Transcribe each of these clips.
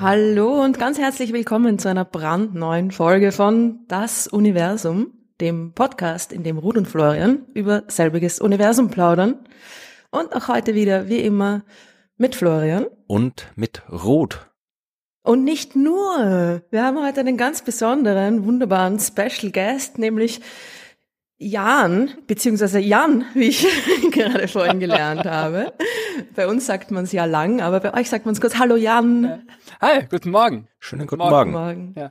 Hallo und ganz herzlich willkommen zu einer brandneuen Folge von Das Universum, dem Podcast, in dem Ruth und Florian über selbiges Universum plaudern. Und auch heute wieder, wie immer, mit Florian. Und mit Ruth. Und nicht nur. Wir haben heute einen ganz besonderen, wunderbaren Special Guest, nämlich Jan, beziehungsweise Jan, wie ich gerade vorhin gelernt habe. Bei uns sagt man es ja lang, aber bei euch sagt man es kurz. Hallo Jan. Hi, guten Morgen. Schönen guten Morgen. Morgen. Ja.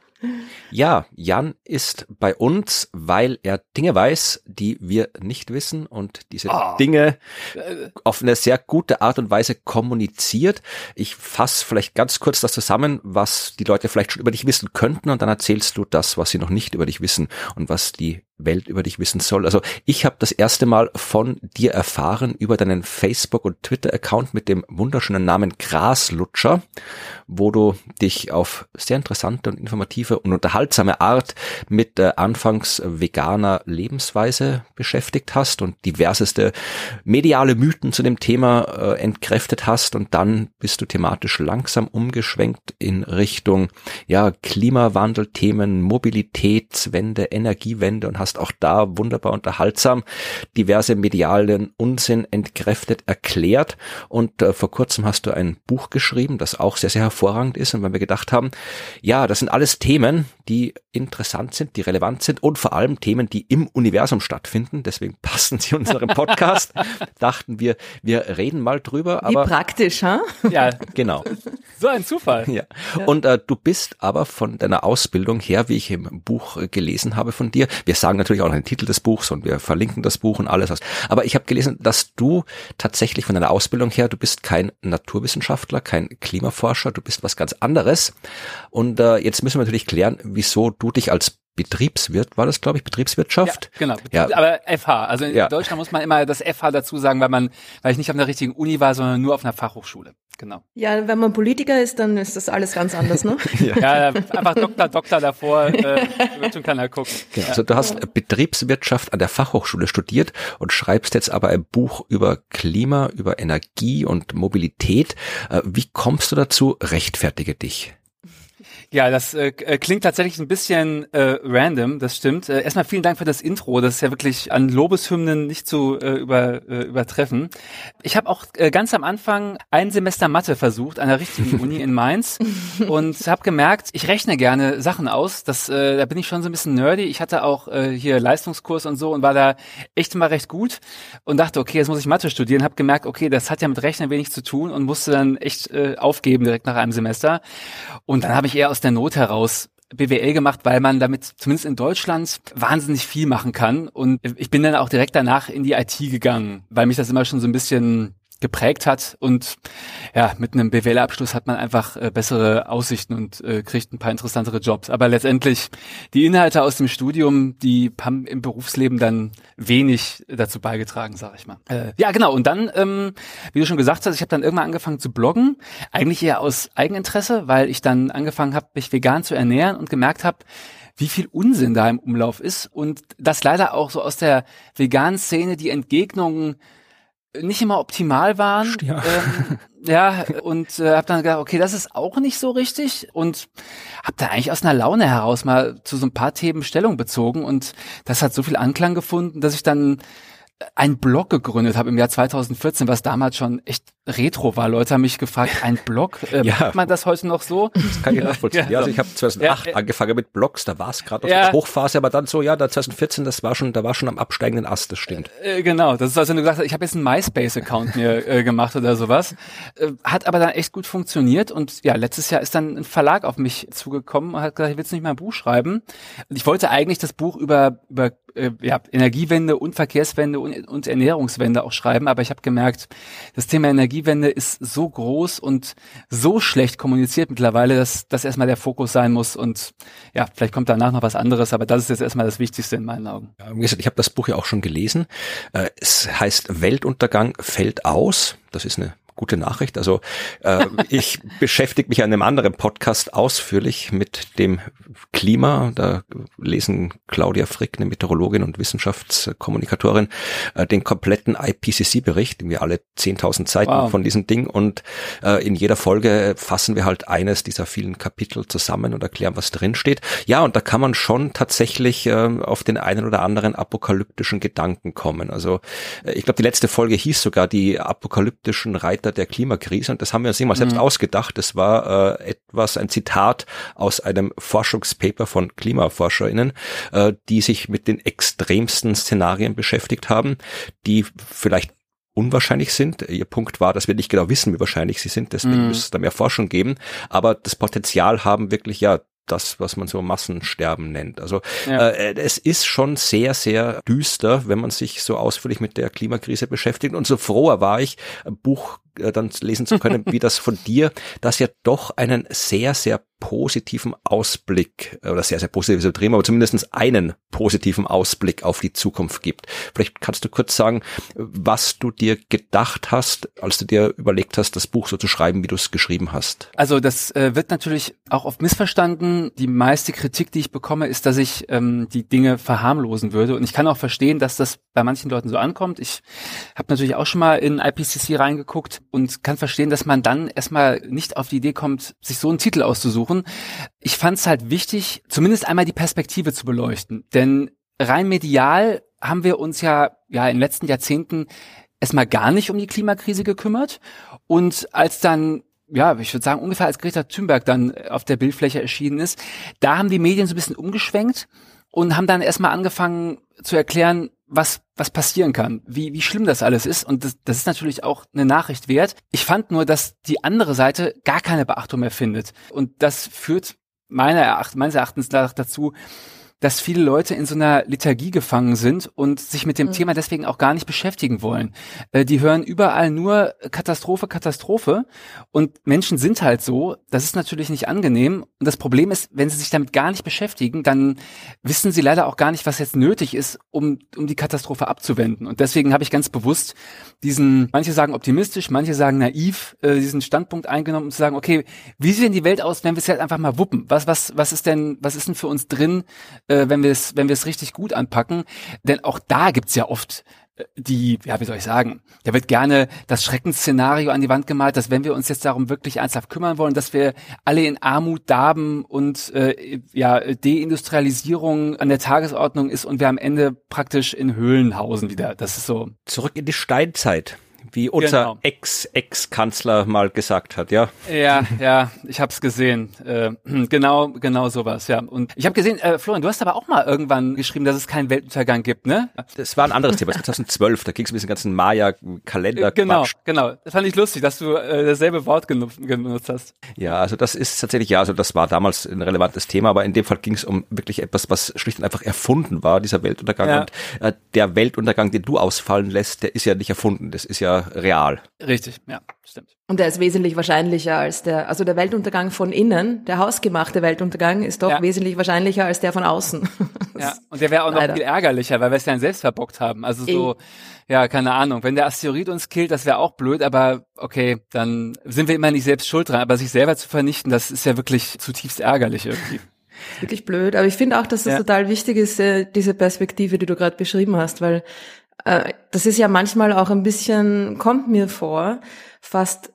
ja, Jan ist bei uns, weil er Dinge weiß, die wir nicht wissen und diese oh. Dinge auf eine sehr gute Art und Weise kommuniziert. Ich fasse vielleicht ganz kurz das zusammen, was die Leute vielleicht schon über dich wissen könnten und dann erzählst du das, was sie noch nicht über dich wissen und was die Welt über dich wissen soll. Also ich habe das erste Mal von dir erfahren über deinen Facebook- und Twitter-Account mit dem wunderschönen Namen Graslutscher, wo du dich auf sehr interessante und informative und unterhaltsame Art mit äh, anfangs veganer Lebensweise beschäftigt hast und diverseste mediale Mythen zu dem Thema äh, entkräftet hast und dann bist du thematisch langsam umgeschwenkt in Richtung ja Klimawandelthemen, Mobilitätswende, Energiewende und hast auch da wunderbar unterhaltsam diverse medialen Unsinn entkräftet erklärt und äh, vor kurzem hast du ein Buch geschrieben, das auch sehr sehr hervorragend ist und weil wir gedacht haben, ja, das sind alles Themen, die interessant sind, die relevant sind und vor allem Themen, die im Universum stattfinden. Deswegen passen sie unserem Podcast. Dachten wir, wir reden mal drüber. Aber Wie praktisch, ha? Ja, genau. So ein Zufall. Ja. Und äh, du bist aber von deiner Ausbildung her, wie ich im Buch äh, gelesen habe von dir, wir sagen natürlich auch noch den Titel des Buchs und wir verlinken das Buch und alles. Was, aber ich habe gelesen, dass du tatsächlich von deiner Ausbildung her, du bist kein Naturwissenschaftler, kein Klimaforscher, du bist was ganz anderes. Und äh, jetzt müssen wir natürlich klären, wieso du dich als Betriebswirt, war das glaube ich, Betriebswirtschaft? Ja, genau, ja. aber FH. Also in ja. Deutschland muss man immer das FH dazu sagen, weil man, weil ich nicht auf einer richtigen Uni war, sondern nur auf einer Fachhochschule. Genau. Ja, wenn man Politiker ist, dann ist das alles ganz anders, ne? ja. ja, einfach Doktor, Doktor davor, äh, wird schon keiner gucken. Genau. Also du hast Betriebswirtschaft an der Fachhochschule studiert und schreibst jetzt aber ein Buch über Klima, über Energie und Mobilität. Äh, wie kommst du dazu? Rechtfertige dich. Ja, das äh, äh, klingt tatsächlich ein bisschen äh, random, das stimmt. Äh, erstmal vielen Dank für das Intro, das ist ja wirklich an Lobeshymnen nicht zu äh, über, äh, übertreffen. Ich habe auch äh, ganz am Anfang ein Semester Mathe versucht an der richtigen Uni in Mainz und habe gemerkt, ich rechne gerne Sachen aus. Das, äh, da bin ich schon so ein bisschen nerdy. Ich hatte auch äh, hier Leistungskurs und so und war da echt mal recht gut und dachte, okay, jetzt muss ich Mathe studieren. Habe gemerkt, okay, das hat ja mit Rechnen wenig zu tun und musste dann echt äh, aufgeben direkt nach einem Semester. Und dann habe ich eher aus der Not heraus BWL gemacht, weil man damit zumindest in Deutschland wahnsinnig viel machen kann. Und ich bin dann auch direkt danach in die IT gegangen, weil mich das immer schon so ein bisschen geprägt hat und ja, mit einem BWL-Abschluss hat man einfach äh, bessere Aussichten und äh, kriegt ein paar interessantere Jobs. Aber letztendlich die Inhalte aus dem Studium, die haben im Berufsleben dann wenig dazu beigetragen, sag ich mal. Äh, ja, genau. Und dann, ähm, wie du schon gesagt hast, ich habe dann irgendwann angefangen zu bloggen, eigentlich eher aus Eigeninteresse, weil ich dann angefangen habe, mich vegan zu ernähren und gemerkt habe, wie viel Unsinn da im Umlauf ist und dass leider auch so aus der veganen Szene die Entgegnungen nicht immer optimal waren. Ja, ähm, ja und äh, habe dann gedacht, okay, das ist auch nicht so richtig und habe da eigentlich aus einer Laune heraus mal zu so ein paar Themen Stellung bezogen und das hat so viel Anklang gefunden, dass ich dann einen Blog gegründet habe im Jahr 2014, was damals schon echt retro war. Leute haben mich gefragt, ein Blog, äh, ja. macht man das heute noch so? Das kann ich nachvollziehen. Ja, ja also ich habe 2008 ja, angefangen mit Blogs, da war es gerade ja. der Hochphase, aber dann so, ja, da 2014, das war schon, da war schon am absteigenden Ast, das stimmt. Äh, genau, das ist also, wenn du gesagt hast, ich habe jetzt einen MySpace-Account mir äh, gemacht oder sowas. Äh, hat aber dann echt gut funktioniert und ja, letztes Jahr ist dann ein Verlag auf mich zugekommen und hat gesagt, ich will jetzt nicht mal ein Buch schreiben. Und ich wollte eigentlich das Buch über, über äh, ja, Energiewende und Verkehrswende und, und Ernährungswende auch schreiben, aber ich habe gemerkt, das Thema Energiewende ist so groß und so schlecht kommuniziert mittlerweile, dass das erstmal der Fokus sein muss und ja, vielleicht kommt danach noch was anderes, aber das ist jetzt erstmal das Wichtigste in meinen Augen. Ja, wie gesagt, ich habe das Buch ja auch schon gelesen. Äh, es heißt Weltuntergang fällt aus. Das ist eine gute Nachricht. Also äh, ich beschäftige mich an einem anderen Podcast ausführlich mit dem Klima. Da lesen Claudia Frick, eine Meteorologin und Wissenschaftskommunikatorin, äh, den kompletten IPCC-Bericht, wir alle 10.000 Seiten wow. von diesem Ding und äh, in jeder Folge fassen wir halt eines dieser vielen Kapitel zusammen und erklären, was drin steht. Ja, und da kann man schon tatsächlich äh, auf den einen oder anderen apokalyptischen Gedanken kommen. Also äh, ich glaube, die letzte Folge hieß sogar die apokalyptischen Reiter der Klimakrise und das haben wir uns immer selbst mhm. ausgedacht. Das war äh, etwas, ein Zitat aus einem Forschungspaper von KlimaforscherInnen, äh, die sich mit den extremsten Szenarien beschäftigt haben, die vielleicht unwahrscheinlich sind. Ihr Punkt war, dass wir nicht genau wissen, wie wahrscheinlich sie sind, deswegen mm. muss es da mehr Forschung geben. Aber das Potenzial haben wirklich ja das, was man so Massensterben nennt. Also ja. äh, es ist schon sehr, sehr düster, wenn man sich so ausführlich mit der Klimakrise beschäftigt. Und so froher war ich, ein Buch äh, dann lesen zu können, wie das von dir, das ja doch einen sehr, sehr positiven Ausblick, äh, oder sehr, sehr positives übertrieben, aber zumindest einen positiven Ausblick auf die Zukunft gibt. Vielleicht kannst du kurz sagen, was du dir gedacht hast, als du dir überlegt hast, das Buch so zu schreiben, wie du es geschrieben hast. Also das äh, wird natürlich auch oft missverstanden. Die meiste Kritik, die ich bekomme, ist, dass ich ähm, die Dinge verharmlosen würde. Und ich kann auch verstehen, dass das bei manchen Leuten so ankommt. Ich habe natürlich auch schon mal in IPCC reingeguckt und kann verstehen, dass man dann erstmal nicht auf die Idee kommt, sich so einen Titel auszusuchen. Ich fand es halt wichtig, zumindest einmal die Perspektive zu beleuchten. Denn rein medial haben wir uns ja, ja in den letzten Jahrzehnten erstmal gar nicht um die Klimakrise gekümmert. Und als dann ja, ich würde sagen, ungefähr als Greta Thunberg dann auf der Bildfläche erschienen ist, da haben die Medien so ein bisschen umgeschwenkt und haben dann erstmal angefangen zu erklären, was, was passieren kann, wie, wie schlimm das alles ist. Und das, das ist natürlich auch eine Nachricht wert. Ich fand nur, dass die andere Seite gar keine Beachtung mehr findet. Und das führt meiner Eracht, meines Erachtens dazu, dass viele Leute in so einer Liturgie gefangen sind und sich mit dem mhm. Thema deswegen auch gar nicht beschäftigen wollen. Äh, die hören überall nur Katastrophe, Katastrophe und Menschen sind halt so. Das ist natürlich nicht angenehm. Und das Problem ist, wenn sie sich damit gar nicht beschäftigen, dann wissen sie leider auch gar nicht, was jetzt nötig ist, um, um die Katastrophe abzuwenden. Und deswegen habe ich ganz bewusst diesen, manche sagen optimistisch, manche sagen naiv, äh, diesen Standpunkt eingenommen, um zu sagen, okay, wie sieht denn die Welt aus, wenn wir es halt einfach mal wuppen? Was, was, was ist denn, was ist denn für uns drin? äh, wenn wir es wenn wir es richtig gut anpacken. Denn auch da gibt's ja oft äh, die, ja, wie soll ich sagen, da wird gerne das Schreckensszenario an die Wand gemalt, dass wenn wir uns jetzt darum wirklich ernsthaft kümmern wollen, dass wir alle in Armut darben und äh, ja, Deindustrialisierung an der Tagesordnung ist und wir am Ende praktisch in Höhlen hausen wieder. Das ist so. Zurück in die Steinzeit wie unser genau. Ex-Ex-Kanzler mal gesagt hat, ja? Ja, ja, ich habe es gesehen. Äh, genau, genau sowas, ja. Und ich habe gesehen, äh, Florian, du hast aber auch mal irgendwann geschrieben, dass es keinen Weltuntergang gibt, ne? Das war ein anderes Thema, 2012, da ging es um diesen ganzen Maya-Kalender. Genau, genau. Das fand ich lustig, dass du äh, dasselbe Wort genutzt hast. Ja, also das ist tatsächlich, ja, also das war damals ein relevantes Thema, aber in dem Fall ging es um wirklich etwas, was schlicht und einfach erfunden war, dieser Weltuntergang. Ja. Und äh, der Weltuntergang, den du ausfallen lässt, der ist ja nicht erfunden, das ist ja real. Richtig, ja, stimmt. Und der ist wesentlich wahrscheinlicher als der, also der Weltuntergang von innen, der hausgemachte Weltuntergang ist doch ja. wesentlich wahrscheinlicher als der von außen. ja, und der wäre auch Leider. noch viel ärgerlicher, weil wir es ja selbst verbockt haben. Also so, e ja, keine Ahnung. Wenn der Asteroid uns killt, das wäre auch blöd, aber okay, dann sind wir immer nicht selbst schuld dran. Aber sich selber zu vernichten, das ist ja wirklich zutiefst ärgerlich irgendwie. Wirklich blöd. Aber ich finde auch, dass es ja. total wichtig ist, äh, diese Perspektive, die du gerade beschrieben hast, weil das ist ja manchmal auch ein bisschen, kommt mir vor, fast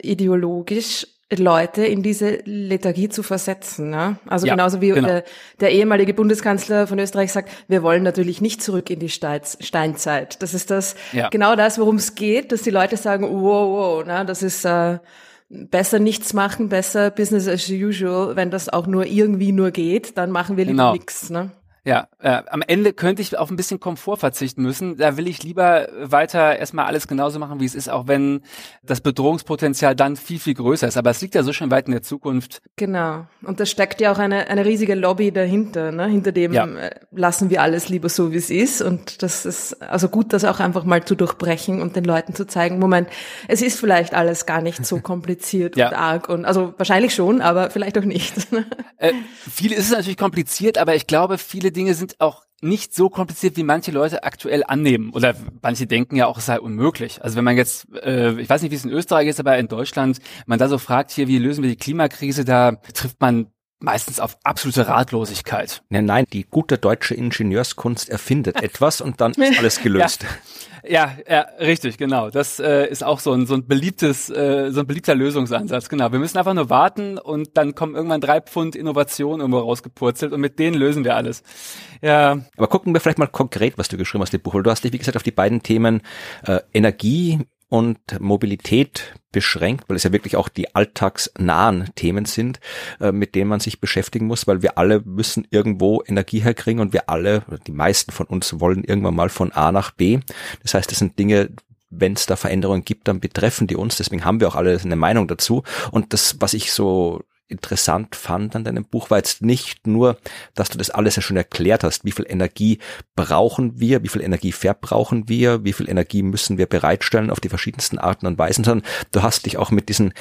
ideologisch Leute in diese Lethargie zu versetzen. Ne? Also ja, genauso wie genau. der, der, ehemalige Bundeskanzler von Österreich sagt, wir wollen natürlich nicht zurück in die Steinzeit. Das ist das ja. genau das, worum es geht, dass die Leute sagen, wow, wow, ne? das ist äh, besser nichts machen, besser Business as usual. Wenn das auch nur irgendwie nur geht, dann machen wir lieber genau. nichts. Ne? Ja, äh, am Ende könnte ich auf ein bisschen Komfort verzichten müssen. Da will ich lieber weiter erstmal alles genauso machen, wie es ist, auch wenn das Bedrohungspotenzial dann viel, viel größer ist. Aber es liegt ja so schon weit in der Zukunft. Genau. Und da steckt ja auch eine, eine riesige Lobby dahinter, ne? hinter dem ja. Äh, lassen wir alles lieber so, wie es ist. Und das ist also gut, das auch einfach mal zu durchbrechen und den Leuten zu zeigen, Moment, es ist vielleicht alles gar nicht so kompliziert ja. und arg. Und also wahrscheinlich schon, aber vielleicht auch nicht. äh, viel ist es natürlich kompliziert, aber ich glaube, viele Dinge sind auch nicht so kompliziert, wie manche Leute aktuell annehmen. Oder manche denken ja auch, es sei unmöglich. Also wenn man jetzt, äh, ich weiß nicht, wie es in Österreich ist, aber in Deutschland, man da so fragt, hier, wie lösen wir die Klimakrise, da trifft man meistens auf absolute Ratlosigkeit. Nein, nein, die gute deutsche Ingenieurskunst erfindet etwas und dann ist alles gelöst. Ja. Ja, ja, richtig, genau. Das äh, ist auch so ein so ein beliebtes, äh, so ein beliebter Lösungsansatz. Genau. Wir müssen einfach nur warten und dann kommen irgendwann drei Pfund Innovation irgendwo rausgepurzelt und mit denen lösen wir alles. Ja. Aber gucken wir vielleicht mal konkret, was du geschrieben hast, im Buch. Du hast dich, wie gesagt, auf die beiden Themen äh, Energie und Mobilität beschränkt, weil es ja wirklich auch die alltagsnahen Themen sind, äh, mit denen man sich beschäftigen muss, weil wir alle müssen irgendwo Energie herkriegen und wir alle, die meisten von uns wollen irgendwann mal von A nach B. Das heißt, das sind Dinge, wenn es da Veränderungen gibt, dann betreffen die uns. Deswegen haben wir auch alle eine Meinung dazu. Und das, was ich so interessant fand an deinem Buch, war jetzt nicht nur, dass du das alles ja schon erklärt hast, wie viel Energie brauchen wir, wie viel Energie verbrauchen wir, wie viel Energie müssen wir bereitstellen auf die verschiedensten Arten und Weisen, sondern du hast dich auch mit diesen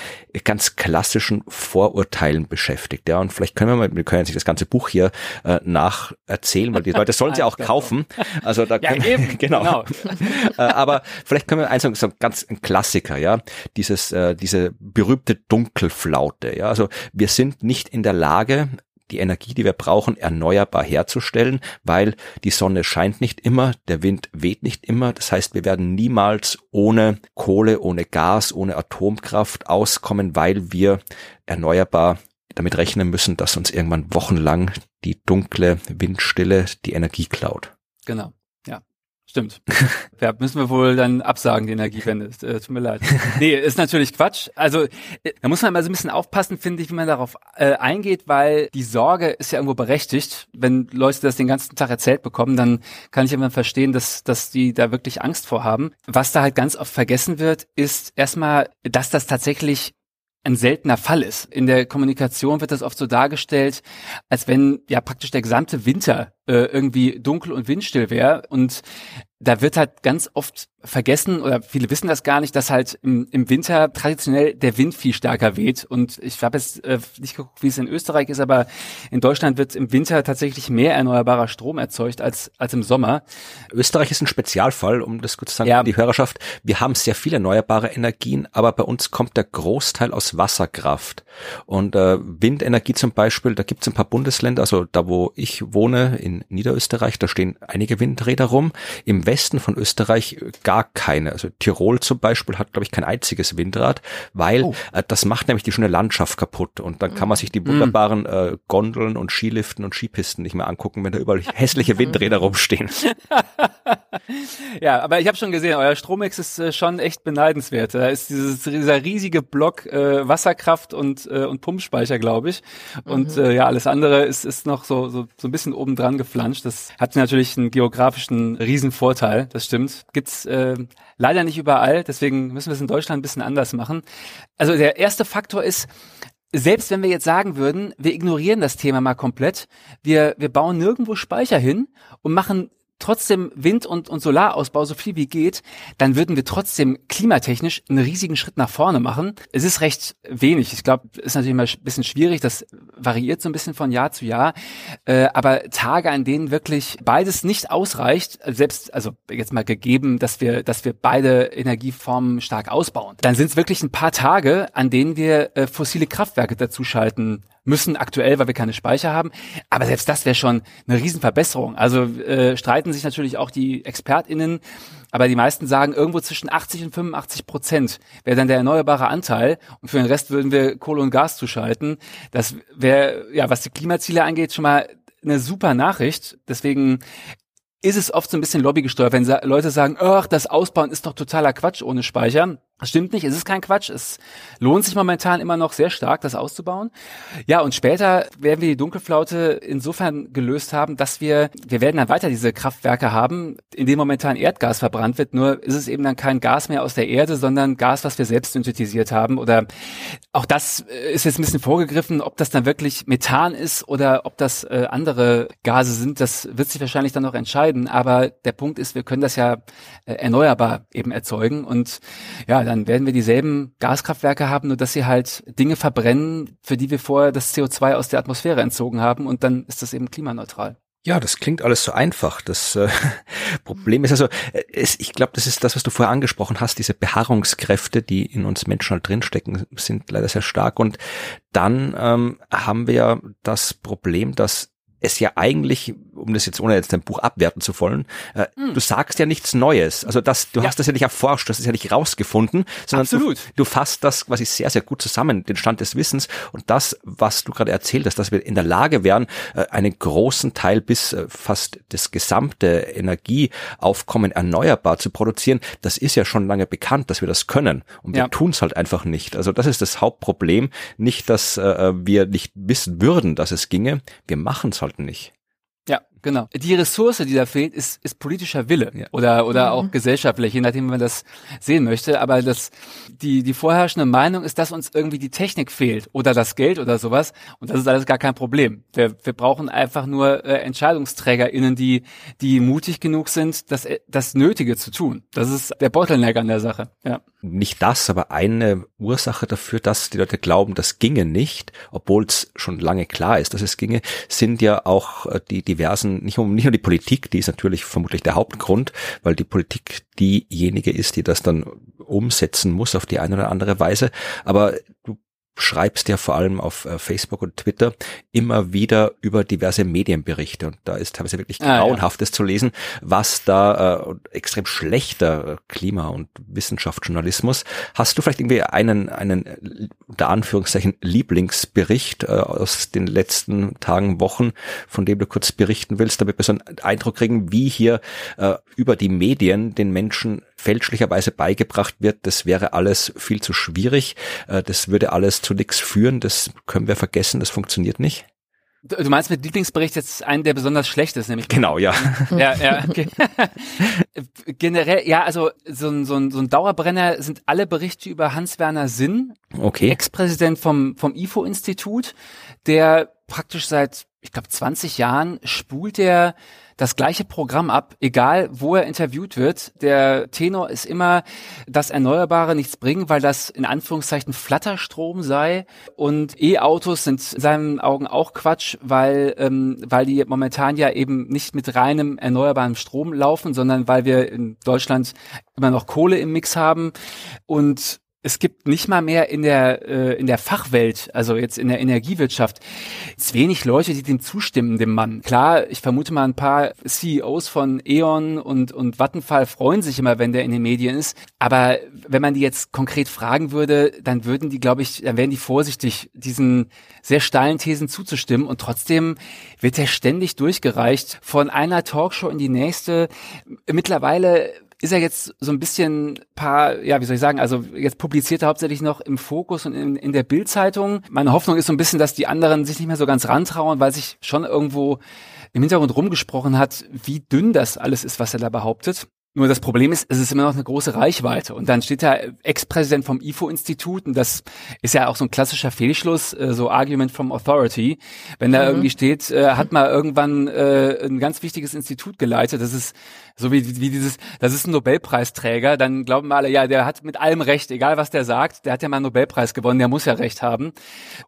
ganz klassischen Vorurteilen beschäftigt. Ja, und vielleicht können wir mal, wir können sich das ganze Buch hier äh, nacherzählen, weil die Leute sollen sie auch kaufen. Also da können, ja, eben, genau. genau. äh, aber vielleicht können wir eins sagen, so ganz ein Klassiker, ja, dieses, äh, diese berühmte Dunkelflaute, ja, also wir sind nicht in der Lage, die Energie, die wir brauchen, erneuerbar herzustellen, weil die Sonne scheint nicht immer, der Wind weht nicht immer. Das heißt, wir werden niemals ohne Kohle, ohne Gas, ohne Atomkraft auskommen, weil wir erneuerbar damit rechnen müssen, dass uns irgendwann wochenlang die dunkle Windstille die Energie klaut. Genau. Stimmt. ja, müssen wir wohl dann absagen, die Energiewende. Äh, tut mir leid. Nee, ist natürlich Quatsch. Also äh, da muss man mal so ein bisschen aufpassen, finde ich, wie man darauf äh, eingeht, weil die Sorge ist ja irgendwo berechtigt. Wenn Leute das den ganzen Tag erzählt bekommen, dann kann ich immer verstehen, dass, dass die da wirklich Angst vor haben. Was da halt ganz oft vergessen wird, ist erstmal, dass das tatsächlich ein seltener Fall ist. In der Kommunikation wird das oft so dargestellt, als wenn ja praktisch der gesamte Winter äh, irgendwie dunkel und windstill wäre. Und da wird halt ganz oft vergessen oder viele wissen das gar nicht, dass halt im, im Winter traditionell der Wind viel stärker weht. Und ich habe jetzt äh, nicht geguckt, wie es in Österreich ist, aber in Deutschland wird im Winter tatsächlich mehr erneuerbarer Strom erzeugt als, als im Sommer. Österreich ist ein Spezialfall, um das kurz zu sagen, ja. die Hörerschaft. Wir haben sehr viele erneuerbare Energien, aber bei uns kommt der Großteil aus Wasserkraft. Und äh, Windenergie zum Beispiel, da gibt es ein paar Bundesländer, also da wo ich wohne, in Niederösterreich, da stehen einige Windräder rum. Im Westen von Österreich gar keine. Also Tirol zum Beispiel hat, glaube ich, kein einziges Windrad, weil oh. äh, das macht nämlich die schöne Landschaft kaputt. Und dann kann man sich die wunderbaren äh, Gondeln und Skiliften und Skipisten nicht mehr angucken, wenn da überall hässliche Windräder rumstehen. ja, aber ich habe schon gesehen, euer Strommix ist äh, schon echt beneidenswert. Da ist dieses, dieser riesige Block äh, Wasserkraft und, äh, und Pumpspeicher, glaube ich. Und mhm. äh, ja, alles andere ist, ist noch so, so, so ein bisschen obendran geflanscht. Das hat natürlich einen geografischen Riesenvorteil, das stimmt. Gibt's äh, leider nicht überall, deswegen müssen wir es in Deutschland ein bisschen anders machen. Also der erste Faktor ist, selbst wenn wir jetzt sagen würden, wir ignorieren das Thema mal komplett, wir, wir bauen nirgendwo Speicher hin und machen trotzdem Wind- und, und Solarausbau so viel wie geht, dann würden wir trotzdem klimatechnisch einen riesigen Schritt nach vorne machen. Es ist recht wenig. Ich glaube, ist natürlich mal ein bisschen schwierig. Das variiert so ein bisschen von Jahr zu Jahr. Äh, aber Tage, an denen wirklich beides nicht ausreicht, selbst, also jetzt mal gegeben, dass wir, dass wir beide Energieformen stark ausbauen, dann sind es wirklich ein paar Tage, an denen wir äh, fossile Kraftwerke dazuschalten müssen aktuell, weil wir keine Speicher haben. Aber selbst das wäre schon eine Riesenverbesserung. Also äh, streiten sich natürlich auch die ExpertInnen, aber die meisten sagen, irgendwo zwischen 80 und 85 Prozent wäre dann der erneuerbare Anteil und für den Rest würden wir Kohle und Gas zuschalten. Das wäre, ja, was die Klimaziele angeht, schon mal eine super Nachricht. Deswegen ist es oft so ein bisschen lobbygesteuert, wenn Leute sagen, ach, das Ausbauen ist doch totaler Quatsch ohne Speicher. Stimmt nicht, es ist kein Quatsch. Es lohnt sich momentan immer noch sehr stark, das auszubauen. Ja, und später werden wir die Dunkelflaute insofern gelöst haben, dass wir, wir werden dann weiter diese Kraftwerke haben, in denen momentan Erdgas verbrannt wird. Nur ist es eben dann kein Gas mehr aus der Erde, sondern Gas, was wir selbst synthetisiert haben. Oder auch das ist jetzt ein bisschen vorgegriffen, ob das dann wirklich Methan ist oder ob das äh, andere Gase sind. Das wird sich wahrscheinlich dann noch entscheiden. Aber der Punkt ist, wir können das ja äh, erneuerbar eben erzeugen. Und ja, dann werden wir dieselben Gaskraftwerke haben, nur dass sie halt Dinge verbrennen, für die wir vorher das CO2 aus der Atmosphäre entzogen haben und dann ist das eben klimaneutral. Ja, das klingt alles so einfach. Das äh, Problem ist also, äh, es, ich glaube, das ist das, was du vorher angesprochen hast, diese Beharrungskräfte, die in uns Menschen halt drinstecken, sind leider sehr stark. Und dann ähm, haben wir das Problem, dass es ja eigentlich, um das jetzt ohne jetzt dein Buch abwerten zu wollen, äh, mm. du sagst ja nichts Neues. Also das, du ja. hast das ja nicht erforscht, das ist ja nicht rausgefunden, sondern Absolut. Du, du fasst das quasi sehr, sehr gut zusammen, den Stand des Wissens und das, was du gerade erzählt hast, dass wir in der Lage wären, äh, einen großen Teil bis äh, fast das gesamte Energieaufkommen erneuerbar zu produzieren, das ist ja schon lange bekannt, dass wir das können und wir ja. tun es halt einfach nicht. Also das ist das Hauptproblem, nicht, dass äh, wir nicht wissen würden, dass es ginge, wir machen es halt sollten nicht. Ja, genau. Die Ressource, die da fehlt, ist, ist politischer Wille ja. oder, oder mhm. auch gesellschaftlich, je nachdem, wie man das sehen möchte. Aber das, die, die vorherrschende Meinung ist, dass uns irgendwie die Technik fehlt oder das Geld oder sowas. Und das ist alles gar kein Problem. Wir, wir brauchen einfach nur äh, EntscheidungsträgerInnen, die, die mutig genug sind, das, das Nötige zu tun. Das ist der Bottleneck an der Sache. Ja nicht das, aber eine Ursache dafür, dass die Leute glauben, das ginge nicht, obwohl es schon lange klar ist, dass es ginge, sind ja auch äh, die diversen, nicht nur, nicht nur die Politik, die ist natürlich vermutlich der Hauptgrund, weil die Politik diejenige ist, die das dann umsetzen muss auf die eine oder andere Weise. Aber du schreibst ja vor allem auf äh, Facebook und Twitter immer wieder über diverse Medienberichte und da ist teilweise wirklich grauenhaftes ah, ja. zu lesen, was da äh, extrem schlechter Klima- und Wissenschaftsjournalismus. Hast du vielleicht irgendwie einen, einen unter Anführungszeichen Lieblingsbericht äh, aus den letzten Tagen, Wochen, von dem du kurz berichten willst, damit wir so einen Eindruck kriegen, wie hier äh, über die Medien den Menschen fälschlicherweise beigebracht wird, das wäre alles viel zu schwierig, äh, das würde alles zu nichts führen, das können wir vergessen, das funktioniert nicht. Du meinst mit Lieblingsbericht jetzt einen, der besonders schlecht ist, nämlich? Genau, ja. ja, ja, okay. Generell, ja, also so ein, so, ein, so ein Dauerbrenner sind alle Berichte über Hans-Werner Sinn, okay. Ex-Präsident vom, vom IFO-Institut, der praktisch seit, ich glaube, 20 Jahren spult der das gleiche Programm ab, egal wo er interviewt wird. Der Tenor ist immer, dass Erneuerbare nichts bringen, weil das in Anführungszeichen Flatterstrom sei. Und E-Autos sind in seinen Augen auch Quatsch, weil, ähm, weil die momentan ja eben nicht mit reinem erneuerbaren Strom laufen, sondern weil wir in Deutschland immer noch Kohle im Mix haben. Und es gibt nicht mal mehr in der äh, in der Fachwelt, also jetzt in der Energiewirtschaft, ist wenig Leute, die dem zustimmen, dem Mann. Klar, ich vermute mal ein paar CEOs von E.ON und und Vattenfall freuen sich immer, wenn der in den Medien ist. Aber wenn man die jetzt konkret fragen würde, dann würden die, glaube ich, dann wären die vorsichtig, diesen sehr steilen Thesen zuzustimmen. Und trotzdem wird er ständig durchgereicht von einer Talkshow in die nächste. Mittlerweile ist er jetzt so ein bisschen paar, ja, wie soll ich sagen, also jetzt publiziert er hauptsächlich noch im Fokus und in, in der Bildzeitung. Meine Hoffnung ist so ein bisschen, dass die anderen sich nicht mehr so ganz rantrauen, weil sich schon irgendwo im Hintergrund rumgesprochen hat, wie dünn das alles ist, was er da behauptet. Nur das Problem ist, es ist immer noch eine große Reichweite. Und dann steht da Ex-Präsident vom IFO-Institut und das ist ja auch so ein klassischer Fehlschluss, äh, so Argument from Authority. Wenn da mhm. irgendwie steht, äh, hat mal irgendwann äh, ein ganz wichtiges Institut geleitet, das ist so wie, wie dieses, das ist ein Nobelpreisträger, dann glauben wir alle, ja, der hat mit allem Recht, egal was der sagt, der hat ja mal einen Nobelpreis gewonnen, der muss ja Recht haben.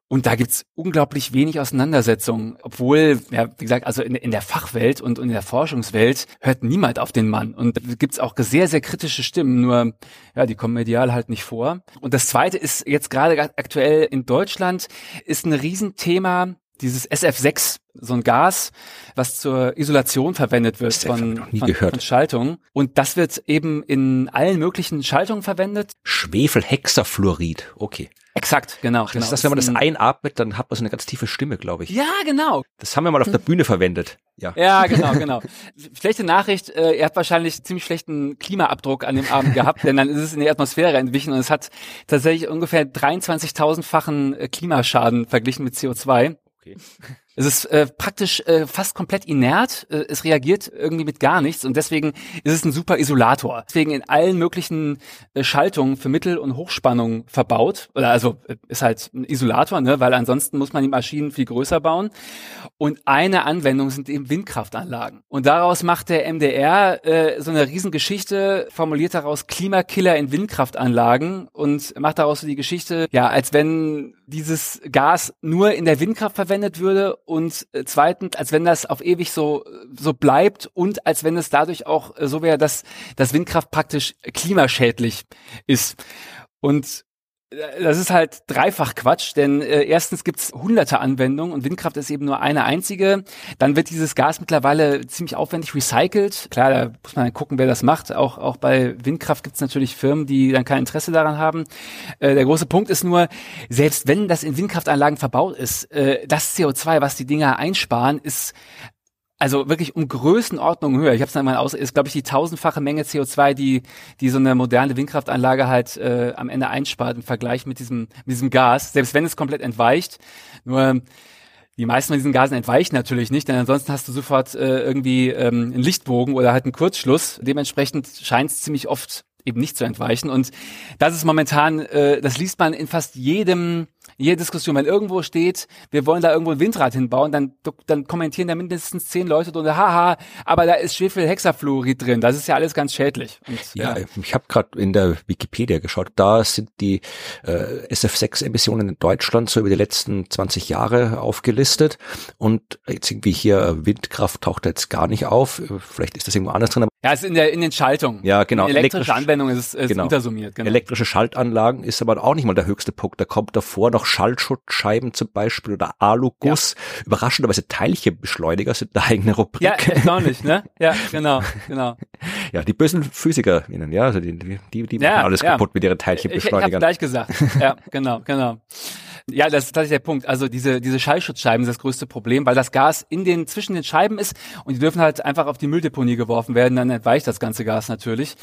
Und da gibt's unglaublich wenig Auseinandersetzungen, obwohl, ja, wie gesagt, also in, in der Fachwelt und, in der Forschungswelt hört niemand auf den Mann. Und gibt's auch sehr, sehr kritische Stimmen, nur, ja, die kommen medial halt nicht vor. Und das zweite ist jetzt gerade aktuell in Deutschland, ist ein Riesenthema, dieses SF6, so ein Gas, was zur Isolation verwendet wird von, von, von, Schaltungen. Und das wird eben in allen möglichen Schaltungen verwendet. Schwefelhexafluorid, okay. Exakt, genau. Das genau. ist das, wenn man das einatmet, dann hat man so eine ganz tiefe Stimme, glaube ich. Ja, genau. Das haben wir mal auf der Bühne verwendet. Ja, ja genau, genau. Schlechte Nachricht, äh, er hat wahrscheinlich ziemlich schlechten Klimaabdruck an dem Abend gehabt, denn dann ist es in die Atmosphäre entwichen und es hat tatsächlich ungefähr 23.000-fachen äh, Klimaschaden verglichen mit CO2. Okay. Es ist äh, praktisch äh, fast komplett inert. Äh, es reagiert irgendwie mit gar nichts und deswegen ist es ein super Isolator. Deswegen in allen möglichen äh, Schaltungen für Mittel- und Hochspannung verbaut. Oder also äh, ist halt ein Isolator, ne? weil ansonsten muss man die Maschinen viel größer bauen. Und eine Anwendung sind eben Windkraftanlagen. Und daraus macht der MDR äh, so eine Riesengeschichte, formuliert daraus Klimakiller in Windkraftanlagen und macht daraus so die Geschichte, ja, als wenn dieses Gas nur in der Windkraft verwendet würde und äh, zweitens, als wenn das auf ewig so so bleibt und als wenn es dadurch auch äh, so wäre, dass das Windkraft praktisch klimaschädlich ist. Und das ist halt dreifach Quatsch, denn äh, erstens gibt's hunderte Anwendungen und Windkraft ist eben nur eine einzige. Dann wird dieses Gas mittlerweile ziemlich aufwendig recycelt. Klar, da muss man gucken, wer das macht. Auch, auch bei Windkraft gibt's natürlich Firmen, die dann kein Interesse daran haben. Äh, der große Punkt ist nur, selbst wenn das in Windkraftanlagen verbaut ist, äh, das CO2, was die Dinger einsparen, ist also wirklich um Größenordnung höher. Ich habe es einmal aus, ist glaube ich die tausendfache Menge CO2, die die so eine moderne Windkraftanlage halt äh, am Ende einspart im Vergleich mit diesem mit diesem Gas, selbst wenn es komplett entweicht. Nur die meisten von diesen Gasen entweichen natürlich nicht, denn ansonsten hast du sofort äh, irgendwie ähm, einen Lichtbogen oder halt einen Kurzschluss. Dementsprechend scheint es ziemlich oft eben nicht zu entweichen. Und das ist momentan, äh, das liest man in fast jedem jede Diskussion, wenn irgendwo steht, wir wollen da irgendwo ein Windrad hinbauen, dann, dann kommentieren da mindestens zehn Leute drunter, haha, aber da ist Schwefelhexafluorid drin, das ist ja alles ganz schädlich. Und, ja, ja, ich habe gerade in der Wikipedia geschaut, da sind die äh, SF6-Emissionen in Deutschland so über die letzten 20 Jahre aufgelistet und jetzt irgendwie hier Windkraft taucht jetzt gar nicht auf, vielleicht ist das irgendwo anders drin. Ja, es ist in, der, in den Schaltungen. Ja, genau. In elektrische Anwendung ist ist genau. untersummiert. Genau. Elektrische Schaltanlagen ist aber auch nicht mal der höchste Punkt, da kommt davor noch Schallschutzscheiben zum Beispiel oder Aluguss. Ja. Überraschenderweise Teilchenbeschleuniger sind eine eigene Rubrik. Ja, erstaunlich, ne? Ja, genau, genau. ja, die bösen PhysikerInnen, ja, also die, die, die, ja, machen alles ja. kaputt mit ihren Teilchenbeschleunigern. Ich, ich gleich gesagt. Ja, genau, genau. Ja, das ist tatsächlich der Punkt. Also diese, diese Schallschutzscheiben sind das größte Problem, weil das Gas in den, zwischen den Scheiben ist und die dürfen halt einfach auf die Mülldeponie geworfen werden, dann entweicht das ganze Gas natürlich.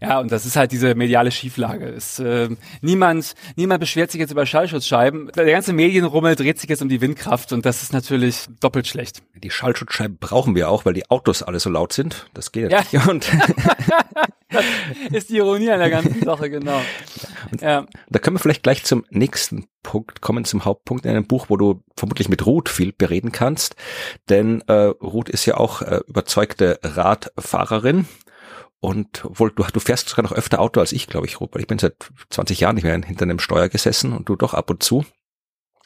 Ja, und das ist halt diese mediale Schieflage. Es, äh, niemand, niemand beschwert sich jetzt über Schallschutzscheiben. Der ganze Medienrummel dreht sich jetzt um die Windkraft und das ist natürlich doppelt schlecht. Die Schallschutzscheiben brauchen wir auch, weil die Autos alle so laut sind. Das geht ja, ja. Und das ist die Ironie an der ganzen Sache, genau. Und ja. Da können wir vielleicht gleich zum nächsten Punkt kommen, zum Hauptpunkt in einem Buch, wo du vermutlich mit Ruth viel bereden kannst. Denn äh, Ruth ist ja auch äh, überzeugte Radfahrerin. Und wohl, du, du fährst sogar noch öfter Auto als ich, glaube ich, Ruth, weil ich bin seit 20 Jahren nicht mehr hinter einem Steuer gesessen und du doch ab und zu.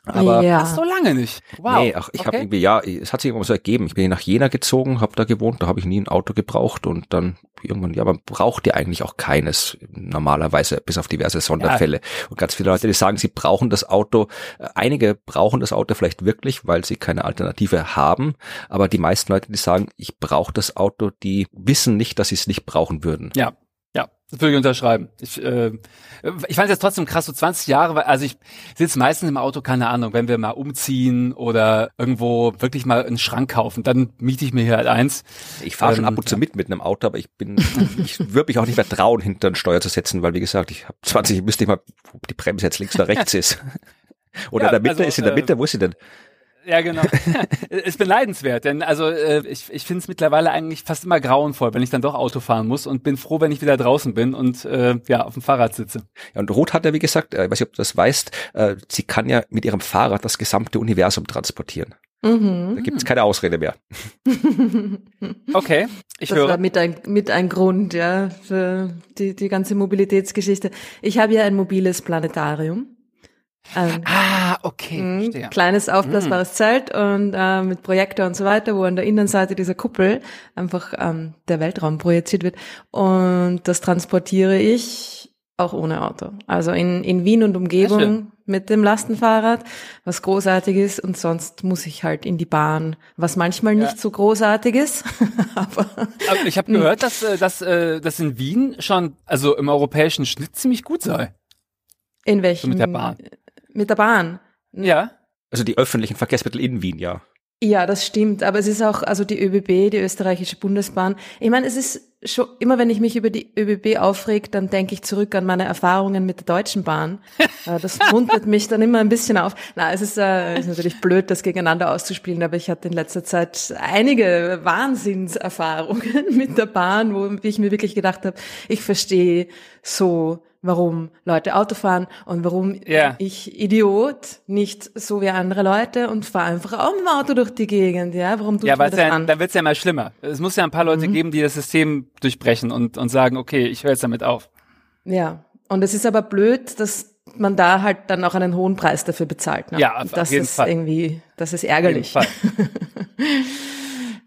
Aber ja. so lange nicht. Wow. Nee, ach, ich okay. habe irgendwie, ja, es hat sich irgendwann so ergeben. Ich bin nach Jena gezogen, habe da gewohnt, da habe ich nie ein Auto gebraucht und dann irgendwann, ja, man braucht ja eigentlich auch keines normalerweise, bis auf diverse Sonderfälle. Ja. Und ganz viele Leute, die sagen, sie brauchen das Auto. Äh, einige brauchen das Auto vielleicht wirklich, weil sie keine Alternative haben. Aber die meisten Leute, die sagen, ich brauche das Auto, die wissen nicht, dass sie es nicht brauchen würden. Ja, das würde ich unterschreiben. Ich, äh, ich fand es jetzt trotzdem krass, so 20 Jahre, weil, also ich sitze meistens im Auto, keine Ahnung, wenn wir mal umziehen oder irgendwo wirklich mal einen Schrank kaufen, dann miete ich mir hier halt eins. Ich fahre ähm, schon ab und zu mit mit einem Auto, aber ich bin, ich würde mich auch nicht mehr trauen, hinter den Steuer zu setzen, weil wie gesagt, ich habe 20, ich müsste nicht mal, ob die Bremse jetzt links oder rechts ist. Oder ja, in der Mitte, also, ist in der Mitte, wo ist sie denn? Ja, genau. ist beneidenswert, denn also äh, ich, ich finde es mittlerweile eigentlich fast immer grauenvoll, wenn ich dann doch Auto fahren muss und bin froh, wenn ich wieder draußen bin und äh, ja auf dem Fahrrad sitze. Ja, und Ruth hat ja, wie gesagt, äh, ich weiß nicht, ob du das weißt, äh, sie kann ja mit ihrem Fahrrad das gesamte Universum transportieren. Mhm. Da gibt es keine Ausrede mehr. okay, ich das höre. war mit ein, mit ein Grund, ja, für die, die ganze Mobilitätsgeschichte. Ich habe ja ein mobiles Planetarium. Ähm, ah, okay. Mh, kleines aufblasbares mhm. Zelt und äh, mit Projektor und so weiter, wo an der Innenseite dieser Kuppel einfach ähm, der Weltraum projiziert wird. Und das transportiere ich auch ohne Auto. Also in, in Wien und Umgebung mit dem Lastenfahrrad, was großartig ist. Und sonst muss ich halt in die Bahn, was manchmal nicht ja. so großartig ist. aber, aber ich habe gehört, dass, äh, dass, äh, dass in Wien schon, also im europäischen Schnitt ziemlich gut sei. In welchem? So mit der Bahn. Mit der Bahn. Ja. Also die öffentlichen Verkehrsmittel in Wien, ja. Ja, das stimmt. Aber es ist auch, also die ÖBB, die österreichische Bundesbahn. Ich meine, es ist schon, immer wenn ich mich über die ÖBB aufreg, dann denke ich zurück an meine Erfahrungen mit der Deutschen Bahn. Äh, das muntert mich dann immer ein bisschen auf. Na, es ist, äh, ist natürlich blöd, das gegeneinander auszuspielen, aber ich hatte in letzter Zeit einige Wahnsinnserfahrungen mit der Bahn, wo ich mir wirklich gedacht habe, ich verstehe so warum Leute Auto fahren und warum yeah. ich Idiot nicht so wie andere Leute und fahre einfach auch mit dem Auto durch die Gegend, ja? Warum tut ja, das ja, an? Dann wird's ja mal schlimmer. Es muss ja ein paar Leute mhm. geben, die das System durchbrechen und, und sagen, okay, ich höre jetzt damit auf. Ja, und es ist aber blöd, dass man da halt dann auch einen hohen Preis dafür bezahlt. Ne? Ja, auf, das auf jeden ist Fall. irgendwie, das ist ärgerlich.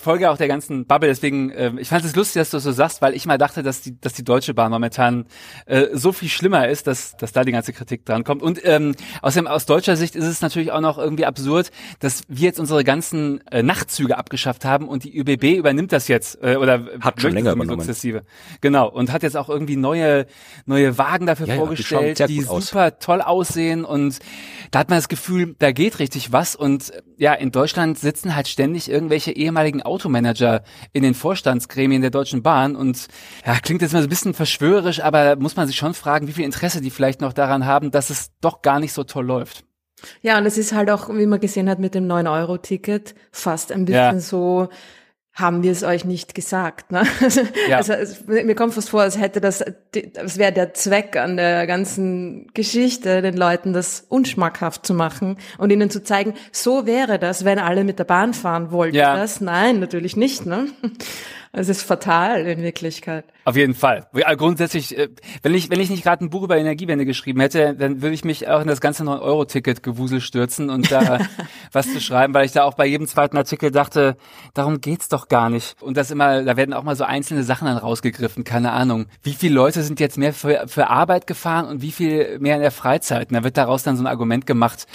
Folge auch der ganzen Bubble. Deswegen, äh, ich fand es lustig, dass du das so sagst, weil ich mal dachte, dass die, dass die Deutsche Bahn momentan äh, so viel schlimmer ist, dass, dass da die ganze Kritik dran kommt. Und ähm, außerdem aus deutscher Sicht ist es natürlich auch noch irgendwie absurd, dass wir jetzt unsere ganzen äh, Nachtzüge abgeschafft haben und die ÖBB übernimmt das jetzt äh, oder Hat schon länger übernommen. Sukzessive. Genau und hat jetzt auch irgendwie neue neue Wagen dafür Ja, ja, die vorgestellt, die, gut aus. super toll aussehen und da hat man das Gefühl, da geht richtig was und ja, in Deutschland sitzen halt ständig irgendwelche ehemaligen Automanager in den Vorstandsgremien der Deutschen Bahn und ja, klingt jetzt mal so ein bisschen verschwörerisch, aber muss man sich schon fragen, wie viel Interesse die vielleicht noch daran haben, dass es doch gar nicht so toll läuft. Ja, und es ist halt auch, wie man gesehen hat, mit dem 9-Euro-Ticket fast ein bisschen Ja. so, haben wir es euch nicht gesagt. Ne? Also, Ja. also es, mir kommt fast vor, als hätte das, das wäre der Zweck an der ganzen Geschichte, den Leuten das unschmackhaft zu machen und ihnen zu zeigen, so wäre das, wenn alle mit der Bahn fahren wollten. Ja. Das? Nein, natürlich nicht. Ne? Es ist fatal in Wirklichkeit. Auf jeden Fall. Ja, grundsätzlich, äh, wenn ich, wenn ich nicht gerade ein Buch über Energiewende geschrieben hätte, dann würde ich mich auch in das ganze 9-Euro-Ticket-Gewusel stürzen und da was zu schreiben, weil ich da auch bei jedem zweiten Artikel dachte, darum geht's doch gar nicht. Und das immer, da werden auch mal so einzelne Sachen dann rausgegriffen, keine Ahnung. Wie viele Leute sind jetzt mehr für, für Arbeit gefahren und wie viel mehr in der Freizeit? Und da wird daraus dann so ein Argument gemacht,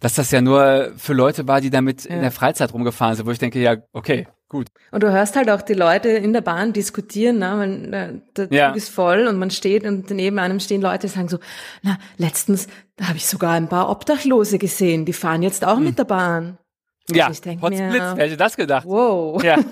dass das ja nur für Leute war, die damit in der Freizeit rumgefahren sind, wo ich denke, ja, okay, gut. Und du hörst halt auch die Leute in der Bahn diskutieren, ne? äh, der Ja. Zug ist voll und man steht und neben einem stehen Leute, die sagen so, na, letztens, da habe ich sogar ein paar Obdachlose gesehen, die fahren jetzt auch mit der Bahn. Ja, ich denk mir- wer hätte das gedacht? Wow. Ja.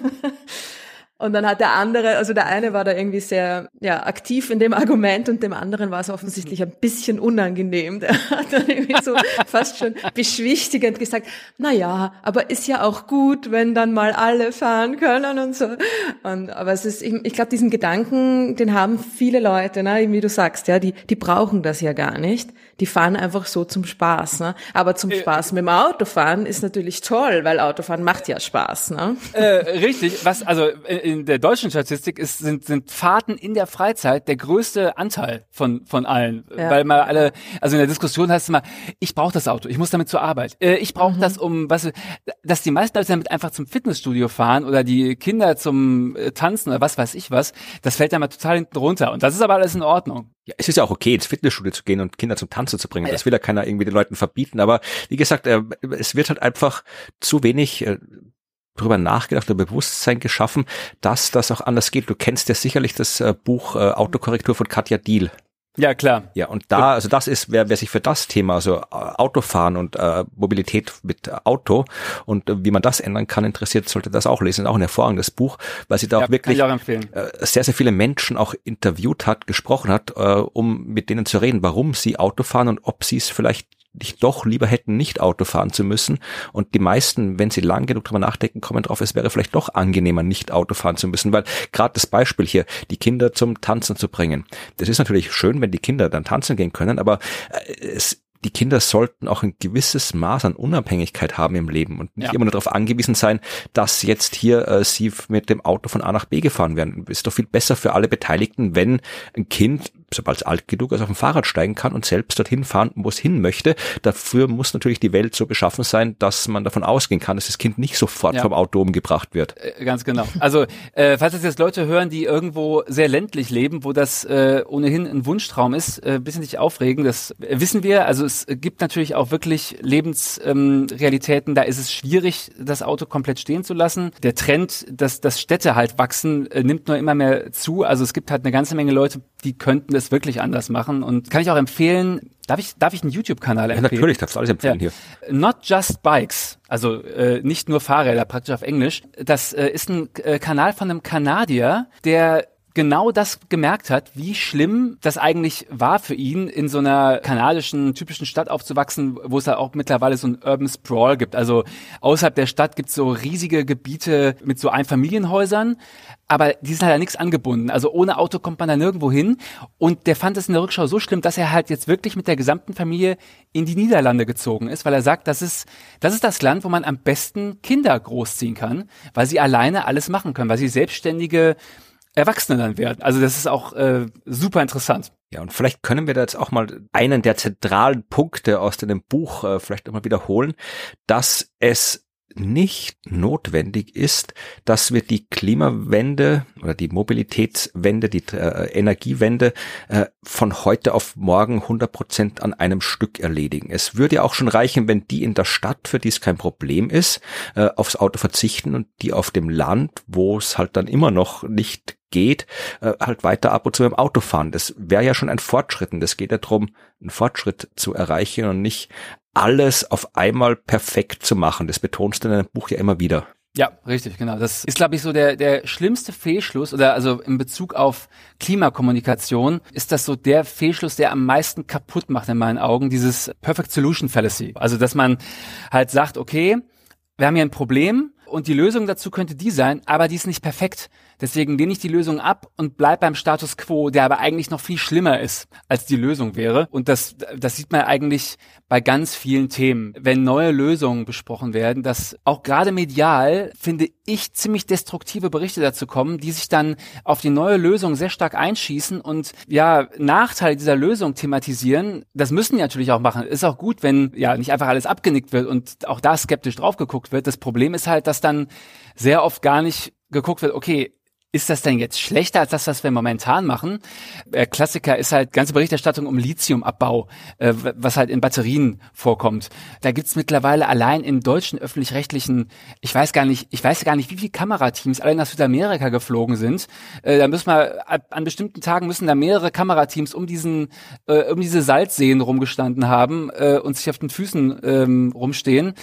Und dann hat der andere, also der eine war da irgendwie sehr ja, aktiv in dem Argument und dem anderen war es offensichtlich ein bisschen unangenehm. Der hat dann irgendwie so fast schon beschwichtigend gesagt, na ja, aber ist ja auch gut, wenn dann mal alle fahren können und so. Und, aber es ist, ich, ich glaube, diesen Gedanken, den haben viele Leute, ne, wie du sagst, ja, die, die brauchen das ja gar nicht. Die fahren einfach so zum Spaß. Ne? Aber zum Spaß mit dem Autofahren ist natürlich toll, weil Autofahren macht ja Spaß. Ne? Äh, richtig, was also in der deutschen Statistik ist, sind, sind Fahrten in der Freizeit der größte Anteil von, von allen. Ja. Weil mal alle, also in der Diskussion heißt es immer, ich brauche das Auto, ich muss damit zur Arbeit. Äh, ich Mhm. brauche das, um was dass die meisten Leute damit einfach zum Fitnessstudio fahren oder die Kinder zum äh, Tanzen oder was weiß ich was, das fällt dann mal total hinten runter. Und das ist aber alles in Ordnung. Ja, es ist ja auch okay, ins Fitnessstudio zu gehen und Kinder zum Tanzen zu bringen. Das will ja keiner irgendwie den Leuten verbieten. Aber wie gesagt, äh, es wird halt einfach zu wenig äh, darüber nachgedacht oder Bewusstsein geschaffen, dass das auch anders geht. Du kennst ja sicherlich das äh, Buch Autokorrektur von Katja Diel. Ja, klar. Ja, und da, also das ist, wer, wer sich für das Thema, also Autofahren und äh, Mobilität mit Auto und äh, wie man das ändern kann, interessiert, sollte das auch lesen. Ist Auch ein hervorragendes Buch, weil sie da Ja, auch wirklich auch äh, sehr, sehr viele Menschen auch interviewt hat, gesprochen hat, äh, um mit denen zu reden, warum sie Auto fahren und ob sie es vielleicht nicht doch lieber hätten, nicht Auto fahren zu müssen. Und die meisten, wenn sie lang genug drüber nachdenken, kommen drauf, es wäre vielleicht doch angenehmer, nicht Auto fahren zu müssen, weil gerade das Beispiel hier, die Kinder zum Tanzen zu bringen. Das ist natürlich schön, wenn die Kinder dann tanzen gehen können, aber äh, es die Kinder sollten auch ein gewisses Maß an Unabhängigkeit haben im Leben und nicht Ja. immer nur darauf angewiesen sein, dass jetzt hier äh, sie mit dem Auto von A nach B gefahren werden. Ist doch viel besser für alle Beteiligten, wenn ein Kind, sobald es alt genug ist, auf dem Fahrrad steigen kann und selbst dorthin fahren, wo es hin möchte. Dafür muss natürlich die Welt so beschaffen sein, dass man davon ausgehen kann, dass das Kind nicht sofort Ja. vom Auto umgebracht wird. Äh, Ganz genau. Also, äh, falls das jetzt Leute hören, die irgendwo sehr ländlich leben, wo das äh, ohnehin ein Wunschtraum ist, äh, bisschen sich aufregen, das äh, wissen wir. Also es gibt natürlich auch wirklich Lebensrealitäten, ähm, da ist es schwierig, das Auto komplett stehen zu lassen. Der Trend, dass, dass Städte halt wachsen, äh, nimmt nur immer mehr zu. Also es gibt halt eine ganze Menge Leute, die könnten es wirklich anders machen. Und kann ich auch empfehlen, darf ich, darf ich einen YouTube-Kanal Ja, empfehlen? natürlich, darfst du alles empfehlen Ja. hier. Not Just Bikes, also äh, nicht nur Fahrräder, praktisch auf Englisch. Das äh, ist ein äh, Kanal von einem Kanadier, der genau das gemerkt hat, wie schlimm das eigentlich war für ihn, in so einer kanadischen, typischen Stadt aufzuwachsen, wo es da auch mittlerweile so ein Urban Sprawl gibt. Also außerhalb der Stadt gibt es so riesige Gebiete mit so Einfamilienhäusern, aber die sind halt an nichts angebunden. Also ohne Auto kommt man da nirgendwo hin. Und der fand es in der Rückschau so schlimm, dass er halt jetzt wirklich mit der gesamten Familie in die Niederlande gezogen ist, weil er sagt, das ist, das ist das Land, wo man am besten Kinder großziehen kann, weil sie alleine alles machen können, weil sie selbstständige Erwachsene dann werden. Also das ist auch äh, super interessant. Ja, und vielleicht können wir da jetzt auch mal einen der zentralen Punkte aus dem Buch äh, vielleicht nochmal wiederholen, dass es nicht notwendig ist, dass wir die Klimawende oder die Mobilitätswende, die äh, Energiewende äh, von heute auf morgen 100 Prozent an einem Stück erledigen. Es würde ja auch schon reichen, wenn die in der Stadt, für die es kein Problem ist, äh, aufs Auto verzichten und die auf dem Land, wo es halt dann immer noch nicht geht, äh, halt weiter ab und zu im Auto fahren. Das wäre ja schon ein Fortschritt und es geht ja darum, einen Fortschritt zu erreichen und nicht alles auf einmal perfekt zu machen. Das betonst du in deinem Buch ja immer wieder. Ja, richtig, genau. Das ist, glaube ich, so der, der schlimmste Fehlschluss oder also in Bezug auf Klimakommunikation ist das so der Fehlschluss, der am meisten kaputt macht in meinen Augen, dieses Perfect Solution Fallacy. Also, dass man halt sagt, okay, wir haben hier ein Problem und die Lösung dazu könnte die sein, aber die ist nicht perfekt. Deswegen lehne ich die Lösung ab und bleib beim Status quo, der aber eigentlich noch viel schlimmer ist, als die Lösung wäre. Und das, das sieht man eigentlich bei ganz vielen Themen. Wenn neue Lösungen besprochen werden, dass auch gerade medial, finde ich, ziemlich destruktive Berichte dazu kommen, die sich dann auf die neue Lösung sehr stark einschießen und ja, Nachteile dieser Lösung thematisieren. Das müssen die natürlich auch machen. Ist auch gut, wenn ja nicht einfach alles abgenickt wird und auch da skeptisch drauf geguckt wird. Das Problem ist halt, dass dann sehr oft gar nicht geguckt wird, okay, ist das denn jetzt schlechter als das, was wir momentan machen? Der Klassiker ist halt ganze Berichterstattung um Lithiumabbau, äh, was halt in Batterien vorkommt. Da gibt's mittlerweile allein in deutschen öffentlich-rechtlichen, ich weiß gar nicht, ich weiß gar nicht, wie viele Kamerateams alle nach Südamerika geflogen sind. Äh, da müssen wir an bestimmten Tagen müssen da mehrere Kamerateams um diesen, äh, um diese Salzseen rumgestanden haben äh, und sich auf den Füßen ähm, rumstehen,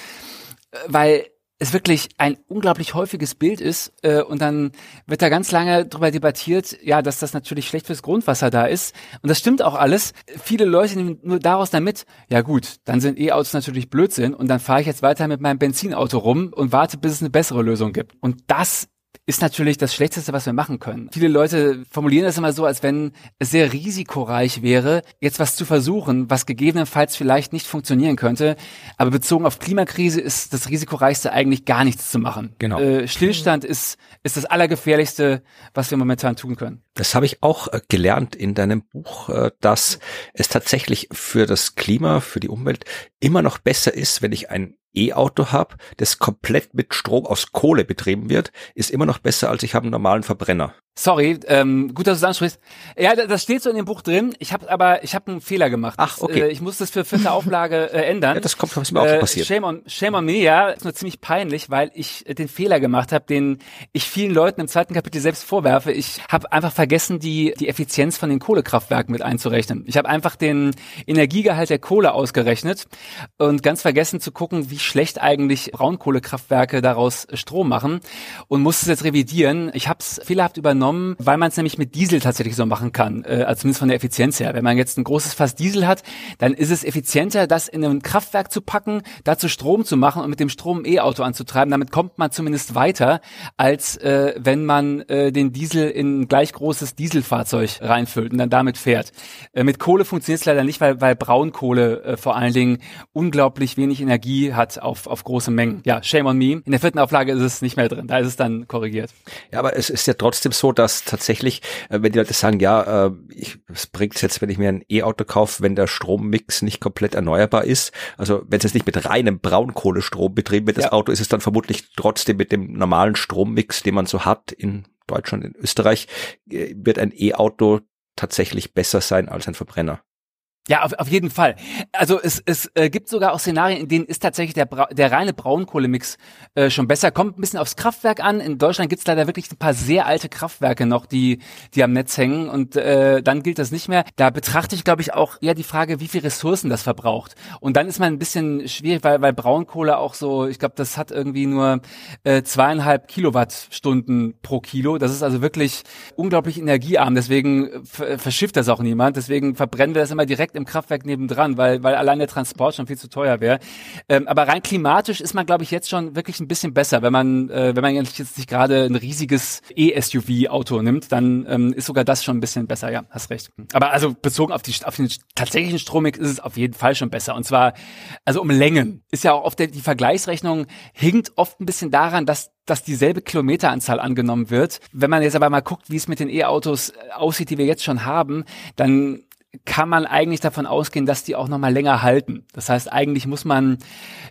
äh, weil es wirklich ein unglaublich häufiges Bild ist äh, und dann wird da ganz lange drüber debattiert, ja, dass das natürlich schlecht fürs Grundwasser da ist und das stimmt auch alles. Viele Leute nehmen nur daraus damit, ja gut, dann sind E-Autos natürlich Blödsinn und dann fahre ich jetzt weiter mit meinem Benzinauto rum und warte, bis es eine bessere Lösung gibt. Und das ist natürlich das Schlechteste, was wir machen können. Viele Leute formulieren das immer so, als wenn es sehr risikoreich wäre, jetzt was zu versuchen, was gegebenenfalls vielleicht nicht funktionieren könnte. Aber bezogen auf Klimakrise ist das risikoreichste eigentlich gar nichts zu machen. Genau. Äh, Stillstand ist, ist das Allergefährlichste, was wir momentan tun können. Das habe ich auch äh, gelernt in deinem Buch, äh, dass es tatsächlich für das Klima, für die Umwelt immer noch besser ist, wenn ich ein E-Auto habe, das komplett mit Strom aus Kohle betrieben wird, ist immer noch besser, als ich habe einen normalen Verbrenner. Sorry, ähm, gut, dass du es ansprichst. Ja, das steht so in dem Buch drin. Ich habe aber, ich habe einen Fehler gemacht. Ach, okay. Äh, ich muss das für vierte Auflage äh, ändern. Ja, das kommt, das ist mir auch äh, passiert. Shame on, shame on me, ja, ist nur ziemlich peinlich, weil ich äh, den Fehler gemacht habe, den ich vielen Leuten im zweiten Kapitel selbst vorwerfe. Ich habe einfach vergessen, die die Effizienz von den Kohlekraftwerken mit einzurechnen. Ich habe einfach den Energiegehalt der Kohle ausgerechnet und ganz vergessen zu gucken, wie schlecht eigentlich Braunkohlekraftwerke daraus Strom machen und musste es jetzt revidieren. Ich habe es fehlerhaft übernommen genommen, weil man es nämlich mit Diesel tatsächlich so machen kann, äh, also zumindest von der Effizienz her. Wenn man jetzt ein großes Fass Diesel hat, dann ist es effizienter, das in ein Kraftwerk zu packen, dazu Strom zu machen und mit dem Strom ein E-Auto anzutreiben. Damit kommt man zumindest weiter, als äh, wenn man äh, den Diesel in ein gleich großes Dieselfahrzeug reinfüllt und dann damit fährt. Äh, mit Kohle funktioniert es leider nicht, weil, weil Braunkohle äh, vor allen Dingen unglaublich wenig Energie hat auf, auf große Mengen. Ja, shame on me. In der vierten Auflage ist es nicht mehr drin. Da ist es dann korrigiert. Ja, aber es ist ja trotzdem so, dass tatsächlich, äh, wenn die Leute sagen, ja, äh, ich, was bringt's jetzt, wenn ich mir ein E-Auto kaufe, wenn der Strommix nicht komplett erneuerbar ist? Also wenn es jetzt nicht mit reinem Braunkohlestrom betrieben wird, das ja. Auto, ist es dann vermutlich trotzdem mit dem normalen Strommix, den man so hat in Deutschland, in Österreich, äh, wird ein E-Auto tatsächlich besser sein als ein Verbrenner. Ja, auf, auf jeden Fall. Also es, es äh, gibt sogar auch Szenarien, in denen ist tatsächlich der, Bra der reine Braunkohlemix äh, schon besser. Kommt ein bisschen aufs Kraftwerk an. In Deutschland gibt's leider wirklich ein paar sehr alte Kraftwerke noch, die, die am Netz hängen und äh, dann gilt das nicht mehr. Da betrachte ich, glaube ich, auch eher die Frage, wie viel Ressourcen das verbraucht. Und dann ist man ein bisschen schwierig, weil, weil Braunkohle auch so, ich glaube, das hat irgendwie nur äh, zweieinhalb Kilowattstunden pro Kilo. Das ist also wirklich unglaublich energiearm. Deswegen verschifft das auch niemand. Deswegen verbrennen wir das immer direkt direkt im Kraftwerk nebendran, weil, weil allein der Transport schon viel zu teuer wäre. Ähm, aber rein klimatisch ist man, glaube ich, jetzt schon wirklich ein bisschen besser. Wenn man, äh, wenn man jetzt nicht gerade ein riesiges E-SUV-Auto nimmt, dann ähm, ist sogar das schon ein bisschen besser, ja, hast recht. Aber also bezogen auf, die, auf den tatsächlichen Strommix ist es auf jeden Fall schon besser. Und zwar, also um Längen. Ist ja auch oft der, die Vergleichsrechnung hinkt oft ein bisschen daran, dass dass dieselbe Kilometeranzahl angenommen wird. Wenn man jetzt aber mal guckt, wie es mit den E-Autos äh, aussieht, die wir jetzt schon haben, dann kann man eigentlich davon ausgehen, dass die auch noch mal länger halten. Das heißt, eigentlich muss man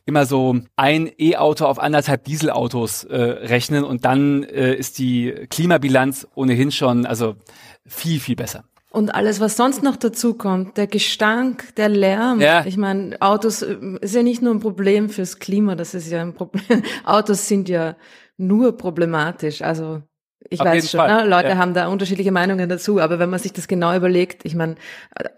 immer so ein E-Auto auf anderthalb Dieselautos äh, rechnen und dann äh, ist die Klimabilanz ohnehin schon also viel viel besser. Und alles, was sonst noch dazu kommt, der Gestank, der Lärm. Ja. Ich meine, Autos äh, ist ja nicht nur ein Problem fürs Klima, das ist ja ein Problem. Autos sind ja nur problematisch. Also ich Auf weiß schon, ne? Leute ja. haben da unterschiedliche Meinungen dazu, aber wenn man sich das genau überlegt, ich meine,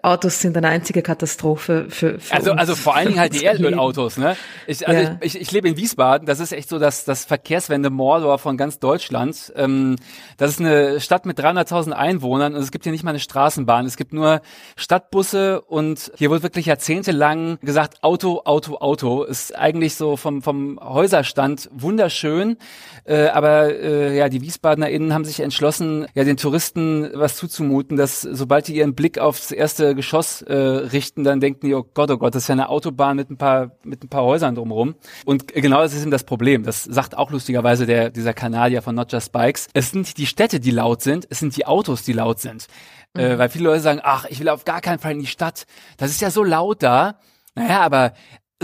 Autos sind eine einzige Katastrophe für, für Also uns, also vor allen Dingen halt die Erdölautos, ne? Ich, also ja. ich, ich, ich lebe in Wiesbaden, das ist echt so das, das Verkehrswende Mordor von ganz Deutschland. Ähm, das ist eine Stadt mit 300.000 Einwohnern und es gibt hier nicht mal eine Straßenbahn, es gibt nur Stadtbusse und hier wird wirklich jahrzehntelang gesagt, Auto, Auto, Auto. Ist eigentlich so vom, vom Häuserstand wunderschön, äh, aber äh, ja, die Wiesbadener BürgerInnen haben sich entschlossen, ja den Touristen was zuzumuten, dass sobald die ihren Blick aufs erste Geschoss äh, richten, dann denken die, oh Gott, oh Gott, das ist ja eine Autobahn mit ein paar mit ein paar Häusern drumherum. Und genau das ist eben das Problem. Das sagt auch lustigerweise der dieser Kanadier von Not Just Bikes. Es sind die Städte, die laut sind, es sind die Autos, die laut sind. Äh, mhm. Äh, weil viele Leute sagen, ach, ich will auf gar keinen Fall in die Stadt. Das ist ja so laut da. Naja, aber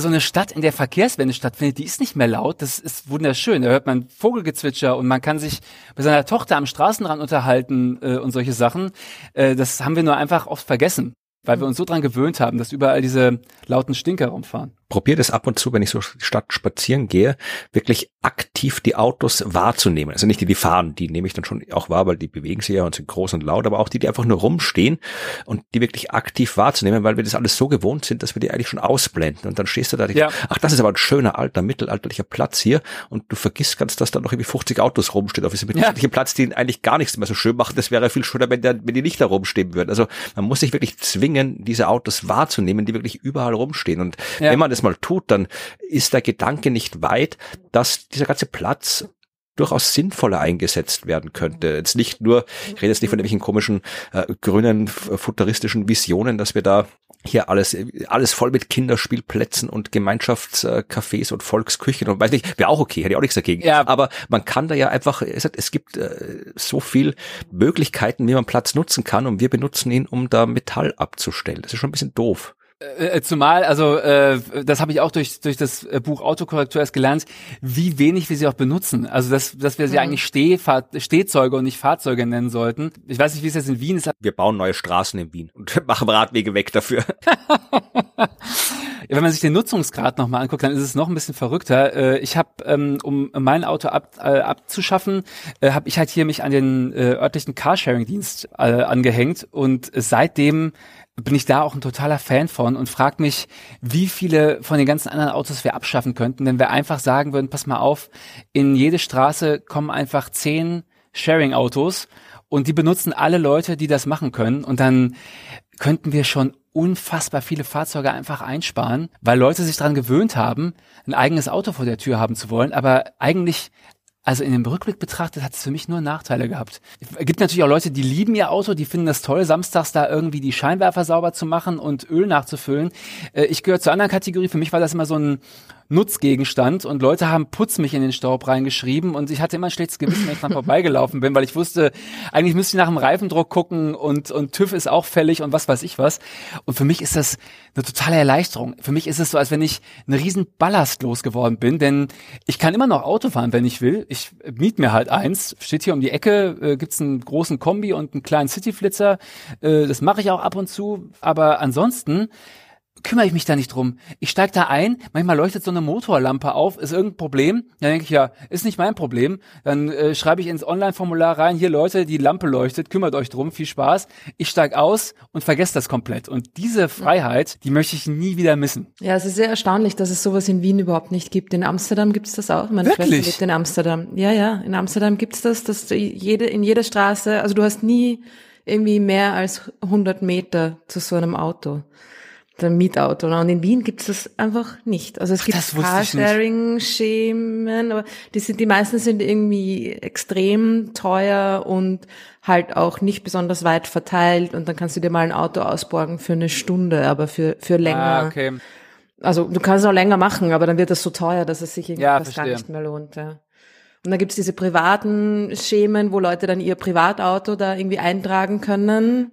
so eine Stadt, in der Verkehrswende stattfindet, die ist nicht mehr laut. Das ist wunderschön. Da hört man Vogelgezwitscher und man kann sich mit seiner Tochter am Straßenrand unterhalten äh, und solche Sachen. Äh, das haben wir nur einfach oft vergessen, weil wir uns so dran gewöhnt haben, dass überall diese lauten Stinker rumfahren probiere das ab und zu, wenn ich so statt spazieren gehe, wirklich aktiv die Autos wahrzunehmen. Also nicht die, die fahren, die nehme ich dann schon auch wahr, weil die bewegen sich ja und sind groß und laut, aber auch die, die einfach nur rumstehen und die wirklich aktiv wahrzunehmen, weil wir das alles so gewohnt sind, dass wir die eigentlich schon ausblenden. Und dann stehst du da, ja. ach, das ist aber ein schöner alter, mittelalterlicher Platz hier und du vergisst ganz, dass da noch irgendwie 50 Autos rumstehen auf diesem mittelalterlichen ja. Platz, die eigentlich gar nichts mehr so schön machen. Das wäre viel schöner, wenn, der, wenn die nicht da rumstehen würden. Also man muss sich wirklich zwingen, diese Autos wahrzunehmen, die wirklich überall rumstehen. Und ja. wenn man das mal tut, dann ist der Gedanke nicht weit, dass dieser ganze Platz durchaus sinnvoller eingesetzt werden könnte. Jetzt nicht nur, ich rede jetzt nicht von irgendwelchen komischen äh, grünen futuristischen Visionen, dass wir da hier alles alles voll mit Kinderspielplätzen und Gemeinschaftscafés und Volksküchen und weiß nicht, wäre auch okay, hätte ich auch nichts dagegen. Ja. Aber man kann da ja einfach, es, es gibt äh, so viel Möglichkeiten, wie man Platz nutzen kann und wir benutzen ihn, um da Metall abzustellen. Das ist schon ein bisschen doof. Äh, äh, zumal, also äh, das habe ich auch durch durch das äh, Buch Autokorrektur erst gelernt, wie wenig wir sie auch benutzen. Also dass dass wir sie mhm. eigentlich Stehfahr Stehzeuge und nicht Fahrzeuge nennen sollten. Ich weiß nicht, wie es jetzt in Wien ist. Wir bauen neue Straßen in Wien und machen Radwege weg dafür. wenn man sich den Nutzungsgrad nochmal anguckt, dann ist es noch ein bisschen verrückter. Ich habe, ähm, um mein Auto ab, abzuschaffen, habe ich halt hier mich an den örtlichen Carsharing-Dienst angehängt und seitdem bin ich da auch ein totaler Fan von und frage mich, wie viele von den ganzen anderen Autos wir abschaffen könnten, wenn wir einfach sagen würden, pass mal auf, in jede Straße kommen einfach zehn Sharing-Autos und die benutzen alle Leute, die das machen können und dann könnten wir schon unfassbar viele Fahrzeuge einfach einsparen, weil Leute sich daran gewöhnt haben, ein eigenes Auto vor der Tür haben zu wollen, aber eigentlich also in dem Rückblick betrachtet hat es für mich nur Nachteile gehabt. Es gibt natürlich auch Leute, die lieben ihr Auto, die finden das toll, samstags da irgendwie die Scheinwerfer sauber zu machen und Öl nachzufüllen. Äh, ich gehöre zur anderen Kategorie. Für mich war das immer so ein Nutzgegenstand und Leute haben Putz mich in den Staub reingeschrieben und ich hatte immer ein schlechtes Gewissen, wenn ich dran vorbeigelaufen bin, weil ich wusste, eigentlich müsste ich nach dem Reifendruck gucken und, und TÜV ist auch fällig und was weiß ich was. Und für mich ist das eine totale Erleichterung. Für mich ist es so, als wenn ich einen riesen Ballast losgeworden bin, denn ich kann immer noch Auto fahren, wenn ich will. Ich miet mir halt eins, steht hier um die Ecke, äh, gibt's einen großen Kombi und einen kleinen Cityflitzer. Äh, das mache ich auch ab und zu, aber ansonsten kümmere ich mich da nicht drum. Ich steig da ein, manchmal leuchtet so eine Motorlampe auf, ist irgendein Problem. Dann denke ich, ja, ist nicht mein Problem. Dann äh, schreibe ich ins Online-Formular rein, hier Leute, die Lampe leuchtet, kümmert euch drum, viel Spaß. Ich steig aus und vergesse das komplett. Und diese Freiheit, die möchte ich nie wieder missen. Ja, es ist sehr erstaunlich, dass es sowas in Wien überhaupt nicht gibt. In Amsterdam gibt es das auch. Meine Wirklich? Schwester lebt in Amsterdam. Ja, ja, in Amsterdam gibt's das, dass jede, in jeder Straße, also du hast nie irgendwie mehr als 100 Meter zu so einem Auto. Der Mietauto. Ne? Und in Wien gibt es das einfach nicht. Also es gibt Carsharing-Schemen, aber die sind, die meisten sind irgendwie extrem teuer und halt auch nicht besonders weit verteilt und dann kannst du dir mal ein Auto ausborgen für eine Stunde, aber für, für länger. Ah, okay. Also du kannst es auch länger machen, aber dann wird das so teuer, dass es sich irgendwie ja, fast gar nicht mehr lohnt. Ja. Und dann gibt's diese privaten Schemen, wo Leute dann ihr Privatauto da irgendwie eintragen können.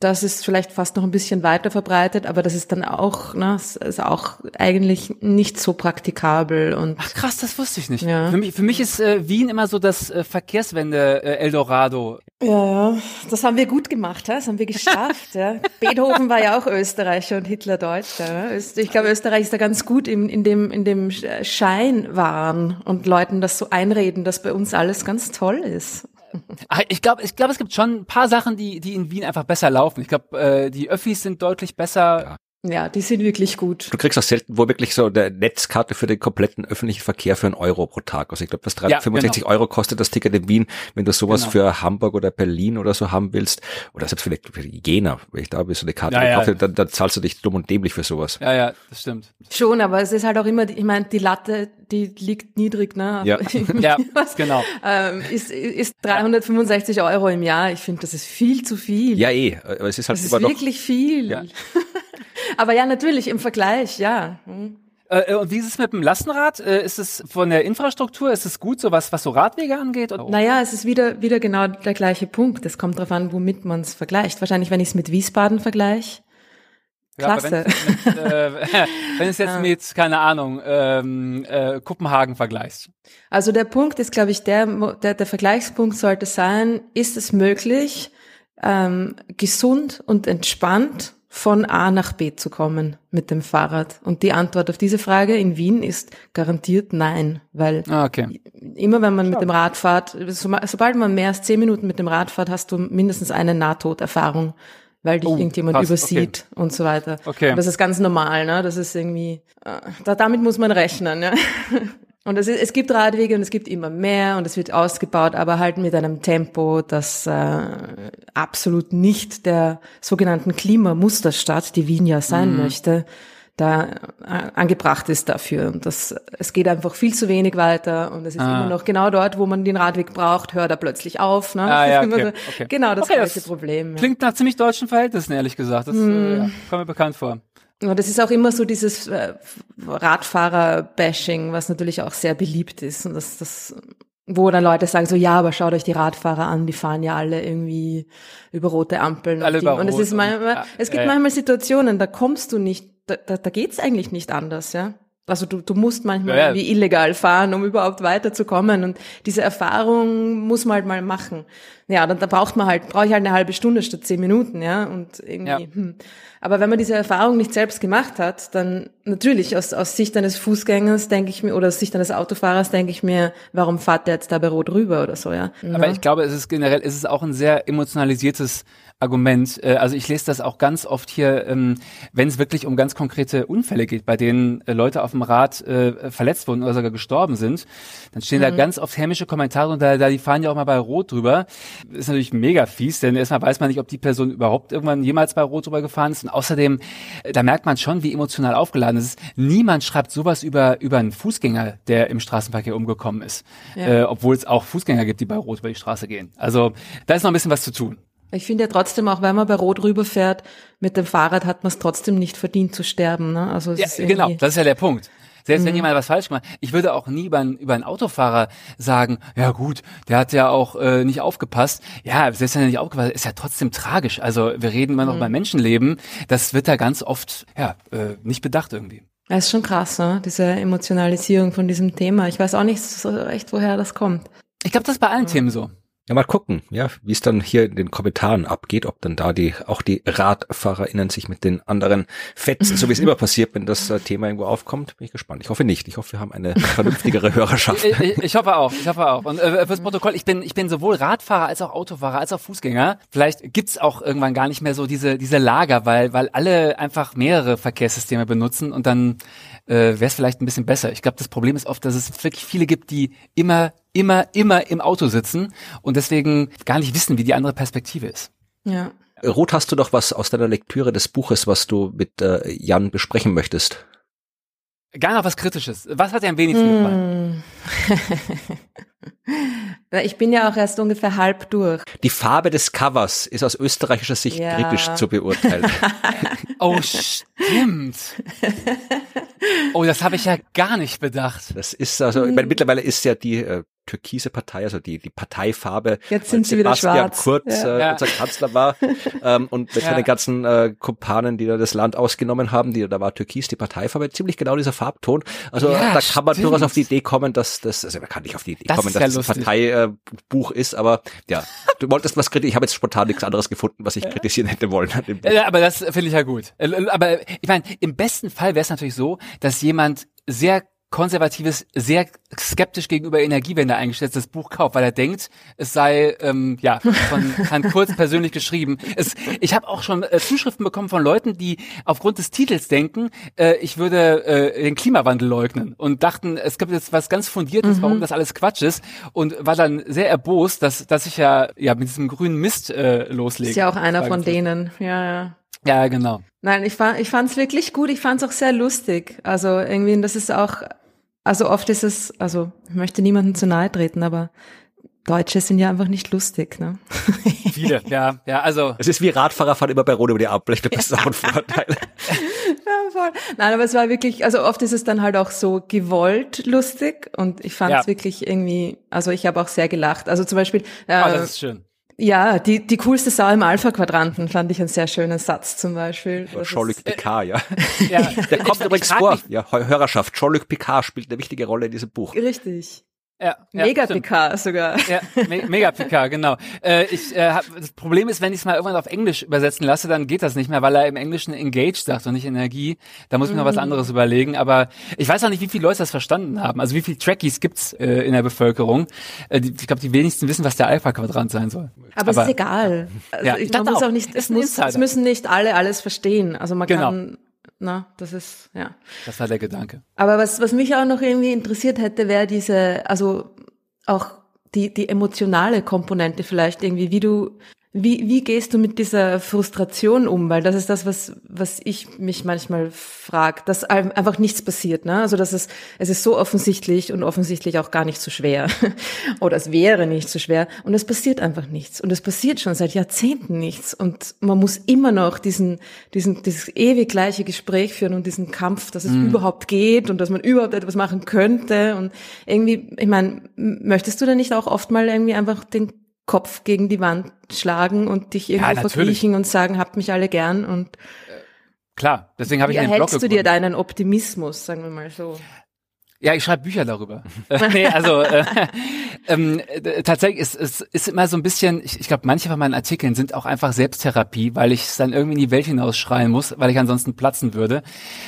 Das ist vielleicht fast noch ein bisschen weiter verbreitet, aber das ist dann auch, ne, ist auch eigentlich nicht so praktikabel und. Ach krass, das wusste ich nicht. Ja. Für mich, für mich ist äh, Wien immer so das äh, Verkehrswende äh, Eldorado. Ja, ja, das haben wir gut gemacht, ja? das haben wir geschafft. ja. Beethoven war ja auch Österreicher und Hitler Deutscher. Ja? Ich glaube, Österreich ist da ganz gut in, in dem in dem Schein waren und Leuten das so einreden, dass bei uns alles ganz toll ist. Ach, ich glaube, ich glaube, es gibt schon ein paar Sachen, die, die in Wien einfach besser laufen. Ich glaube, äh, die Öffis sind deutlich besser. Ja. Ja, die sind wirklich gut. Du kriegst auch selten, wo wirklich so eine Netzkarte für den kompletten öffentlichen Verkehr für einen Euro pro Tag. Also ich glaube, das 365 ja, genau. Euro kostet das Ticket in Wien, wenn du sowas genau. für Hamburg oder Berlin oder so haben willst. Oder selbst für, für Jena, wenn ich da so eine Karte ja, gekauft, ja. Dann, dann zahlst du dich dumm und dämlich für sowas. Ja, ja, das stimmt. Schon, aber es ist halt auch immer, ich meine, die Latte, die liegt niedrig, ne? Ja, ja genau. Ähm, ist, ist 365 Euro im Jahr. Ich finde, das ist viel zu viel. Ja, eh. Aber es ist halt das ist wirklich noch, viel. Ja. Aber ja, natürlich im Vergleich, ja. Hm. Äh, und wie ist es mit dem Lastenrad? Äh, ist es von der Infrastruktur, ist es gut, so was, was so Radwege angeht? Oder? Naja, es ist wieder, wieder genau der gleiche Punkt. Es kommt darauf an, womit man es vergleicht. Wahrscheinlich, wenn ich es mit Wiesbaden vergleiche. Klasse. Ja, wenn es jetzt, äh, mit, jetzt, keine Ahnung, ähm, äh, Kopenhagen vergleichst. Also der Punkt ist, glaube ich, der, der, der Vergleichspunkt sollte sein, ist es möglich, ähm, gesund und entspannt von A nach B zu kommen mit dem Fahrrad? Und die Antwort auf diese Frage in Wien ist garantiert nein, weil ah, okay. immer wenn man Schau. mit dem Rad fährt, so, sobald man mehr als zehn Minuten mit dem Rad fährt, hast du mindestens eine Nahtoderfahrung, weil dich oh, irgendjemand krass, übersieht okay. und so weiter. Okay. Und das ist ganz normal, ne? Das ist irgendwie, äh, da, damit muss man rechnen, ja. Und es, ist, es gibt Radwege und es gibt immer mehr und es wird ausgebaut, aber halt mit einem Tempo, das äh, absolut nicht der sogenannten Klimamusterstadt, die Wien ja sein mhm. möchte, da äh, angebracht ist dafür. Und das, es geht einfach viel zu wenig weiter und es ist ah. immer noch genau dort, wo man den Radweg braucht, hört er plötzlich auf. Ne? Ah, ja, okay, okay. Genau das okay, gleiche das Problem. Klingt nach ziemlich deutschen Verhältnissen, ehrlich gesagt. Das mm. äh, ja, kommt mir bekannt vor. Und das ist auch immer so dieses äh, Radfahrer-Bashing, was natürlich auch sehr beliebt ist. Und das, das, wo dann Leute sagen so, ja, aber schaut euch die Radfahrer an, die fahren ja alle irgendwie über rote Ampeln. Alle über und es ist manchmal, es gibt manchmal Situationen, da kommst du nicht, da, da, da geht's eigentlich nicht anders, ja. Also du, du musst manchmal ja, ja. irgendwie illegal fahren, um überhaupt weiterzukommen. Und diese Erfahrung muss man halt mal machen. Ja, dann, dann braucht man halt, brauche ich halt eine halbe Stunde statt zehn Minuten, ja. Und irgendwie. Ja. Hm. Aber wenn man diese Erfahrung nicht selbst gemacht hat, dann natürlich aus, aus Sicht eines Fußgängers denke ich mir, oder aus Sicht eines Autofahrers denke ich mir, warum fahrt der jetzt da bei Rot rüber oder so, ja. Aber ich glaube, es ist generell, es ist auch ein sehr emotionalisiertes Argument. Äh, also ich lese das auch ganz oft hier, ähm, wenn es wirklich um ganz konkrete Unfälle geht, bei denen äh, Leute auf dem Rad äh, verletzt wurden oder sogar gestorben sind, dann stehen mhm. da ganz oft hämische Kommentare und da, da die fahren ja auch mal bei Rot drüber. Ist natürlich mega fies, denn erstmal weiß man nicht, ob die Person überhaupt irgendwann jemals bei Rot drüber gefahren ist. Und außerdem, da merkt man schon, wie emotional aufgeladen es ist. Niemand schreibt sowas über, über einen Fußgänger, der im Straßenverkehr umgekommen ist. Ja. Äh, obwohl es auch Fußgänger gibt, die bei Rot über die Straße gehen. Also da ist noch ein bisschen was zu tun. Ich finde ja trotzdem, auch wenn man bei Rot rüberfährt, mit dem Fahrrad hat man es trotzdem nicht verdient zu sterben. Ne? Also ja, genau, das ist ja der Punkt. Selbst mhm. wenn jemand was falsch gemacht, ich würde auch nie über, einen, über einen Autofahrer sagen, ja gut, der hat ja auch äh, nicht aufgepasst. Ja, selbst wenn er nicht aufgepasst ist ja trotzdem tragisch. Also wir reden immer noch mhm. über Menschenleben. Das wird da ganz oft ja äh, nicht bedacht irgendwie. Das ist schon krass, ne? diese Emotionalisierung von diesem Thema. Ich weiß auch nicht so recht, woher das kommt. Ich glaube, das ist bei allen mhm. Themen so. Ja, mal gucken, ja, wie es dann hier in den Kommentaren abgeht, ob dann da die auch die RadfahrerInnen sich mit den anderen fetzen, so wie es immer passiert, wenn das äh, Thema irgendwo aufkommt. Bin ich gespannt. Ich hoffe nicht. Ich hoffe, wir haben eine vernünftigere Hörerschaft. ich, ich, ich, hoffe auch. Ich hoffe auch. Und äh, fürs Protokoll, ich bin ich bin sowohl Radfahrer als auch Autofahrer als auch Fußgänger. Vielleicht gibt's auch irgendwann gar nicht mehr so diese diese Lager, weil weil alle einfach mehrere Verkehrssysteme benutzen und dann äh, wäre es vielleicht ein bisschen besser. Ich glaube, das Problem ist oft, dass es wirklich viele gibt, die immer immer, immer im Auto sitzen und deswegen gar nicht wissen, wie die andere Perspektive ist. Ja. Ruth, hast du noch was aus deiner Lektüre des Buches, was du mit äh, Jan besprechen möchtest? Gar noch was Kritisches. Was hat dir am wenigsten hm. gefallen? ich bin ja auch erst ungefähr halb durch. Die Farbe des Covers ist aus österreichischer Sicht ja. kritisch zu beurteilen. oh, stimmt. Oh, das habe ich ja gar nicht bedacht. Das ist also, ich meine, mittlerweile ist ja die äh, türkise Partei, also die, die Parteifarbe. Jetzt sind sie Sebastian wieder schwarz. Kurz, ja. äh, unser Kanzler war, ähm, und mit ja. seinen ganzen äh, Kumpanen, die da das Land ausgenommen haben, die, da war Türkis die Parteifarbe, ziemlich genau dieser Farbton. Also ja, da kann man stimmt. durchaus auf die Idee kommen, dass das, also man kann nicht auf die Idee das kommen, dass das ein Parteibuch äh, ist, aber ja, du wolltest was kritisieren, ich habe jetzt spontan nichts anderes gefunden, was ich kritisieren hätte wollen. Ja, aber das finde ich ja gut. Äh, aber ich meine, im besten Fall wäre es natürlich so, dass jemand sehr konservatives, sehr skeptisch gegenüber Energiewende eingestelltes Buch kauft, weil er denkt, es sei ähm, ja von Herrn Kurz persönlich geschrieben. Es, ich habe auch schon äh, Zuschriften bekommen von Leuten, die aufgrund des Titels denken, äh, ich würde äh, den Klimawandel leugnen und dachten, es gibt jetzt was ganz fundiertes, mhm. warum das alles Quatsch ist und war dann sehr erbost, dass dass ich ja ja mit diesem grünen Mist äh, loslege. Ist ja auch einer von denen, ja ja. Ja, genau. Nein, ich fand ich fand's wirklich gut. Ich fand's auch sehr lustig. Also irgendwie, das ist auch also oft ist es, also ich möchte niemandem zu nahe treten, aber Deutsche sind ja einfach nicht lustig, ne? Viele, ja, ja, also. Es ist wie Radfahrerfahren immer bei Rot über die Ampel, ich glaube, das ist auch ein Vorteil. ja, voll. Nein, aber es war wirklich, also oft ist es dann halt auch so gewollt lustig und ich fand es ja. wirklich irgendwie, also ich habe auch sehr gelacht. Also zum Beispiel. Äh, oh, das ist schön. Ja, die, die coolste Sau im Alpha-Quadranten fand ich einen sehr schönen Satz zum Beispiel. Jean-Luc Picard, ja. ja. Der kommt übrigens vor. Ja, Hörerschaft. Jean-Luc Picard spielt eine wichtige Rolle in diesem Buch. Richtig. Ja, Mega PK sogar. Ja, Me Mega PK, genau. Äh, ich, äh, hab, das Problem ist, wenn ich es mal irgendwann auf Englisch übersetzen lasse, dann geht das nicht mehr, weil er im Englischen engaged sagt und nicht Energie. Da muss ich mir noch was mhm. anderes überlegen. Aber ich weiß auch nicht, wie viele Leute das verstanden haben. Also wie viele Trackies gibt's äh, in der Bevölkerung? Äh, die, ich glaube, die wenigsten wissen, was der Alpha-Quadrant sein soll. Aber, Aber es ist egal. Also ja, ich, man muss auch, auch nicht, es, muss, es müssen nicht alle alles verstehen. Also man genau. kann na, das ist, ja. Das war der Gedanke. Aber was, was mich auch noch irgendwie interessiert hätte, wäre diese, also auch die, die emotionale Komponente vielleicht irgendwie, wie du, wie, wie gehst du mit dieser Frustration um? Weil das ist das, was, was ich mich manchmal frage, dass einfach nichts passiert. Ne? Also das ist, es ist so offensichtlich und offensichtlich auch gar nicht so schwer. Oder es wäre nicht so schwer. Und es passiert einfach nichts. Und es passiert schon seit Jahrzehnten nichts. Und man muss immer noch diesen, diesen, dieses ewig gleiche Gespräch führen und diesen Kampf, dass es mhm. überhaupt geht und dass man überhaupt etwas machen könnte. Und irgendwie, ich meine, möchtest du denn nicht auch oft mal irgendwie einfach den Kopf gegen die Wand schlagen und dich irgendwo ja, verkriechen und sagen, habt mich alle gern und Klar, deswegen habe ich einen Blog du dir deinen Optimismus, sagen wir mal so? Ja, ich schreibe Bücher darüber. nee, also äh, ähm, äh, tatsächlich ist es ist, ist immer so ein bisschen, ich, ich glaube, manche von meinen Artikeln sind auch einfach Selbsttherapie, weil ich es dann irgendwie in die Welt hinausschreien muss, weil ich ansonsten platzen würde.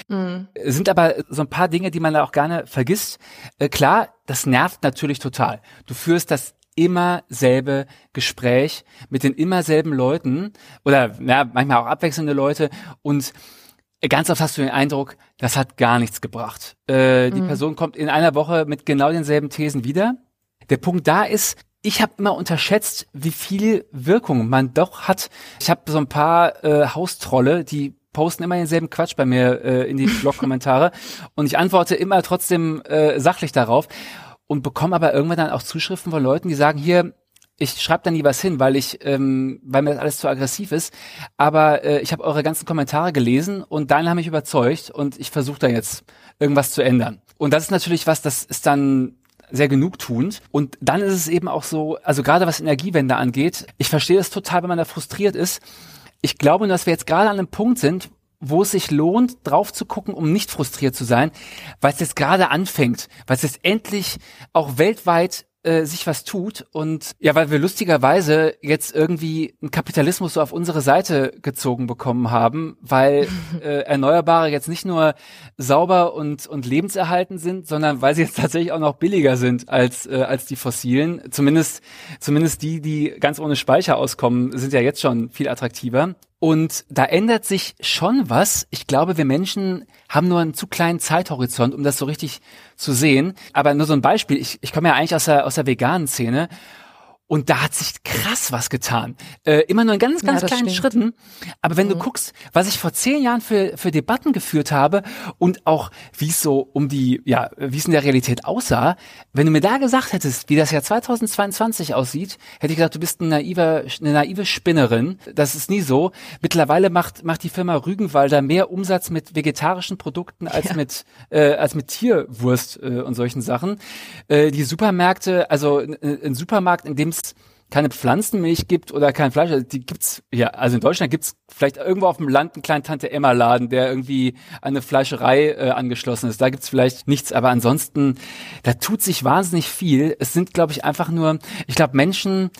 Mhm. Sind aber so ein paar Dinge, die man da auch gerne vergisst. Äh, klar, das nervt natürlich total. Du führst das immer selbe Gespräch mit den immer selben Leuten oder ja, manchmal auch abwechselnde Leute und ganz oft hast du den Eindruck, das hat gar nichts gebracht. Äh, die mhm. Person kommt in einer Woche mit genau denselben Thesen wieder. Der Punkt da ist, ich habe immer unterschätzt, wie viel Wirkung man doch hat. Ich habe so ein paar äh, Haustrolle, die posten immer denselben Quatsch bei mir äh, in die Blog-Kommentare und ich antworte immer trotzdem äh, sachlich darauf und bekomme aber irgendwann dann auch Zuschriften von Leuten, die sagen, hier, ich schreibe da nie was hin, weil ich, ähm, weil mir das alles zu aggressiv ist. Aber äh, ich habe eure ganzen Kommentare gelesen und deine haben mich überzeugt und ich versuche da jetzt irgendwas zu ändern. Und das ist natürlich was, das ist dann sehr genugtuend. Und dann ist es eben auch so, also gerade was Energiewende angeht, ich verstehe es total, wenn man da frustriert ist. Ich glaube nur, dass wir jetzt gerade an einem Punkt sind, wo es sich lohnt, drauf zu gucken, um nicht frustriert zu sein, weil es jetzt gerade anfängt, weil es jetzt endlich auch weltweit äh, sich was tut und ja, weil wir lustigerweise jetzt irgendwie einen Kapitalismus so auf unsere Seite gezogen bekommen haben, weil äh, Erneuerbare jetzt nicht nur sauber und und lebenserhalten sind, sondern weil sie jetzt tatsächlich auch noch billiger sind als äh, als die fossilen. Zumindest zumindest die, die ganz ohne Speicher auskommen, sind ja jetzt schon viel attraktiver. Und da ändert sich schon was. Ich glaube, wir Menschen haben nur einen zu kleinen Zeithorizont, um das so richtig zu sehen. Aber nur so ein Beispiel. Ich, ich komme ja eigentlich aus der, aus der veganen Szene. Und da hat sich krass was getan. Äh, immer nur in ganz, ganz ja, kleinen stimmt. Schritten. Aber wenn mhm. du guckst, was ich vor zehn Jahren für, für Debatten geführt habe und auch wie es so um die, ja, wie es in der Realität aussah, wenn du mir da gesagt hättest, wie das Jahr 2022 aussieht, hätte ich gesagt, du bist ein naiver, eine naive Spinnerin. Das ist nie so. Mittlerweile macht, macht die Firma Rügenwalder mehr Umsatz mit vegetarischen Produkten als ja. mit, äh, als mit Tierwurst äh, und solchen Sachen. Äh, die Supermärkte, also ein Supermarkt, in dem es keine Pflanzenmilch gibt oder kein Fleisch, also die gibt's ja, also in Deutschland gibt's vielleicht irgendwo auf dem Land einen kleinen Tante Emma Laden, der irgendwie eine Fleischerei äh, angeschlossen ist. Da gibt's vielleicht nichts, aber ansonsten da tut sich wahnsinnig viel. Es sind glaube ich einfach nur, ich glaube Menschen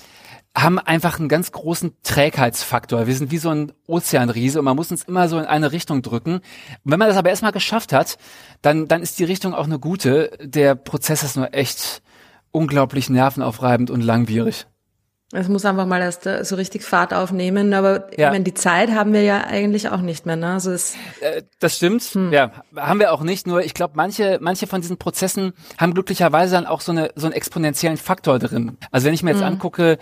haben einfach einen ganz großen Trägheitsfaktor. Wir sind wie so ein Ozeanriese und man muss uns immer so in eine Richtung drücken. Und wenn man das aber erstmal geschafft hat, dann, dann ist die Richtung auch eine gute. Der Prozess ist nur echt unglaublich nervenaufreibend und langwierig. Es muss einfach mal erst äh, so richtig Fahrt aufnehmen, aber ja. ich meine, die Zeit haben wir ja eigentlich auch nicht mehr. Ne? Also es äh, das stimmt, hm. ja, haben wir auch nicht. Nur ich glaube, manche, manche von diesen Prozessen haben glücklicherweise dann auch so eine so einen exponentiellen Faktor drin. Also wenn ich mir jetzt hm. angucke,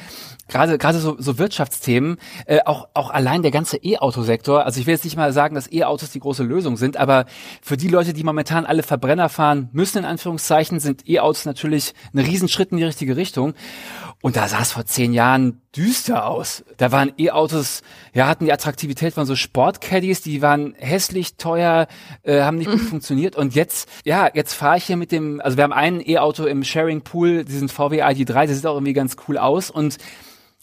gerade gerade so, so Wirtschaftsthemen, äh, auch auch allein der ganze E-Auto-Sektor. Also ich will jetzt nicht mal sagen, dass E-Autos die große Lösung sind, aber für die Leute, die momentan alle Verbrenner fahren müssen in Anführungszeichen, sind E-Autos natürlich ein Riesenschritt in die richtige Richtung. Und da sah es vor zehn Jahren düster aus. Da waren E-Autos, ja, hatten die Attraktivität von so Sportcaddies, die waren hässlich, teuer, äh, haben nicht gut funktioniert. Und jetzt, ja, jetzt fahre ich hier mit dem, also wir haben ein E-Auto im Sharing Pool, diesen VW ID3, der sieht auch irgendwie ganz cool aus und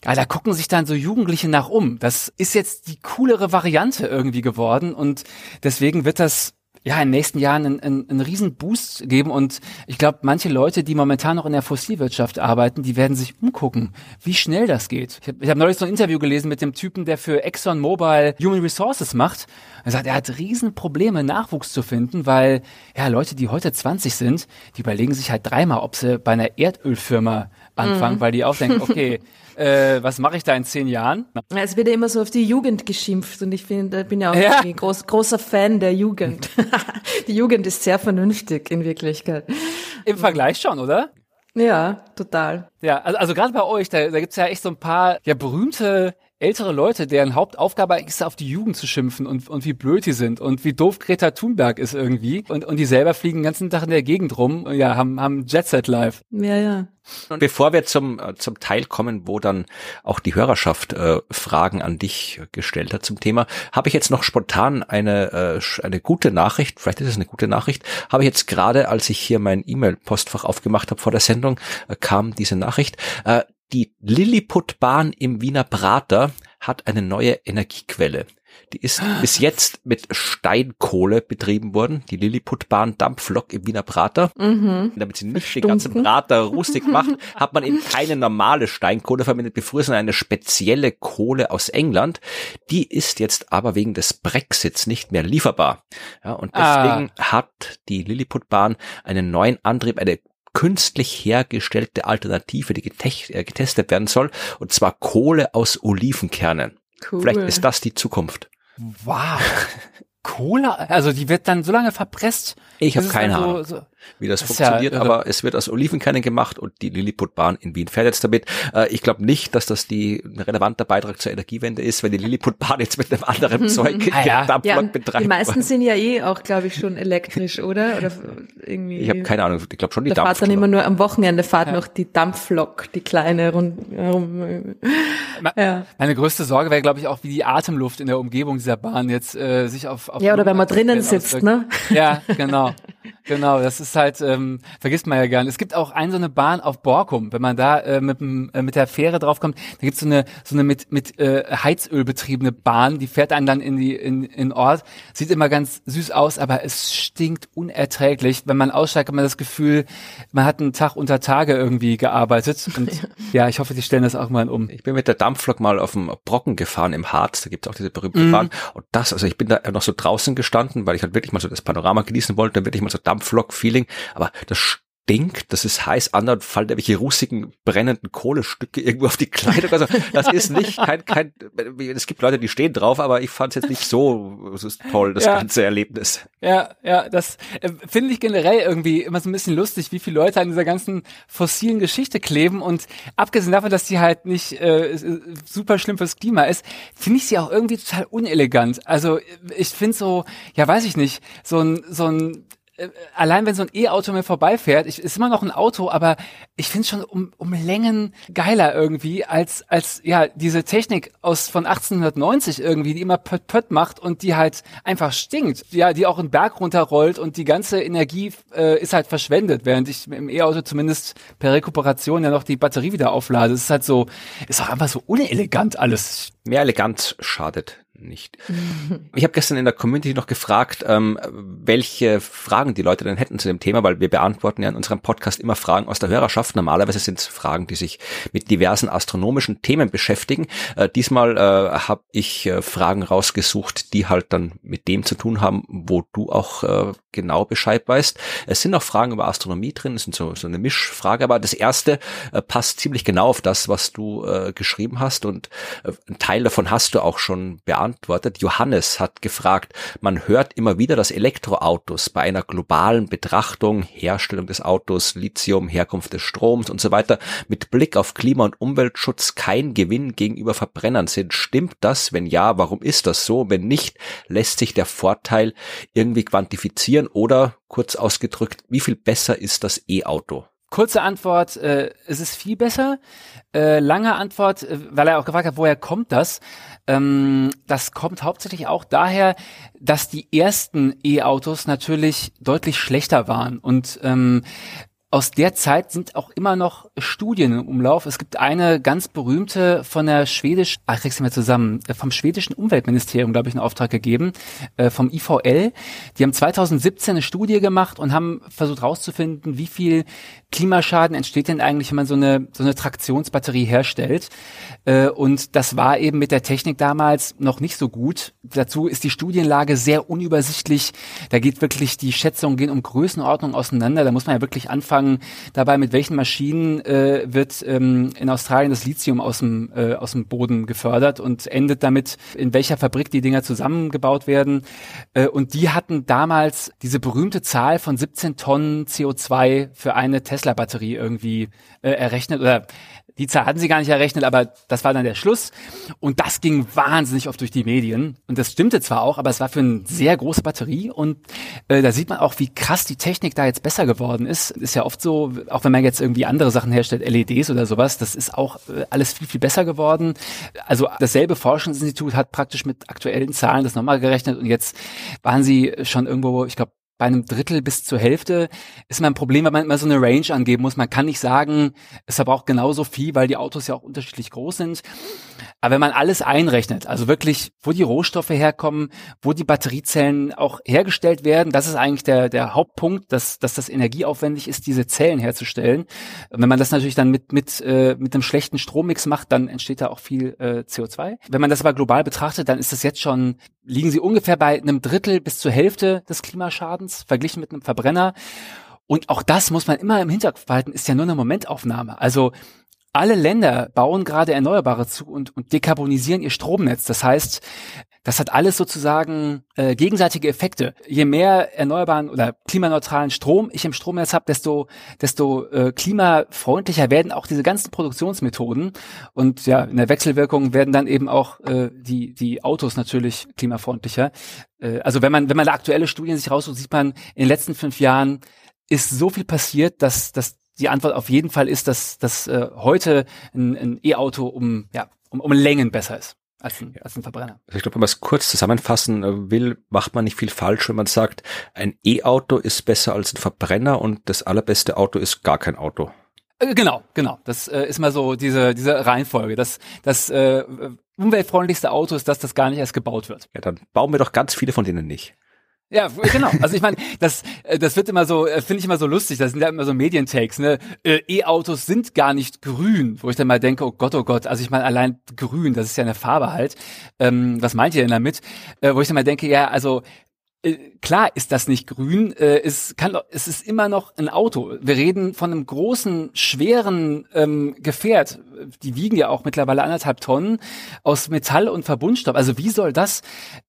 ja, da gucken sich dann so Jugendliche nach um. Das ist jetzt die coolere Variante irgendwie geworden und deswegen wird das ja, in den nächsten Jahren einen, einen, einen riesen Boost geben und ich glaube, manche Leute, die momentan noch in der Fossilwirtschaft arbeiten, die werden sich umgucken, wie schnell das geht. Ich habe hab neulich so ein Interview gelesen mit dem Typen, der für Exxon Mobil Human Resources macht. Er sagt, er hat riesen Probleme, Nachwuchs zu finden, weil ja Leute, die heute 20 sind, die überlegen sich halt dreimal, ob sie bei einer Erdölfirma anfangen, mhm. weil die auch denken, okay, äh, was mache ich da in zehn Jahren? Es wird ja immer so auf die Jugend geschimpft und ich finde, bin ja auch ja. ein groß, großer Fan der Jugend. die Jugend ist sehr vernünftig in Wirklichkeit. Im Vergleich schon, oder? Ja, total. Ja, also, also gerade bei euch, da, da gibt's ja echt so ein paar ja berühmte ältere Leute, deren Hauptaufgabe ist, auf die Jugend zu schimpfen und, und wie blöd die sind und wie doof Greta Thunberg ist irgendwie. Und, und die selber fliegen den ganzen Tag in der Gegend rum, und ja, haben, haben Jet Set Live. Ja, ja. Und bevor wir zum, äh, zum Teil kommen, wo dann auch die Hörerschaft äh, Fragen an dich gestellt hat zum Thema, habe ich jetzt noch spontan eine, äh, eine gute Nachricht, vielleicht ist es eine gute Nachricht, habe ich jetzt gerade, als ich hier mein E-Mail-Postfach aufgemacht habe vor der Sendung, äh, kam diese Nachricht. Äh, die Lilliputbahn im Wiener Prater hat eine neue Energiequelle. Die ist bis jetzt mit Steinkohle betrieben worden, die Lilliputbahn Dampflok im Wiener Prater. Mhm. Damit sie nicht den ganzen Prater rustig macht, hat man eben keine normale Steinkohle verwendet, bevor es eine spezielle Kohle aus England. Die ist jetzt aber wegen des Brexits nicht mehr lieferbar. Ja, und ah. deswegen ah. hat die Lilliputbahn einen neuen Antrieb, eine künstlich hergestellte Alternative, die äh, getestet werden soll, und zwar Kohle aus Olivenkernen. Cool. Vielleicht ist das die Zukunft. Wow. Cola, also die wird dann so lange verpresst. Ich habe keine Ahnung, so, wie das, das funktioniert, ja, aber es wird aus Olivenkernen gemacht und die Lilliputbahn in Wien fährt jetzt damit. Äh, ich glaube nicht, dass das die ein relevanter Beitrag zur Energiewende ist, wenn die Lilliputbahn jetzt mit einem anderen Zeug ah, ja. Dampflok ja, betreibt. Die meisten sind ja eh auch, glaube ich, schon elektrisch, oder? Oder irgendwie. Ich habe keine Ahnung. Ich glaube schon die da Dampflok. fahrt dann immer nur am Wochenende fahrt ja. noch die Dampflok, die kleine rund. Ja. Meine größte Sorge wäre, glaube ich, auch, wie die Atemluft in der Umgebung dieser Bahn jetzt äh, sich auf, auf ja oder wenn man drinnen sitzt, ne? Ja, genau. Genau, das ist halt, ähm, vergisst man ja gern. Es gibt auch eine so eine Bahn auf Borkum, wenn man da äh, mit, äh, mit der Fähre draufkommt, da gibt's so eine so eine mit mit äh, Heizöl betriebene Bahn, die fährt einen dann in die in, in Ort. Sieht immer ganz süß aus, aber es stinkt unerträglich. Wenn man aussteigt, hat man das Gefühl, man hat einen Tag unter Tage irgendwie gearbeitet. Und ja, ich hoffe, die stellen das auch mal um. Ich bin mit der Dampflok mal auf dem Brocken gefahren im Harz, da gibt's auch diese berühmte mm. Bahn. Und das, also ich bin da noch so draußen gestanden, weil ich halt wirklich mal so das Panorama genießen wollte, dann wirklich mal so Dampf Dampflok-Feeling, aber das stinkt, das ist heiß, anderen fallen irgendwelche russigen brennenden Kohlestücke irgendwo auf die Kleidung. Also das ist nicht kein, kein, es gibt Leute, die stehen drauf, aber ich fand es jetzt nicht so es ist toll, das ja. ganze Erlebnis. Ja, ja, das äh, finde ich generell irgendwie immer so ein bisschen lustig, wie viele Leute an dieser ganzen fossilen Geschichte kleben und abgesehen davon, dass die halt nicht äh, super schlimm fürs Klima ist, finde ich sie auch irgendwie total unelegant. Also ich finde so, ja weiß ich nicht, so ein, so ein allein wenn so ein E-Auto mir vorbeifährt, ich, ist immer noch ein Auto, aber ich finde es schon um, um Längen geiler irgendwie als als ja diese Technik aus von 1890 irgendwie, die immer pött pött macht und die halt einfach stinkt, ja, die auch einen Berg runterrollt und die ganze Energie äh, ist halt verschwendet, während ich im E-Auto zumindest per Rekuperation ja noch die Batterie wieder auflade. Es ist halt so, ist auch einfach so unelegant alles. Mehr elegant schadet nicht. Ich habe gestern in der Community noch gefragt, ähm, welche Fragen die Leute denn hätten zu dem Thema, weil wir beantworten ja in unserem Podcast immer Fragen aus der Hörerschaft. Normalerweise sind es Fragen, die sich mit diversen astronomischen Themen beschäftigen. Äh, diesmal äh, habe ich äh, Fragen rausgesucht, die halt dann mit dem zu tun haben, wo du auch äh, genau Bescheid weißt. Es sind auch Fragen über Astronomie drin, es sind so, so eine Mischfrage, aber das erste äh, passt ziemlich genau auf das, was du äh, geschrieben hast und äh, ein Teil davon hast du auch schon beantwortet. Johannes hat gefragt, man hört immer wieder, dass Elektroautos bei einer globalen Betrachtung, Herstellung des Autos, Lithium, Herkunft des Stroms und so weiter, mit Blick auf Klima- und Umweltschutz kein Gewinn gegenüber Verbrennern sind. Stimmt das? Wenn ja, warum ist das so? Wenn nicht, lässt sich der Vorteil irgendwie quantifizieren oder kurz ausgedrückt, wie viel besser ist das E-Auto? Kurze Antwort, äh, es ist viel besser. Äh, lange Antwort, äh, weil er auch gefragt hat, woher kommt das? Ähm, das kommt hauptsächlich auch daher, dass die ersten E-Autos natürlich deutlich schlechter waren und ähm, aus der Zeit sind auch immer noch Studien im Umlauf. Es gibt eine ganz berühmte von der schwedischen, ach, ich krieg's mal zusammen, äh, vom schwedischen Umweltministerium, glaube ich, einen Auftrag gegeben, äh, vom IVL. Die haben 2017 eine Studie gemacht und haben versucht herauszufinden, wie viel Klimaschaden entsteht denn eigentlich, wenn man so eine, so eine Traktionsbatterie herstellt. Äh, und das war eben mit der Technik damals noch nicht so gut. Dazu ist die Studienlage sehr unübersichtlich. Da geht wirklich, die Schätzungen gehen um Größenordnung auseinander. Da muss man ja wirklich anfangen, angefangen dabei, mit welchen Maschinen äh, wird ähm, in Australien das Lithium aus dem, äh, aus dem Boden gefördert und endet damit, in welcher Fabrik die Dinger zusammengebaut werden. Äh, und die hatten damals diese berühmte Zahl von 17 Tonnen CO2 für eine Tesla-Batterie irgendwie äh, errechnet oder die Zahl hatten sie gar nicht errechnet, aber das war dann der Schluss. Und das ging wahnsinnig oft durch die Medien. Und das stimmte zwar auch, aber es war für eine sehr große Batterie. Und äh, da sieht man auch, wie krass die Technik da jetzt besser geworden ist. Ist ja oft so, auch wenn man jetzt irgendwie andere Sachen herstellt, LEDs oder sowas, das ist auch äh, alles viel, viel besser geworden. Also dasselbe Forschungsinstitut hat praktisch mit aktuellen Zahlen das nochmal gerechnet und jetzt waren sie schon irgendwo, ich glaube, bei einem Drittel bis zur Hälfte ist man ein Problem, weil man immer so eine Range angeben muss. Man kann nicht sagen, es verbraucht genauso viel, weil die Autos ja auch unterschiedlich groß sind. Aber wenn man alles einrechnet, also wirklich, wo die Rohstoffe herkommen, wo die Batteriezellen auch hergestellt werden, das ist eigentlich der, der Hauptpunkt, dass, dass das energieaufwendig ist, diese Zellen herzustellen. Wenn man das natürlich dann mit, mit, äh, mit einem schlechten Strommix macht, dann entsteht da auch viel äh, CO2. Wenn man das aber global betrachtet, dann ist das jetzt schon, liegen sie ungefähr bei einem Drittel bis zur Hälfte des Klimaschadens, verglichen mit einem Verbrenner. Und auch das muss man immer im Hinterkopf behalten, ist ja nur eine Momentaufnahme. Also alle Länder bauen gerade Erneuerbare zu und, und dekarbonisieren ihr Stromnetz. Das heißt, das hat alles sozusagen äh, gegenseitige Effekte. Je mehr erneuerbaren oder klimaneutralen Strom ich im Stromnetz habe, desto, desto äh, klimafreundlicher werden auch diese ganzen Produktionsmethoden. Und ja, in der Wechselwirkung werden dann eben auch äh, die, die Autos natürlich klimafreundlicher. Äh, also wenn man, wenn man da aktuelle Studien sich raussucht, sieht man, in den letzten fünf Jahren ist so viel passiert, dass, dass die Antwort auf jeden Fall ist, dass, dass äh, heute ein, ein E-Auto um, ja, um, um Längen besser ist als ein, als ein Verbrenner. Also ich glaube, wenn man es kurz zusammenfassen äh, will, macht man nicht viel falsch, wenn man sagt, ein E-Auto ist besser als ein Verbrenner und das allerbeste Auto ist gar kein Auto. Äh, genau, genau. Das äh, ist mal so diese, diese Reihenfolge. Das, das äh, umweltfreundlichste Auto ist das, das gar nicht erst gebaut wird. Ja, dann bauen wir doch ganz viele von denen nicht. Ja, genau. Also ich meine, das, äh, das wird immer so, äh, finde ich immer so lustig. Das sind ja immer so Medientakes. Ne? Äh, E-Autos sind gar nicht grün, wo ich dann mal denke, oh Gott, oh Gott. Also ich meine, allein grün, das ist ja eine Farbe halt. Ähm, was meint ihr denn damit? Äh, wo ich dann mal denke, ja, also klar ist das nicht grün. Äh, es kann, es ist immer noch ein Auto. Wir reden von einem großen, schweren ähm, Gefährt. Die wiegen ja auch mittlerweile anderthalb Tonnen aus Metall und Verbundstoff. Also wie soll das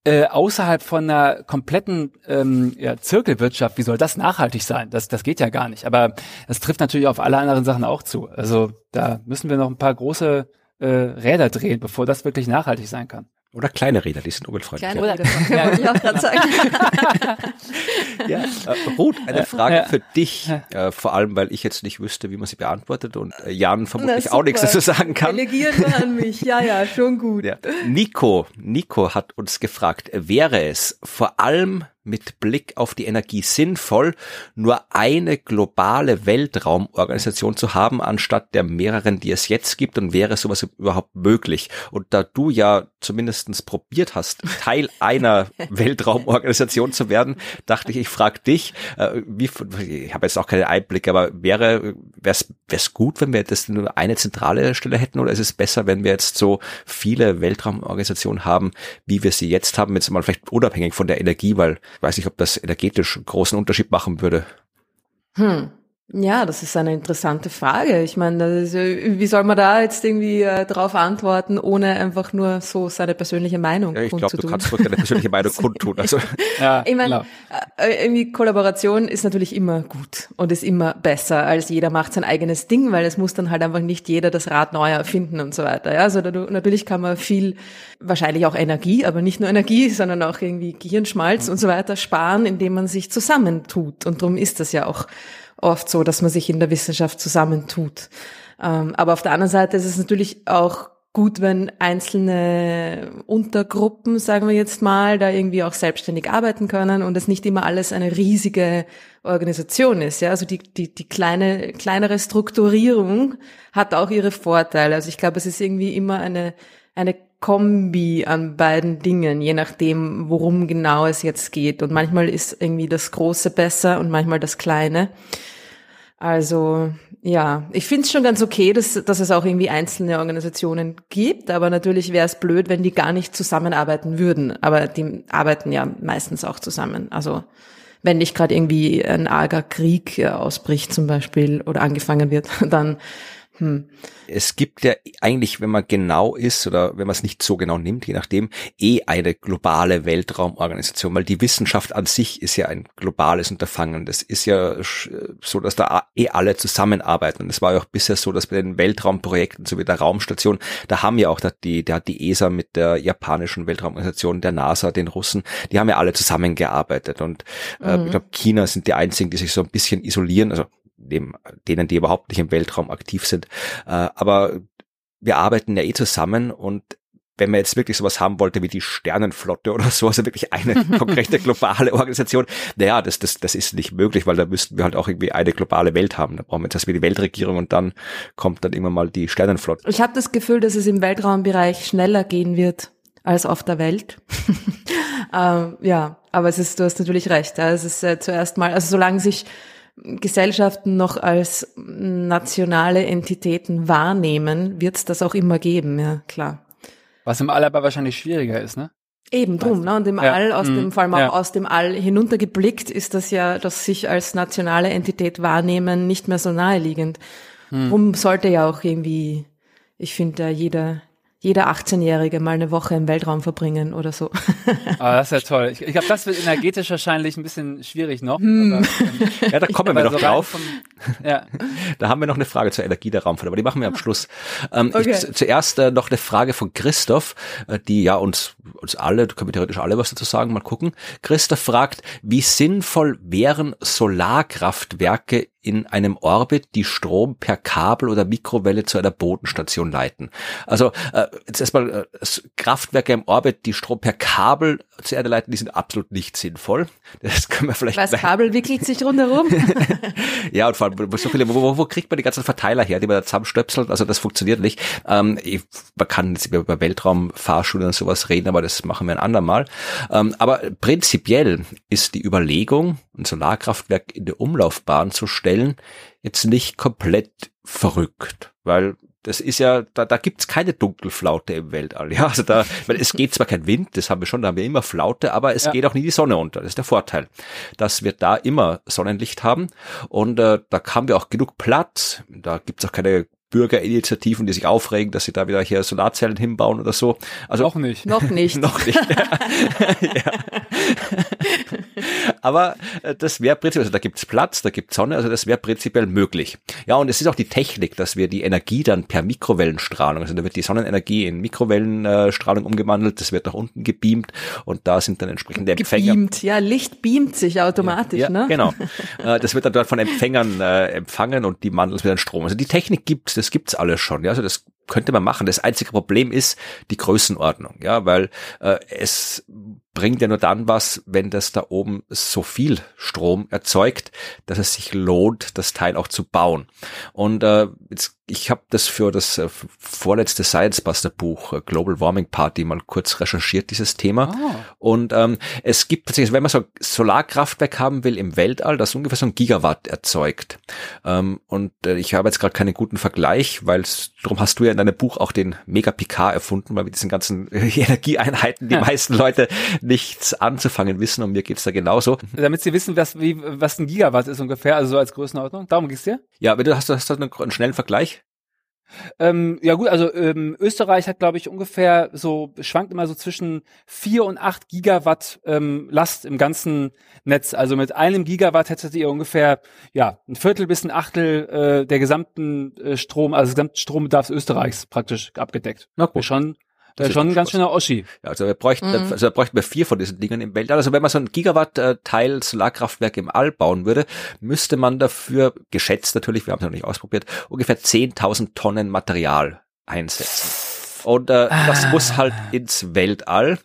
äh, außerhalb von einer kompletten ähm, ja, Zirkelwirtschaft, wie soll das nachhaltig sein? Das, das geht ja gar nicht. Aber das trifft natürlich auf alle anderen Sachen auch zu. Also da müssen wir noch ein paar große äh, Räder drehen, bevor das wirklich nachhaltig sein kann. Oder kleine Räder, die sind umweltfreundlich. Kleine Räder, wollte ich auch gerade sagen. ja, äh, Ruth, eine Frage ja. für dich, äh, vor allem, weil ich jetzt nicht wüsste, wie man sie beantwortet und äh, Jan vermutlich auch nichts dazu sagen kann. Delegieren wir an mich, ja, ja, schon gut. Ja. Nico, Nico hat uns gefragt, wäre es vor allem mit Blick auf die Energie sinnvoll, nur eine globale Weltraumorganisation zu haben, anstatt der mehreren, die es jetzt gibt? Und wäre sowas überhaupt möglich? Und da du ja zumindestens probiert hast, Teil einer Weltraumorganisation zu werden, dachte ich, ich frage dich, äh, wie, ich habe jetzt auch keine Einblicke, aber wäre es gut, wenn wir das nur eine zentrale Stelle hätten, oder ist es besser, wenn wir jetzt so viele Weltraumorganisationen haben, wie wir sie jetzt haben, jetzt mal vielleicht unabhängig von der Energie, weil weiß nicht, ob das energetisch einen großen Unterschied machen würde. Hm. Ja, das ist eine interessante Frage. Ich meine, ist, wie soll man da jetzt irgendwie äh, darauf antworten, ohne einfach nur so seine persönliche Meinung ja, ich glaube, du kannst nur deine persönliche Meinung kundtun. Also. ja, ich meine, äh, irgendwie Kollaboration ist natürlich immer gut und ist immer besser, als jeder macht sein eigenes Ding, weil es muss dann halt einfach nicht jeder das Rad neu erfinden und so weiter. Ja, also da, natürlich kann man viel, wahrscheinlich auch Energie, aber nicht nur Energie, sondern auch irgendwie Gehirnschmalz mhm. und so weiter sparen, indem man sich zusammentut. Und darum ist das ja auch oft so, dass man sich in der Wissenschaft zusammentut. Ähm, aber auf der anderen Seite ist es natürlich auch gut, wenn einzelne Untergruppen, sagen wir jetzt mal, da irgendwie auch selbstständig arbeiten können und es nicht immer alles eine riesige Organisation ist. Ja, also die, die, die kleine, kleinere Strukturierung hat auch ihre Vorteile. Also ich glaube, es ist irgendwie immer eine, eine Kombi an beiden Dingen, je nachdem, worum genau es jetzt geht. Und manchmal ist irgendwie das Große besser und manchmal das Kleine. Also ja, ich finde es schon ganz okay, dass, dass es auch irgendwie einzelne Organisationen gibt, aber natürlich wäre es blöd, wenn die gar nicht zusammenarbeiten würden. Aber die arbeiten ja meistens auch zusammen. Also wenn nicht gerade irgendwie ein arger Krieg ausbricht zum Beispiel oder angefangen wird, dann hm. Es gibt ja eigentlich, wenn man genau ist oder wenn man es nicht so genau nimmt, je nachdem, eh eine globale Weltraumorganisation, weil die Wissenschaft an sich ist ja ein globales Unterfangen. Das ist ja so, dass da eh alle zusammenarbeiten. Und es war ja auch bisher so, dass bei den Weltraumprojekten, so wie der Raumstation, da haben ja auch die, da die ESA mit der japanischen Weltraumorganisation, der NASA, den Russen, die haben ja alle zusammengearbeitet. Und äh, mhm. ich glaube, China sind die einzigen, die sich so ein bisschen isolieren. Also dem, denen, die überhaupt nicht im Weltraum aktiv sind. Äh, aber wir arbeiten ja eh zusammen und wenn man jetzt wirklich sowas haben wollte wie die Sternenflotte oder so, also wirklich eine konkrete globale Organisation, naja, das, das, das ist nicht möglich, weil da müssten wir halt auch irgendwie eine globale Welt haben. Da brauchen wir jetzt erst wie die Weltregierung und dann kommt dann immer mal die Sternenflotte. Ich habe das Gefühl, dass es im Weltraumbereich schneller gehen wird als auf der Welt. ähm, ja, aber es ist, du hast natürlich recht. Ja, es ist äh, zuerst mal, also solange sich Gesellschaften noch als nationale Entitäten wahrnehmen, wird es das auch immer geben, ja, klar. Was im All aber wahrscheinlich schwieriger ist, ne? Eben drum, ne? Und im ja. All, aus dem, mhm. vor allem auch ja. aus dem All hinuntergeblickt, ist das ja, das sich als nationale Entität wahrnehmen, nicht mehr so naheliegend. Hm. Drum sollte ja auch irgendwie, ich finde, jeder, jeder 18-Jährige mal eine Woche im Weltraum verbringen oder so. Ah, das ist ja toll. Ich, ich glaube, das wird energetisch wahrscheinlich ein bisschen schwierig noch. Hm. Aber, ähm, ja, da kommen wir noch so drauf. Vom, ja. Da haben wir noch eine Frage zur Energie der Raumfahrt, aber die machen wir am Schluss. Ähm, okay. ich, zuerst äh, noch eine Frage von Christoph, äh, die ja uns, uns alle, da können wir theoretisch alle was dazu sagen, mal gucken. Christoph fragt, wie sinnvoll wären Solarkraftwerke in einem Orbit, die Strom per Kabel oder Mikrowelle zu einer Bodenstation leiten. Also äh, jetzt erstmal äh, Kraftwerke im Orbit, die Strom per Kabel zur Erde leiten, die sind absolut nicht sinnvoll. Das können wir vielleicht. Was Kabel wickelt sich rundherum? ja, und vor allem so viele, wo, wo, kriegt man die ganzen Verteiler her, die man da zusammenstöpselt? Also das funktioniert nicht. Ähm, ich, man kann jetzt über Weltraumfahrschulen und sowas reden, aber das machen wir ein andermal. Ähm, aber prinzipiell ist die Überlegung, ein Solarkraftwerk in der Umlaufbahn zu stellen, jetzt nicht komplett verrückt, weil das ist ja, da, da gibt's keine Dunkelflaute im Weltall. Ja, also da, weil es geht zwar kein Wind, das haben wir schon, da haben wir immer Flaute, aber es ja. geht auch nie die Sonne unter. Das ist der Vorteil, dass wir da immer Sonnenlicht haben und äh, da haben wir auch genug Platz. Da gibt's auch keine Bürgerinitiativen, die sich aufregen, dass sie da wieder hier Solarzellen hinbauen oder so. Also noch nicht. Noch nicht. noch nicht. ja. Aber äh, das wäre prinzipiell, also da gibt's Platz, da gibt's Sonne, also das wäre prinzipiell möglich. Ja, und es ist auch die Technik, dass wir die Energie dann per Mikrowellenstrahlung, also da wird die Sonnenenergie in Mikrowellenstrahlung umgewandelt, das wird nach unten gebeamt und da sind dann entsprechende Empfänger. Gebeamt, ja, Licht beamt sich automatisch, ja, ne? Genau. Äh, das wird dann dort von Empfängern äh, empfangen und die wandeln es wieder in Strom. Also die Technik gibt, das gibt's alles schon. Ja, also das könnte man machen. Das einzige Problem ist die Größenordnung, ja, weil äh, es bringt ja nur dann was, wenn das da oben so viel Strom erzeugt, dass es sich lohnt, das Teil auch zu bauen. Und äh, jetzt, ich habe das für das äh, vorletzte Science Buster Buch äh, Global Warming Party mal kurz recherchiert, dieses Thema. Oh. Und ähm, es gibt tatsächlich, wenn man so ein Solarkraftwerk haben will im Weltall, das ungefähr so ein Gigawatt erzeugt. Ähm, und äh, ich habe jetzt gerade keinen guten Vergleich, weil darum hast du ja in deinem Buch auch den Mega erfunden, weil mit diesen ganzen Energieeinheiten die ja. meisten Leute nichts anzufangen wissen und mir geht's da genauso. Damit sie wissen, was, wie, was ein Gigawatt ist ungefähr, also so als Größenordnung. Darum geht's dir? Ja, wenn du hast, hast du einen, einen schnellen Vergleich? Ähm, ja gut, also ähm, Österreich hat, glaube ich, ungefähr so, schwankt immer so zwischen vier und acht Gigawatt ähm, Last im ganzen Netz. Also mit einem Gigawatt hättet ihr ungefähr ja ein Viertel bis ein Achtel äh, der gesamten äh, Strom, also des gesamten Strombedarfs Österreichs praktisch abgedeckt. Na gut. Schon das ist schon ein ganz schöner Oschi. Ja, also wir bräuchten, mhm. also wir bräuchten wir vier von diesen Dingen im Weltall. Also wenn man so ein Gigawatt-Teil Solarkraftwerk im All bauen würde, müsste man dafür, geschätzt natürlich, wir haben es noch nicht ausprobiert, ungefähr 10.000 Tonnen Material einsetzen. Und äh, ah. das muss halt ins Weltall.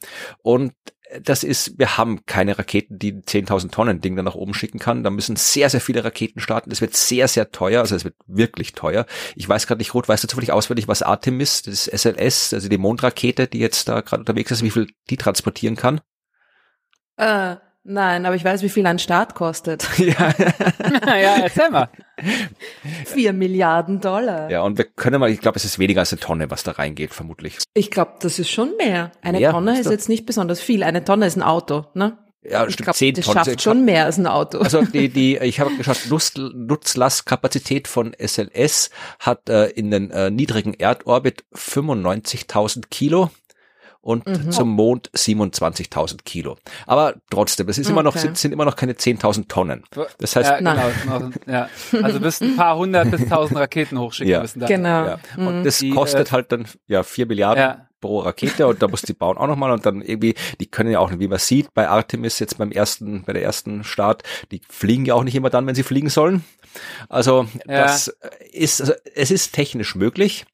Und das ist, wir haben keine Raketen, die 10.000 Tonnen Ding dann nach oben schicken kann. Da müssen sehr, sehr viele Raketen starten. Das wird sehr, sehr teuer. Also es wird wirklich teuer. Ich weiß gerade nicht, Rot, weißt du zufällig auswendig, was Artemis, das SLS, also die Mondrakete, die jetzt da gerade unterwegs ist, wie viel die transportieren kann? Äh, Nein, aber ich weiß, wie viel ein Start kostet. ja, ja erzähl mal. Vier Milliarden Dollar. Ja, und wir können mal, ich glaube, es ist weniger als eine Tonne, was da reingeht, vermutlich. Ich glaube, das ist schon mehr. Eine mehr? Tonne ist, jetzt nicht besonders viel. Eine Tonne ist ein Auto, ne? Ja, ich glaube, das Tonnen. schafft schon mehr als ein Auto. Also die, die, ich habe geschaut, Nutz, Nutzlastkapazität von SLS hat äh, in den äh, niedrigen Erdorbit 95.000 Kilo und mhm. zum Mond 27.000 Kilo. Aber trotzdem, es ist immer noch, sind, sind immer noch keine 10.000 Tonnen. Das heißt, ja, genau, ja. also bis ein paar hundert bis tausend Raketen hochschicken ja. müssen. Da. Genau. Ja. Und mhm. das die, kostet äh, halt dann ja vier Milliarden. Ja pro Rakete und da muss die bauen auch nochmal und dann irgendwie, die können ja auch, wie man sieht, bei Artemis jetzt beim ersten, bei der ersten Start, die fliegen ja auch nicht immer dann, wenn sie fliegen sollen. Also ja. das ist, also es ist technisch möglich.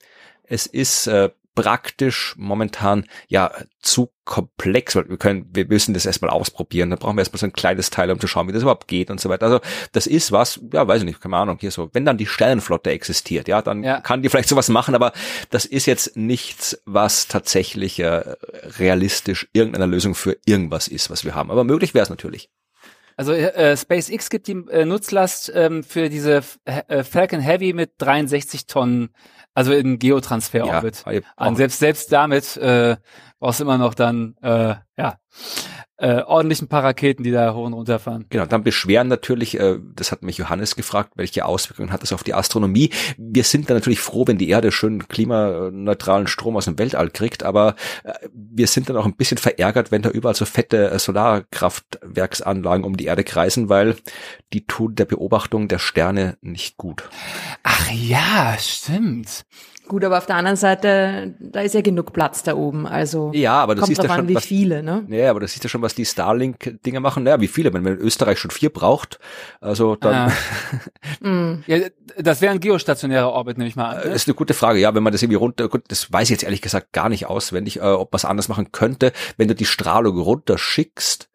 Es ist äh, praktisch momentan ja zu komplex, weil wir können, wir müssen das erstmal ausprobieren. Da brauchen wir erstmal so ein kleines Teil, um zu schauen, wie das überhaupt geht und so weiter. Also das ist was, ja, weiß ich nicht, keine Ahnung, hier so, wenn dann die Sternenflotte existiert, ja, dann ja. kann die vielleicht sowas machen, aber das ist jetzt nichts, was tatsächlich äh, realistisch irgendeine Lösung für irgendwas ist, was wir haben. Aber möglich wäre es natürlich. Also äh, SpaceX gibt die äh, Nutzlast ähm, für diese äh, Falcon Heavy mit 63 Tonnen also in Geotransfer-Orbit. Ja, an. Selbst, selbst damit äh, brauchst immer noch dann, äh, ja, äh, ordentlich paar Raketen, die da hoch und runter fahren. Genau, dann beschweren natürlich, äh, das hat mich Johannes gefragt, welche Auswirkungen hat das auf die Astronomie. Wir sind dann natürlich froh, wenn die Erde schön klimaneutralen Strom aus dem Weltall kriegt, aber äh, wir sind dann auch ein bisschen verärgert, wenn da überall so fette äh, Solarkraftwerksanlagen um die Erde kreisen, weil die tun der Beobachtung der Sterne nicht gut. Ach ja, stimmt. Gut, aber auf der anderen Seite, da ist ja genug Platz da oben. Also ja, aber das kommt ist ja schon, wie was, viele, ne? Ja, aber das ist ja schon, was die Starlink-Dinger machen. Naja, wie viele? Wenn man in Österreich schon vier braucht, also dann. Ah. ja, das wäre ein geostationärer Orbit, nehme ich mal an. Das ne? ist eine gute Frage. Ja, wenn man das irgendwie runter, gut, das weiß ich jetzt ehrlich gesagt gar nicht auswendig, äh, ob man es anders machen könnte. Wenn du die Strahlung runterschickst,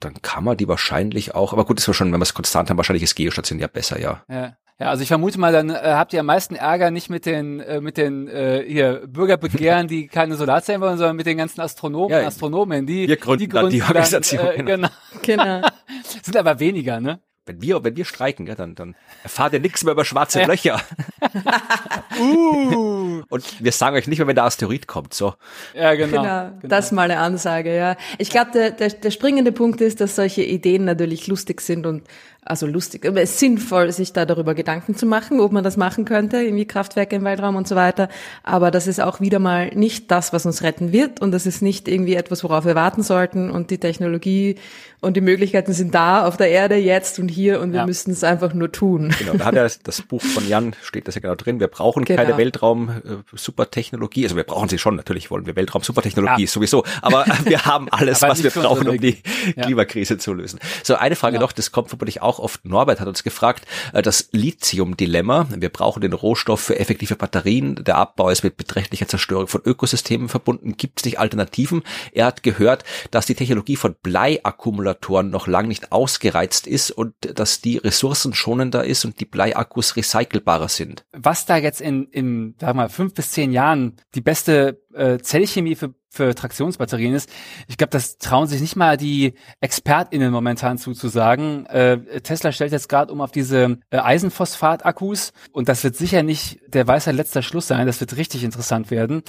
dann kann man die wahrscheinlich auch, aber gut, das war schon, wenn wir es konstant haben, wahrscheinlich ist geostationär besser, ja. Ja. Ja, also ich vermute mal, dann äh, habt ihr am meisten Ärger nicht mit den äh, mit den äh, hier Bürgerbegehren, die keine Solarzellen wollen, sondern mit den ganzen Astronomen, ja, Astronomen, die wir gründen die, gründen dann die Organisation. Dann, äh, genau. genau. Sind aber weniger, ne? wenn wir, wenn wir streiken, ja, dann, dann erfahrt ihr nichts mehr über schwarze ja. Löcher. uh. Und wir sagen euch nicht mehr, wenn der Asteroid kommt, so. Ja, genau. genau. genau. Das ist mal eine Ansage, ja. Ich glaube, der, der, der springende Punkt ist, dass solche Ideen natürlich lustig sind und also lustig, aber es ist sinnvoll, sich da darüber Gedanken zu machen, ob man das machen könnte, irgendwie Kraftwerke im Weltraum und so weiter. Aber das ist auch wieder mal nicht das, was uns retten wird und das ist nicht irgendwie etwas, worauf wir warten sollten und die Technologie und die Möglichkeiten sind da auf der Erde jetzt und hier und wir ja. müssten es einfach nur tun. Genau, da hat ja das Buch von Jan, steht das ja genau drin, wir brauchen genau. keine Weltraum-Supertechnologie, also wir brauchen sie schon, natürlich wollen wir Weltraum-Supertechnologie ja. sowieso, aber wir haben alles, was wir brauchen, um die ja. Klimakrise zu lösen. So, eine Frage noch, das kommt vermutlich auch oft, Norbert hat uns gefragt, äh, das Lithium-Dilemma, wir brauchen den Rohstoff für effektive Batterien, der Abbau ist mit beträchtlicher Zerstörung von Ökosystemen verbunden, gibt es nicht Alternativen? Er hat gehört, dass die Technologie von Bleiakkumulatoren noch lang nicht ausgereizt ist und dass die ressourcenschonender ist und die Bleiakkus recycelbarer sind. Was da jetzt in, in sag mal, fünf bis zehn Jahren die beste äh, Zellchemie für, für Traktionsbatterien ist, ich glaube, das trauen sich nicht mal die ExpertInnen momentan zuzusagen. Äh, Tesla stellt jetzt gerade um auf diese äh, Eisenphosphat-Akkus und das wird sicher nicht der Weisheit letzter Schluss sein. Das wird richtig interessant werden.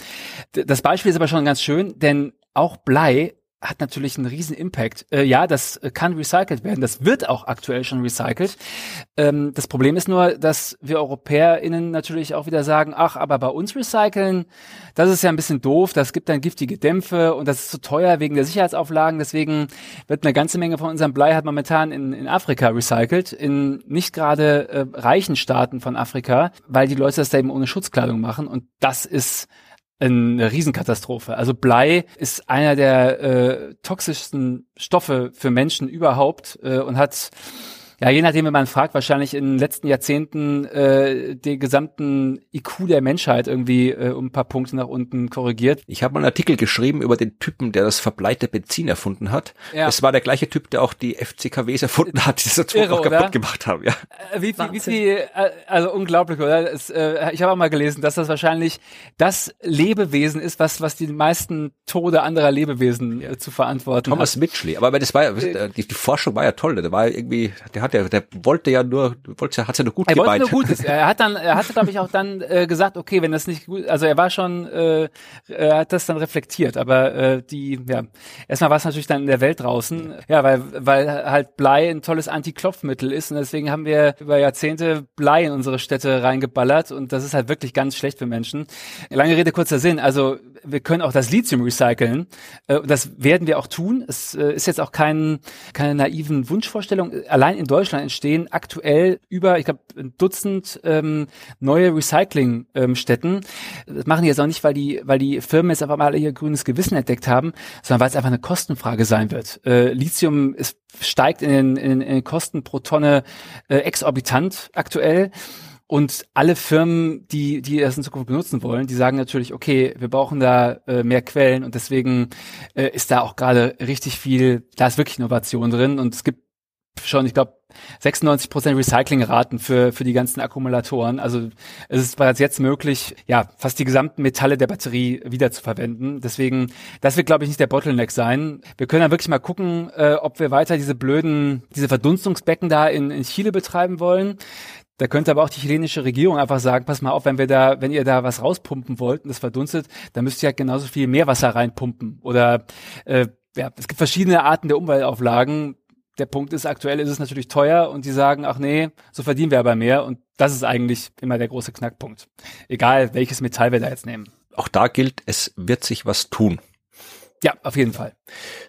D das Beispiel ist aber schon ganz schön, denn auch Blei hat natürlich einen riesen Impact. Äh, ja, das kann recycelt werden. Das wird auch aktuell schon recycelt. Ähm, das Problem ist nur, dass wir EuropäerInnen natürlich auch wieder sagen, ach, aber bei uns recyceln, das ist ja ein bisschen doof. Das gibt dann giftige Dämpfe und das ist zu teuer wegen der Sicherheitsauflagen. Deswegen wird eine ganze Menge von unserem Blei hat momentan in, in Afrika recycelt, in nicht gerade äh, reichen Staaten von Afrika, weil die Leute das da eben ohne Schutzkleidung machen. Und das ist eine Riesenkatastrophe. Also Blei ist einer der äh, toxischsten Stoffe für Menschen überhaupt äh, und hat ja, je nachdem, wenn man fragt, wahrscheinlich in den letzten Jahrzehnten äh, den gesamten IQ der Menschheit irgendwie äh, um ein paar Punkte nach unten korrigiert. Ich habe mal einen Artikel geschrieben über den Typen, der das verbleite Benzin erfunden hat. Ja. Es war der gleiche Typ, der auch die FCKWs erfunden hat, die das Irre, auch kaputt oder? gemacht haben. Ja. Äh, wie, wie, wie viel, äh, also unglaublich, oder? Es, äh, ich habe auch mal gelesen, dass das wahrscheinlich das Lebewesen ist, was, was die meisten Tode anderer Lebewesen äh, zu verantworten Thomas hat. Mitchell, aber das war ja, äh, die, die Forschung war ja toll, der war irgendwie, der hat ja, der wollte ja nur, wollte, hat's ja nur gut er gemeint. Wollte nur Gutes. Er hat dann, er hatte, glaube ich, auch dann äh, gesagt, okay, wenn das nicht gut, also er war schon, äh, er hat das dann reflektiert, aber äh, die, ja, erstmal war es natürlich dann in der Welt draußen, ja, weil, weil halt Blei ein tolles Anti-Klopfmittel ist und deswegen haben wir über Jahrzehnte Blei in unsere Städte reingeballert und das ist halt wirklich ganz schlecht für Menschen. Lange Rede, kurzer Sinn, also wir können auch das Lithium recyceln äh, und das werden wir auch tun. Es äh, ist jetzt auch kein, keine naiven Wunschvorstellung. Allein in Deutschland entstehen aktuell über, ich glaube, ein Dutzend ähm, neue Recyclingstätten. Ähm, das machen die jetzt auch nicht, weil die, weil die Firmen jetzt einfach mal ihr grünes Gewissen entdeckt haben, sondern weil es einfach eine Kostenfrage sein wird. Äh, Lithium ist, steigt in den, in, in den Kosten pro Tonne äh, exorbitant aktuell. Und alle Firmen, die, die das in Zukunft benutzen wollen, die sagen natürlich, okay, wir brauchen da äh, mehr Quellen und deswegen äh, ist da auch gerade richtig viel, da ist wirklich Innovation drin und es gibt schon, ich glaube, 96 Prozent Recyclingraten für, für die ganzen Akkumulatoren. Also es ist bereits jetzt möglich, ja, fast die gesamten Metalle der Batterie wieder zu verwenden. Deswegen, das wird, glaube ich, nicht der Bottleneck sein. Wir können dann wirklich mal gucken, äh, ob wir weiter diese blöden, diese Verdunstungsbecken da in, in Chile betreiben wollen. Da könnte aber auch die chilenische Regierung einfach sagen, pass mal auf, wenn wir da, wenn ihr da was rauspumpen wollt und das verdunstet, dann müsst ihr halt genauso viel Meerwasser reinpumpen. Oder äh, ja, es gibt verschiedene Arten der Umweltauflagen der Punkt ist, aktuell ist es natürlich teuer und die sagen, ach nee, so verdienen wir aber mehr und das ist eigentlich immer der große Knackpunkt. Egal, welches Metall wir da jetzt nehmen. Auch da gilt, es wird sich was tun. Ja, auf jeden Fall.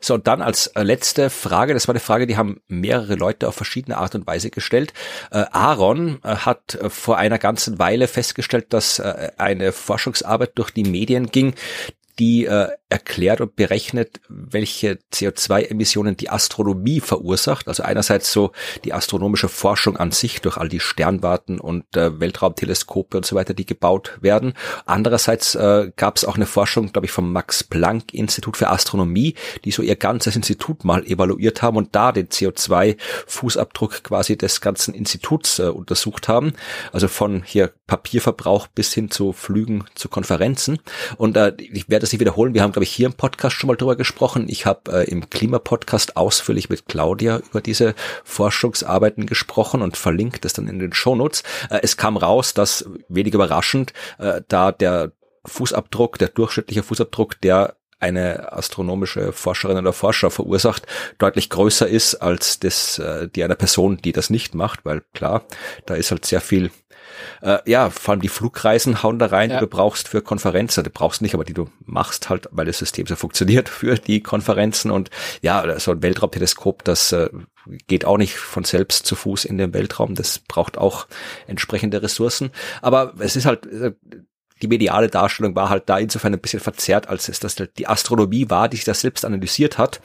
So, und dann als äh, letzte Frage, das war eine Frage, die haben mehrere Leute auf verschiedene Art und Weise gestellt. Äh, Aaron äh, hat äh, vor einer ganzen Weile festgestellt, dass eine Forschungsarbeit durch die Medien ging, die äh, erklärt und berechnet, welche CO2-Emissionen die Astronomie verursacht. Also einerseits so die astronomische Forschung an sich durch all die Sternwarten und äh, Weltraumteleskope und so weiter, die gebaut werden. Andererseits äh, gab es auch eine Forschung, glaube ich, vom Max Planck Institut für Astronomie, die so ihr ganzes Institut mal evaluiert haben und da den CO2-Fußabdruck quasi des ganzen Instituts äh, untersucht haben. Also von hier Papierverbrauch bis hin zu Flügen zu Konferenzen. Und äh, ich werde das nicht wiederholen. Wir haben, glaube ich, hier im Podcast schon mal drüber gesprochen. Ich habe äh, im Klimapodcast ausführlich mit Claudia über diese Forschungsarbeiten gesprochen und verlinkt das dann in den Shownotes. Äh, es kam raus, dass wenig überraschend, äh, da der Fußabdruck, der durchschnittliche Fußabdruck, der eine astronomische Forscherin oder Forscher verursacht, deutlich größer ist als das äh, die einer Person, die das nicht macht, weil klar, da ist halt sehr viel äh, ja, vor allem die Flugreisen hauen da rein, ja. die du brauchst für Konferenzen. Du brauchst nicht, aber die du machst halt, weil das System so funktioniert für die Konferenzen. Und ja, so ein Weltraumteleskop, das äh, geht auch nicht von selbst zu Fuß in den Weltraum. Das braucht auch entsprechende Ressourcen. Aber es ist halt, äh, die mediale Darstellung war halt da insofern ein bisschen verzerrt, als es das die Astronomie war, die sich das selbst analysiert hat.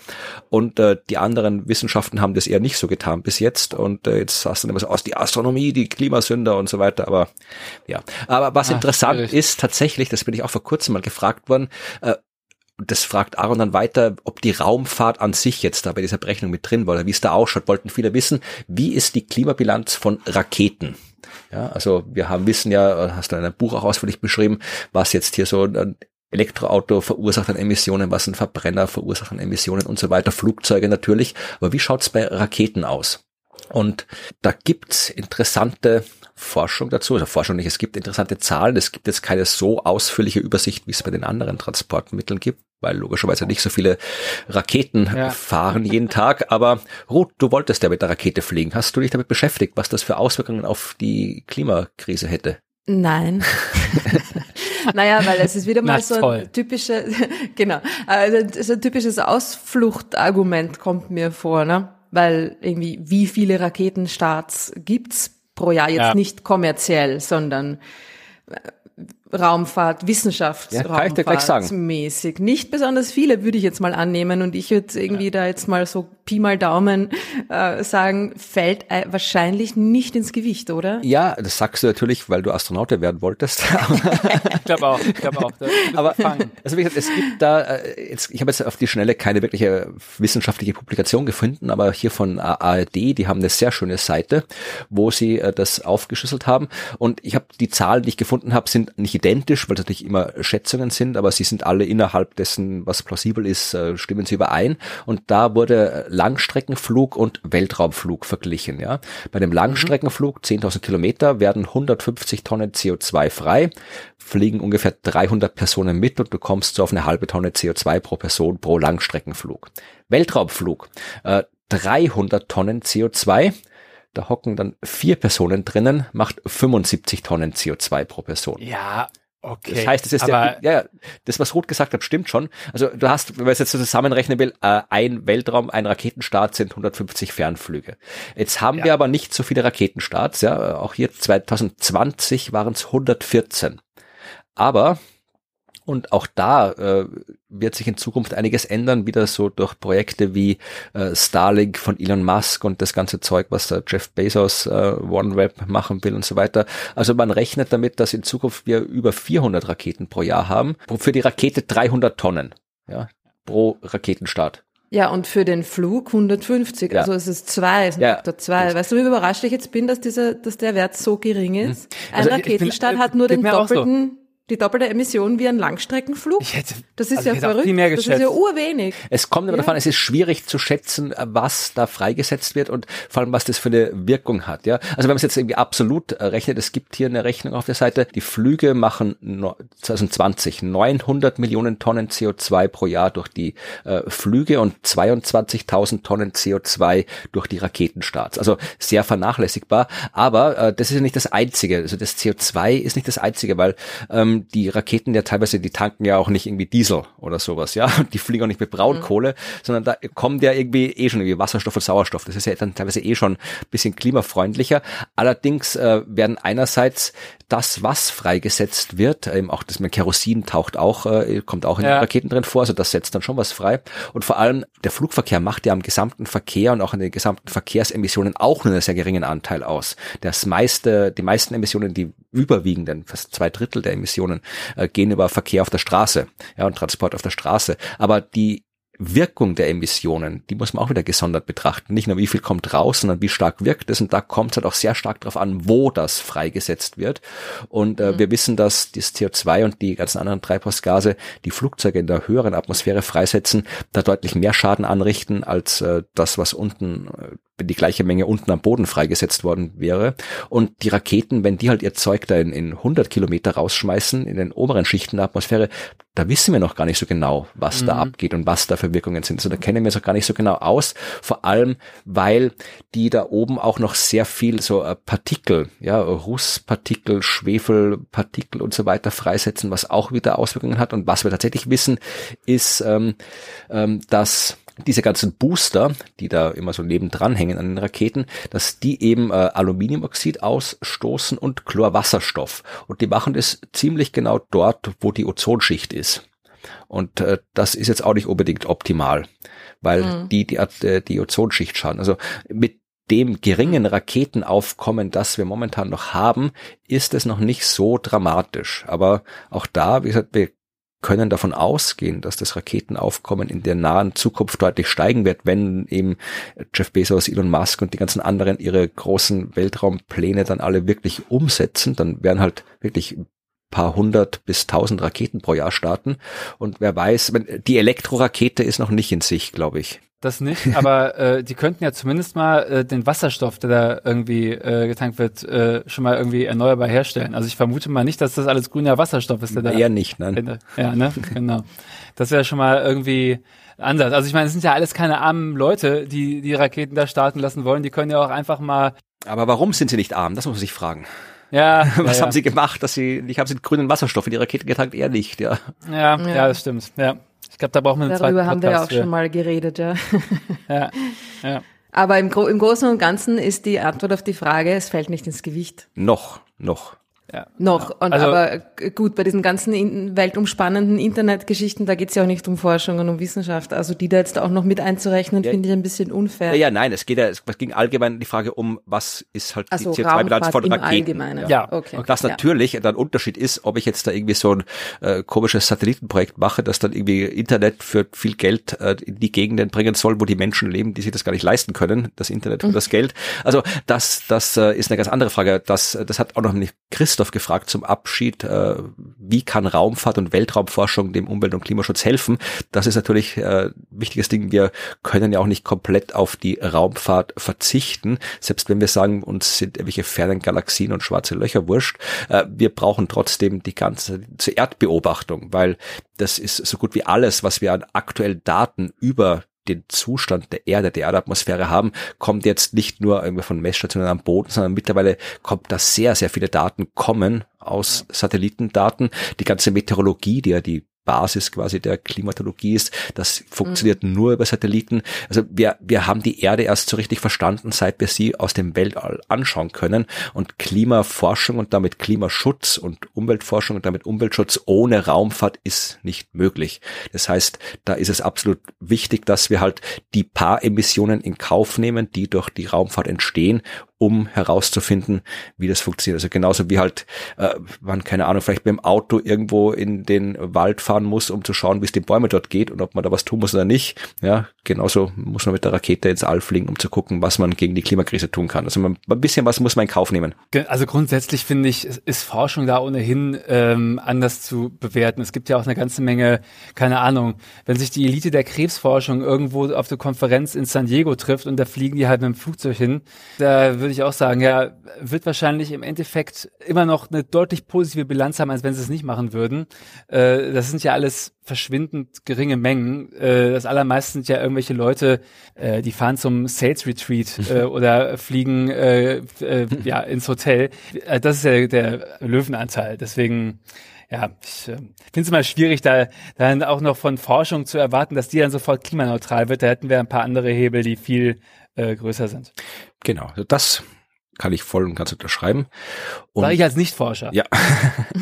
Und äh, die anderen Wissenschaften haben das eher nicht so getan bis jetzt. Und äh, jetzt hast du dann immer so aus die Astronomie, die Klimasünder und so weiter. Aber ja. Aber was Ach, interessant schwierig. ist tatsächlich, das bin ich auch vor kurzem mal gefragt worden, äh, das fragt Aaron dann weiter, ob die Raumfahrt an sich jetzt da bei dieser Berechnung mit drin war, oder wie es da ausschaut, wollten viele wissen. Wie ist die Klimabilanz von Raketen? Ja, also wir haben wissen ja, hast du in einem Buch auch ausführlich beschrieben, was jetzt hier so ein Elektroauto verursacht an Emissionen, was ein Verbrenner verursacht an Emissionen und so weiter, Flugzeuge natürlich. Aber wie schaut's bei Raketen aus? Und da gibt's interessante Forschung dazu, also Forschung nicht, es gibt interessante Zahlen, es gibt jetzt keine so ausführliche Übersicht, wie es bei den anderen Transportmitteln gibt, weil logischerweise nicht so viele Raketen ja. fahren jeden Tag, aber Ruth, du wolltest ja mit der Rakete fliegen. Hast du dich damit beschäftigt, was das für Auswirkungen auf die Klimakrise hätte? Nein. naja, weil es ist wieder mal so ein typischer, genau, also so ein typisches Ausfluchtargument kommt mir vor, ne? Weil irgendwie, wie viele Raketenstarts gibt's pro Jahr jetzt ja. nicht kommerziell, sondern äh, Raumfahrt, Wissenschaft, ja, mäßig. Nicht besonders viele, würde ich jetzt mal annehmen. Und ich würde irgendwie ja. da jetzt mal so Pi mal Daumen äh, sagen, fällt äh, wahrscheinlich nicht ins Gewicht, oder? Ja, das sagst du natürlich, weil du Astronautin werden wolltest. ich glaube auch, ich glaube auch. Aber also wie gesagt, es gibt da, äh, jetzt, ich habe jetzt auf die Schnelle keine wirkliche wissenschaftliche Publikation gefunden, aber hier von ARD, die haben eine sehr schöne Seite, wo sie äh, das aufgeschlüsselt haben. Und ich habe die Zahlen, die ich gefunden habe, sind nicht identisch, weil es natürlich immer Schätzungen sind, aber sie sind alle innerhalb dessen, was plausibel ist, äh, stimmen sie überein. Und da wurde Langstreckenflug und Weltraumflug verglichen. Ja, bei dem Langstreckenflug 10.000 Kilometer werden 150 Tonnen CO2 frei, fliegen ungefähr 300 Personen mit und du kommst so auf eine halbe Tonne CO2 pro Person pro Langstreckenflug. Weltraumflug äh, 300 Tonnen CO2 da hocken dann vier Personen drinnen, macht 75 Tonnen CO2 pro Person. Ja, Okay. Das heißt, das ist ja, ja, das, was Ruth gesagt hat, stimmt schon. Also du hast, wenn man es jetzt so zusammenrechnen will, äh, ein Weltraum, ein Raketenstart sind 150 Fernflüge. Jetzt haben ja. wir aber nicht so viele Raketenstarts, ja. Auch hier 2020 waren es 114. Aber und auch da äh, wird sich in Zukunft einiges ändern, wieder so durch Projekte wie äh, Starlink von Elon Musk und das ganze Zeug, was der Jeff Bezos äh, OneWeb machen will und so weiter. Also man rechnet damit, dass in Zukunft wir über 400 Raketen pro Jahr haben. Für die Rakete 300 Tonnen ja, pro Raketenstart. Ja, und für den Flug 150. Ja. Also es ist zwei, es ist ja. Faktor zwei. Weißt du, wie überrascht ich jetzt bin, dass dieser, dass der Wert so gering ist? Hm. Also Ein Raketenstart bin, hat nur den doppelten die doppelte Emission wie ein Langstreckenflug? Hätte, das ist also ja verrückt. Viel mehr geschätzt. Das ist ja urwenig. Es kommt aber ja. davon, es ist schwierig zu schätzen, was da freigesetzt wird und vor allem, was das für eine Wirkung hat. Ja, Also wenn man es jetzt irgendwie absolut äh, rechnet, es gibt hier eine Rechnung auf der Seite, die Flüge machen 2020 900 Millionen Tonnen CO2 pro Jahr durch die äh, Flüge und 22.000 Tonnen CO2 durch die Raketenstarts. Also sehr vernachlässigbar. Aber äh, das ist ja nicht das Einzige. Also das CO2 ist nicht das Einzige, weil ähm, die Raketen ja teilweise, die tanken ja auch nicht irgendwie Diesel oder sowas, ja. Die fliegen auch nicht mit Braunkohle, mhm. sondern da kommt ja irgendwie eh schon irgendwie Wasserstoff und Sauerstoff. Das ist ja dann teilweise eh schon ein bisschen klimafreundlicher. Allerdings äh, werden einerseits das, was freigesetzt wird, eben auch das mit Kerosin taucht auch, äh, kommt auch in ja. den Raketen drin vor, also das setzt dann schon was frei. Und vor allem der Flugverkehr macht ja am gesamten Verkehr und auch an den gesamten Verkehrsemissionen auch nur einen sehr geringen Anteil aus. Das meiste, die meisten Emissionen, die überwiegenden, fast zwei Drittel der Emissionen, äh, gehen über Verkehr auf der Straße, ja, und Transport auf der Straße. Aber die Wirkung der Emissionen, die muss man auch wieder gesondert betrachten. Nicht nur wie viel kommt raus, sondern wie stark wirkt es. Und da kommt es halt auch sehr stark darauf an, wo das freigesetzt wird. Und äh, mhm. wir wissen, dass das CO2 und die ganzen anderen Treibhausgase, die Flugzeuge in der höheren Atmosphäre freisetzen, da deutlich mehr Schaden anrichten als äh, das, was unten äh, wenn die gleiche Menge unten am Boden freigesetzt worden wäre. Und die Raketen, wenn die halt ihr Zeug da in, in 100 Kilometer rausschmeißen, in den oberen Schichten der Atmosphäre, da wissen wir noch gar nicht so genau, was mhm. da abgeht und was da für Wirkungen sind. Also da kennen wir es auch gar nicht so genau aus. Vor allem, weil die da oben auch noch sehr viel so äh, Partikel, ja, Rußpartikel, Schwefelpartikel und so weiter freisetzen, was auch wieder Auswirkungen hat. Und was wir tatsächlich wissen, ist, ähm, ähm, dass diese ganzen Booster, die da immer so nebendran hängen an den Raketen, dass die eben äh, Aluminiumoxid ausstoßen und Chlorwasserstoff. Und die machen das ziemlich genau dort, wo die Ozonschicht ist. Und äh, das ist jetzt auch nicht unbedingt optimal, weil mhm. die, die äh, die Ozonschicht schaden. Also mit dem geringen Raketenaufkommen, das wir momentan noch haben, ist es noch nicht so dramatisch. Aber auch da, wie gesagt, wir können davon ausgehen, dass das Raketenaufkommen in der nahen Zukunft deutlich steigen wird, wenn eben Jeff Bezos, Elon Musk und die ganzen anderen ihre großen Weltraumpläne dann alle wirklich umsetzen, dann werden halt wirklich paar hundert bis tausend Raketen pro Jahr starten. Und wer weiß, die Elektrorakete ist noch nicht in sich, glaube ich das nicht, aber äh, die könnten ja zumindest mal äh, den Wasserstoff, der da irgendwie äh, getankt wird, äh, schon mal irgendwie erneuerbar herstellen. Also ich vermute mal nicht, dass das alles grüner Wasserstoff ist, der da. Eher nicht, nein. Ja, ne, genau. Das wäre schon mal irgendwie anders. Also ich meine, es sind ja alles keine armen Leute, die die Raketen da starten lassen wollen. Die können ja auch einfach mal. Aber warum sind sie nicht arm? Das muss man sich fragen. Ja. Was ja, haben sie gemacht, dass sie nicht haben sie grünen Wasserstoff in die Rakete getankt? Eher nicht, ja. Ja, ja, ja das stimmt. Ja. Ich glaube, da brauchen wir einen Darüber haben wir ja auch für. schon mal geredet, ja. ja, ja. Aber im, Gro im Großen und Ganzen ist die Antwort auf die Frage, es fällt nicht ins Gewicht. Noch, noch. Ja. Noch. Und also, aber gut, bei diesen ganzen weltumspannenden Internetgeschichten, da geht's ja auch nicht um Forschung und um Wissenschaft. Also die da jetzt auch noch mit einzurechnen, ja, finde ich ein bisschen unfair. Ja, ja, nein, es geht ja, es ging allgemein die Frage um, was ist halt also die CO2-Bilanz von Raketen. Allgemeinen. Ja, okay. Und das natürlich dann Unterschied ist, ob ich jetzt da irgendwie so ein äh, komisches Satellitenprojekt mache, das dann irgendwie Internet für viel Geld äh, in die Gegenden bringen soll, wo die Menschen leben, die sich das gar nicht leisten können, das Internet für mhm. das Geld. Also das, das äh, ist eine ganz andere Frage. Das, das hat auch noch nicht Christoph gefragt zum Abschied, äh, wie kann Raumfahrt und Weltraumforschung dem Umwelt- und Klimaschutz helfen? Das ist natürlich äh, ein wichtiges Ding. Wir können ja auch nicht komplett auf die Raumfahrt verzichten, selbst wenn wir sagen, uns sind irgendwelche fernen Galaxien und schwarze Löcher wurscht. Äh, wir brauchen trotzdem die ganze zur Erdbeobachtung, weil das ist so gut wie alles, was wir an aktuellen Daten über den Zustand der Erde, der Erdatmosphäre haben, kommt jetzt nicht nur irgendwie von Messstationen am Boden, sondern mittlerweile kommt da sehr, sehr viele Daten kommen aus Satellitendaten. Die ganze Meteorologie, die ja die Basis quasi der Klimatologie ist. Das funktioniert mhm. nur über Satelliten. Also wir, wir haben die Erde erst so richtig verstanden, seit wir sie aus dem Weltall anschauen können. Und Klimaforschung und damit Klimaschutz und Umweltforschung und damit Umweltschutz ohne Raumfahrt ist nicht möglich. Das heißt, da ist es absolut wichtig, dass wir halt die paar Emissionen in Kauf nehmen, die durch die Raumfahrt entstehen um herauszufinden, wie das funktioniert. Also genauso wie halt äh, man, keine Ahnung, vielleicht beim Auto irgendwo in den Wald fahren muss, um zu schauen, wie es den Bäumen dort geht und ob man da was tun muss oder nicht. Ja, genauso muss man mit der Rakete ins All fliegen, um zu gucken, was man gegen die Klimakrise tun kann. Also man, ein bisschen was muss man in Kauf nehmen. Also grundsätzlich finde ich, ist Forschung da ohnehin ähm, anders zu bewerten. Es gibt ja auch eine ganze Menge, keine Ahnung, wenn sich die Elite der Krebsforschung irgendwo auf der Konferenz in San Diego trifft und da fliegen die halt mit dem Flugzeug hin, da würde würde ich auch sagen, ja, wird wahrscheinlich im Endeffekt immer noch eine deutlich positive Bilanz haben, als wenn sie es nicht machen würden. Äh, das sind ja alles verschwindend geringe Mengen. Äh, das allermeiste sind ja irgendwelche Leute, äh, die fahren zum Sales Retreat äh, oder fliegen äh, äh, ja ins Hotel. Das ist ja der Löwenanteil. Deswegen ja, ich äh, finde es immer schwierig, da dann auch noch von Forschung zu erwarten, dass die dann sofort klimaneutral wird. Da hätten wir ein paar andere Hebel, die viel äh, größer sind. Genau, das kann ich voll und ganz unterschreiben. Und Sag ich als Nichtforscher. Ja.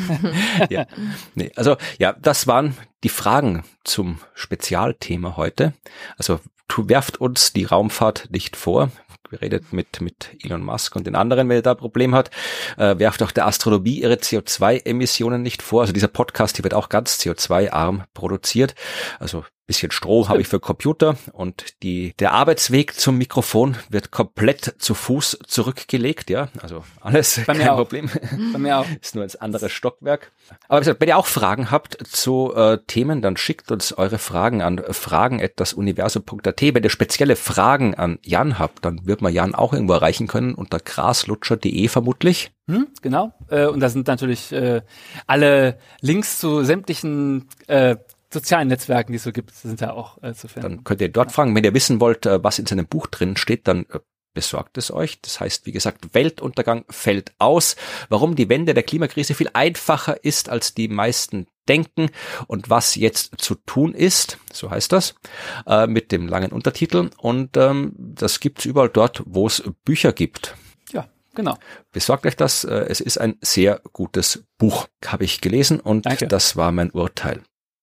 ja. Nee, also ja, das waren die Fragen zum Spezialthema heute. Also tu, werft uns die Raumfahrt nicht vor. Wir redet mit, mit Elon Musk und den anderen, wenn er da ein Problem hat. Äh, werft auch der Astronomie ihre CO2-Emissionen nicht vor. Also dieser Podcast hier wird auch ganz CO2-arm produziert. Also bisschen Strom habe ich für Computer und die, der Arbeitsweg zum Mikrofon wird komplett zu Fuß zurückgelegt, ja. Also alles Bei kein. Problem. Bei mir auch. Ist nur ins andere Stockwerk. Aber wie gesagt, wenn ihr auch Fragen habt zu äh, Themen, dann schickt uns eure Fragen an fragen.dasuniversum.at. Wenn ihr spezielle Fragen an Jan habt, dann wird man Jan auch irgendwo erreichen können unter graslutscher.de vermutlich. Hm, genau. Äh, und da sind natürlich äh, alle Links zu sämtlichen äh, sozialen Netzwerken, die es so gibt, sind da auch äh, zu finden. Dann könnt ihr dort fragen. Wenn ihr wissen wollt, äh, was in seinem Buch drin steht, dann äh, besorgt es euch. Das heißt, wie gesagt, Weltuntergang fällt aus. Warum die Wende der Klimakrise viel einfacher ist, als die meisten denken und was jetzt zu tun ist, so heißt das, äh, mit dem langen Untertitel. Und ähm, das gibt's überall dort, wo es Bücher gibt. ja, genau. Besorgt euch das. Äh, es ist ein sehr gutes Buch, habe ich gelesen und Danke. das war mein Urteil.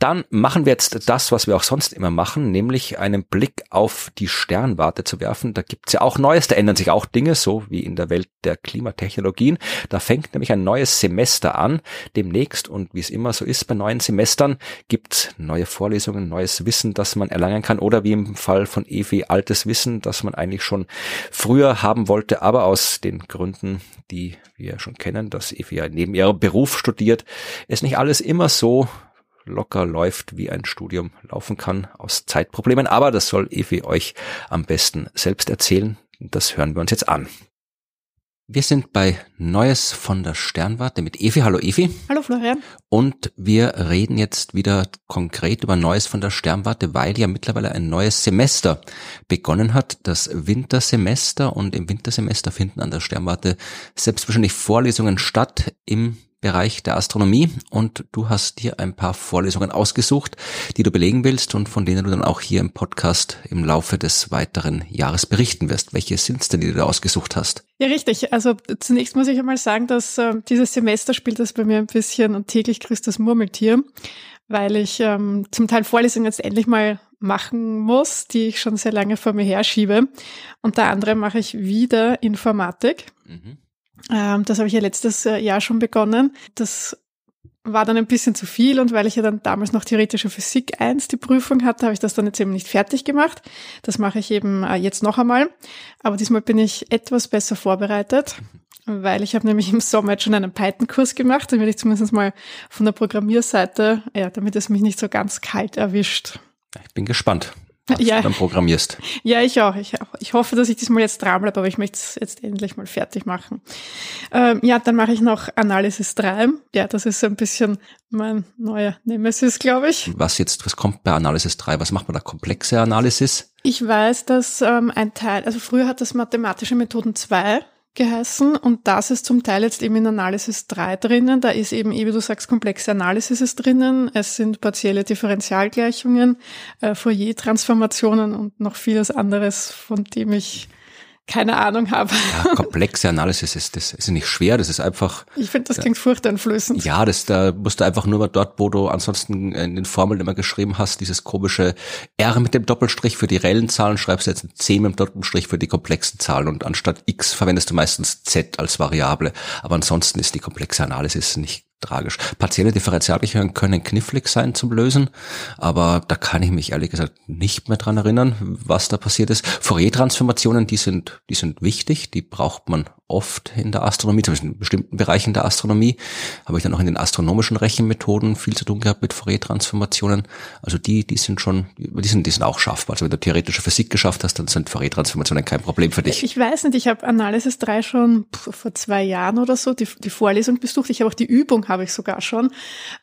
Dann machen wir jetzt das, was wir auch sonst immer machen, nämlich einen Blick auf die Sternwarte zu werfen. Da gibt's ja auch Neues, da ändern sich auch Dinge, so wie in der Welt der Klimatechnologien. Da fängt nämlich ein neues Semester an demnächst und wie es immer so ist bei neuen Semestern, gibt's neue Vorlesungen, neues Wissen, das man erlangen kann oder wie im Fall von Evi altes Wissen, das man eigentlich schon früher haben wollte, aber aus den Gründen, die wir schon kennen, dass Evi ja neben ihrem Beruf studiert, es nicht alles immer so locker läuft, wie ein Studium laufen kann, aus Zeitproblemen. Aber das soll Evi euch am besten selbst erzählen. Das hören wir uns jetzt an. Wir sind bei Neues von der Sternwarte mit Evi. Hallo Evi. Hallo Florian. Und wir reden jetzt wieder konkret über Neues von der Sternwarte, weil ja mittlerweile ein neues Semester begonnen hat, das Wintersemester. Und im Wintersemester finden an der Sternwarte selbstverständlich Vorlesungen statt im Bereich der Astronomie. Und du hast dir ein paar Vorlesungen ausgesucht, die du belegen willst und von denen du dann auch hier im Podcast im Laufe des weiteren Jahres berichten wirst. Welche sind es denn, die du da ausgesucht hast? Ja, richtig. Also zunächst muss ich einmal sagen, dass äh, dieses Semester spielt das bei mir ein bisschen und täglich grüßt das Murmeltier, weil ich ähm, zum Teil Vorlesungen jetzt endlich mal machen muss, die ich schon sehr lange vor mir herschiebe. Unter anderem mache ich wieder Informatik. Mhm. Ähm, das habe ich ja letztes äh, Jahr schon begonnen. Das war dann ein bisschen zu viel und weil ich ja dann damals noch theoretische Physik 1 die Prüfung hatte, habe ich das dann jetzt eben nicht fertig gemacht. Das mache ich eben äh, jetzt noch einmal. Aber diesmal bin ich etwas besser vorbereitet, weil ich habe nämlich im Sommer jetzt schon einen Python-Kurs gemacht, damit ich zumindest mal von der Programmierseite, ja, damit es mich nicht so ganz kalt erwischt. Ich bin gespannt, Ja. du dann programmierst. Ja, ich auch. Ich, ich hoffe, dass ich diesmal jetzt dranbleibe, aber ich möchte es jetzt endlich mal fertig machen. Ähm, ja, dann mache ich noch Analysis 3. Ja, das ist so ein bisschen mein neuer Nemesis, glaube ich. Was jetzt, was kommt bei Analysis 3? Was macht man da? Komplexe Analysis? Ich weiß, dass ähm, ein Teil, also früher hat das mathematische Methoden 2 geheißen und das ist zum Teil jetzt eben in Analysis 3 drinnen. Da ist eben, wie du sagst, komplexe Analysis ist drinnen. Es sind partielle Differentialgleichungen, äh, Fourier-Transformationen und noch vieles anderes, von dem ich keine Ahnung habe. Ja, komplexe Analysis ist, das ist nicht schwer, das ist einfach, Ich finde, das klingt furchteinflößend. ja, das, da musst du einfach nur mal dort, wo du ansonsten in den Formeln immer geschrieben hast, dieses komische R mit dem Doppelstrich für die reellen Zahlen, schreibst du jetzt ein C mit dem Doppelstrich für die komplexen Zahlen und anstatt X verwendest du meistens Z als Variable. Aber ansonsten ist die komplexe Analysis nicht tragisch. Partielle Differentialgleichungen können knifflig sein zum Lösen, aber da kann ich mich ehrlich gesagt nicht mehr dran erinnern, was da passiert ist. Fourier-Transformationen, die sind, die sind wichtig, die braucht man oft in der Astronomie, zumindest in bestimmten Bereichen der Astronomie. Habe ich dann auch in den astronomischen Rechenmethoden viel zu tun gehabt mit Fourier-Transformationen. Also die, die sind schon, die sind, die sind auch schaffbar. Also wenn du theoretische Physik geschafft hast, dann sind Fourier-Transformationen kein Problem für dich. Ich weiß nicht, ich habe Analysis 3 schon vor zwei Jahren oder so die, die Vorlesung besucht. Ich habe auch die Übung, habe ich sogar schon.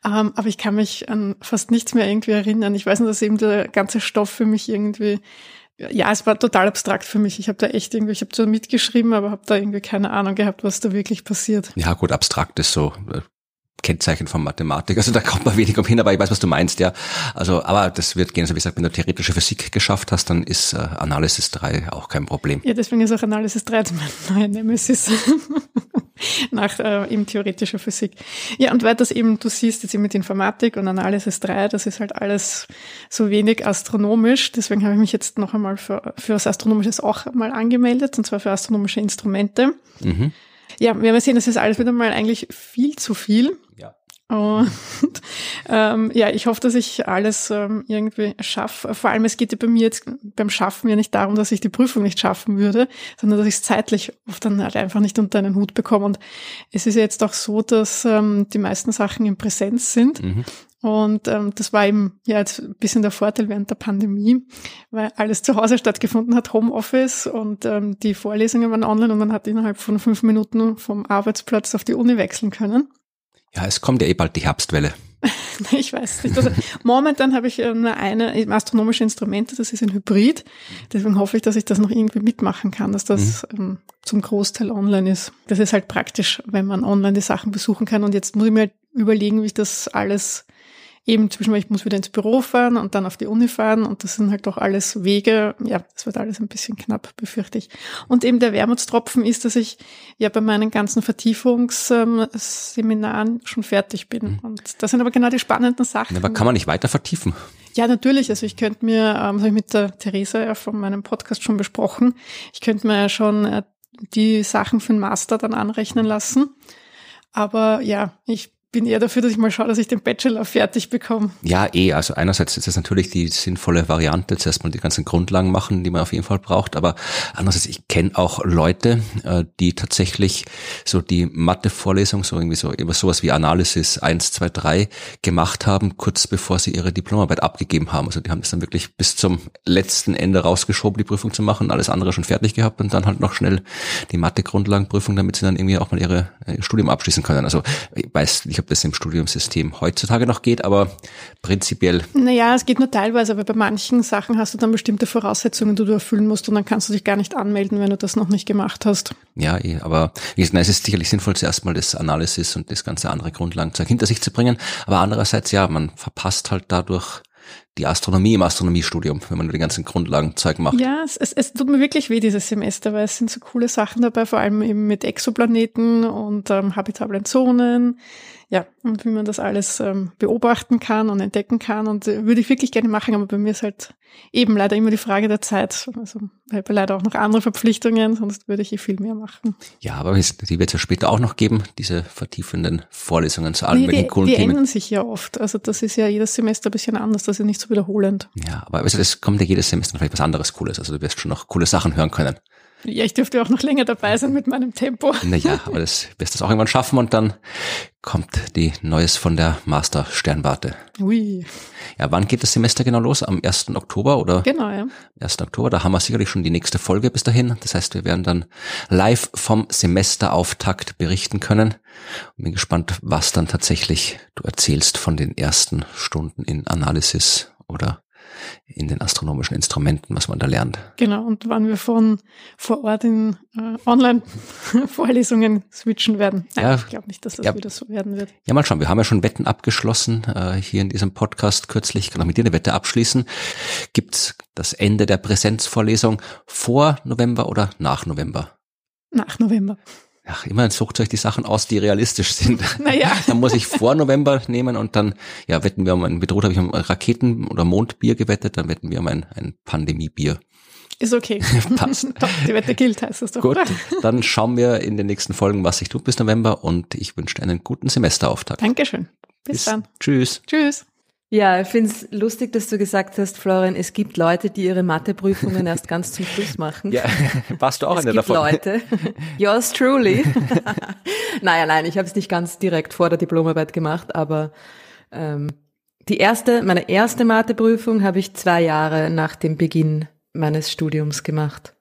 Ähm, aber ich kann mich an fast nichts mehr irgendwie erinnern. Ich weiß nur, dass eben der ganze Stoff für mich irgendwie, ja, es war total abstrakt für mich. Ich habe da echt irgendwie, ich habe zwar mitgeschrieben, aber habe da irgendwie keine Ahnung gehabt, was da wirklich passiert. Ja, gut, abstrakt ist so äh, Kennzeichen von Mathematik. Also da kommt man wenig umhin, aber ich weiß, was du meinst, ja. Also, aber das wird gehen. Also wie gesagt, wenn du theoretische Physik geschafft hast, dann ist äh, Analysis 3 auch kein Problem. Ja, deswegen ist auch Analysis 3 jetzt mein neuer Nemesis. Nach äh, eben theoretischer Physik. Ja, und weil das eben, du siehst jetzt eben mit Informatik und Analysis 3, das ist halt alles so wenig astronomisch. Deswegen habe ich mich jetzt noch einmal für, für was Astronomisches auch mal angemeldet, und zwar für astronomische Instrumente. Mhm. Ja, wir haben gesehen, das ist alles wieder mal eigentlich viel zu viel. Und ähm, ja, ich hoffe, dass ich alles ähm, irgendwie schaffe. Vor allem, es geht ja bei mir jetzt beim Schaffen ja nicht darum, dass ich die Prüfung nicht schaffen würde, sondern dass ich es zeitlich oft dann halt einfach nicht unter einen Hut bekomme. Und es ist ja jetzt auch so, dass ähm, die meisten Sachen in Präsenz sind. Mhm. Und ähm, das war eben ja jetzt ein bisschen der Vorteil während der Pandemie, weil alles zu Hause stattgefunden hat, Homeoffice und ähm, die Vorlesungen waren online und man hat innerhalb von fünf Minuten vom Arbeitsplatz auf die Uni wechseln können. Ja, es kommt ja eh bald die Herbstwelle. ich weiß nicht. Also momentan habe ich äh, nur eine astronomische Instrumente, das ist ein Hybrid. Deswegen hoffe ich, dass ich das noch irgendwie mitmachen kann, dass das mhm. ähm, zum Großteil online ist. Das ist halt praktisch, wenn man online die Sachen besuchen kann. Und jetzt muss ich mir halt überlegen, wie ich das alles eben zwischen, ich muss wieder ins Büro fahren und dann auf die Uni fahren und das sind halt doch alles Wege. Ja, das wird alles ein bisschen knapp, befürchte ich. Und eben der Wermutstropfen ist, dass ich ja bei meinen ganzen Vertiefungsseminaren schon fertig bin. Mhm. Und das sind aber genau die spannenden Sachen. Aber kann man nicht weiter vertiefen? Ja, natürlich. Also ich könnte mir, ähm, das habe ich mit der Theresa ja von meinem Podcast schon besprochen, ich könnte mir ja schon äh, die Sachen für den Master dann anrechnen lassen. Aber ja, ich bin eher dafür, dass ich mal schaue, dass ich den Bachelor fertig bekomme. Ja, eh. Also einerseits ist das natürlich die sinnvolle Variante, zuerst mal die ganzen Grundlagen machen, die man auf jeden Fall braucht. Aber andererseits, ich kenne auch Leute, äh, die tatsächlich so die Mathe-Vorlesung, so irgendwie so über sowas wie Analysis 1, 2, 3 gemacht haben, kurz bevor sie ihre Diplomarbeit abgegeben haben. Also die haben das dann wirklich bis zum letzten Ende rausgeschoben, die Prüfung zu machen, alles andere schon fertig gehabt und dann halt noch schnell die Mathe-Grundlagenprüfung, damit sie dann irgendwie auch mal ihre, ihr äh, Studium abschließen können. Also ich weiß, ich ob das im Studiumssystem heutzutage noch geht, aber prinzipiell. Naja, es geht nur teilweise, aber bei manchen Sachen hast du dann bestimmte Voraussetzungen, die du erfüllen musst und dann kannst du dich gar nicht anmelden, wenn du das noch nicht gemacht hast. Ja, eh, aber wie gesagt, es ist sicherlich sinnvoll, zuerst mal das Analysis und das ganze andere Grundlagenzeug hinter sich zu bringen. Aber andererseits, ja, man verpasst halt dadurch die Astronomie im Astronomiestudium, wenn man nur die ganzen Grundlagenzeug macht. Ja, es, es, es tut mir wirklich weh dieses Semester, weil es sind so coole Sachen dabei, vor allem eben mit Exoplaneten und ähm, habitablen Zonen ja, und wie man das alles ähm, beobachten kann und entdecken kann. Und äh, würde ich wirklich gerne machen, aber bei mir ist halt eben leider immer die Frage der Zeit. Also ich habe leider auch noch andere Verpflichtungen, sonst würde ich eh viel mehr machen. Ja, aber die wird es ja später auch noch geben, diese vertiefenden Vorlesungen zu allen nee, möglichen coolen die Themen. Die ändern sich ja oft. Also das ist ja jedes Semester ein bisschen anders, das ist nicht so wiederholend. Ja, aber also es kommt ja jedes Semester vielleicht was anderes Cooles. Also du wirst schon noch coole Sachen hören können. Ja, ich dürfte auch noch länger dabei sein mit meinem Tempo. Naja, aber das wirst du auch irgendwann schaffen und dann kommt die Neues von der Master Sternwarte. Ui. Ja, wann geht das Semester genau los? Am 1. Oktober oder? Genau, ja. 1. Oktober, da haben wir sicherlich schon die nächste Folge bis dahin. Das heißt, wir werden dann live vom Semesterauftakt berichten können. Bin gespannt, was dann tatsächlich du erzählst von den ersten Stunden in Analysis oder in den astronomischen Instrumenten, was man da lernt. Genau, und wann wir von vor Ort in äh, Online-Vorlesungen switchen werden. Nein, ja, ich glaube nicht, dass das ja, wieder so werden wird. Ja, mal schauen. Wir haben ja schon Wetten abgeschlossen, äh, hier in diesem Podcast kürzlich. Ich kann auch mit dir eine Wette abschließen. Gibt's das Ende der Präsenzvorlesung vor November oder nach November? Nach November. Ach, immerhin sucht euch die Sachen aus, die realistisch sind. Naja. dann muss ich vor November nehmen und dann, ja, wetten wir um ein, bedroht habe ich um Raketen- oder Mondbier gewettet, dann wetten wir um ein, ein Pandemiebier. Ist okay. Passt. Doch, die Wette gilt, heißt das doch. Gut, dann schauen wir in den nächsten Folgen, was sich tut bis November und ich wünsche dir einen guten Semesterauftakt. Dankeschön. Bis, bis dann. Tschüss. Tschüss. Ja, ich finde es lustig, dass du gesagt hast, Florian, es gibt Leute, die ihre Matheprüfungen erst ganz zum Schluss machen. Ja, warst du auch es einer davon? Es gibt Leute, yours truly. naja, nein, ich habe es nicht ganz direkt vor der Diplomarbeit gemacht, aber ähm, die erste, meine erste Matheprüfung habe ich zwei Jahre nach dem Beginn meines Studiums gemacht.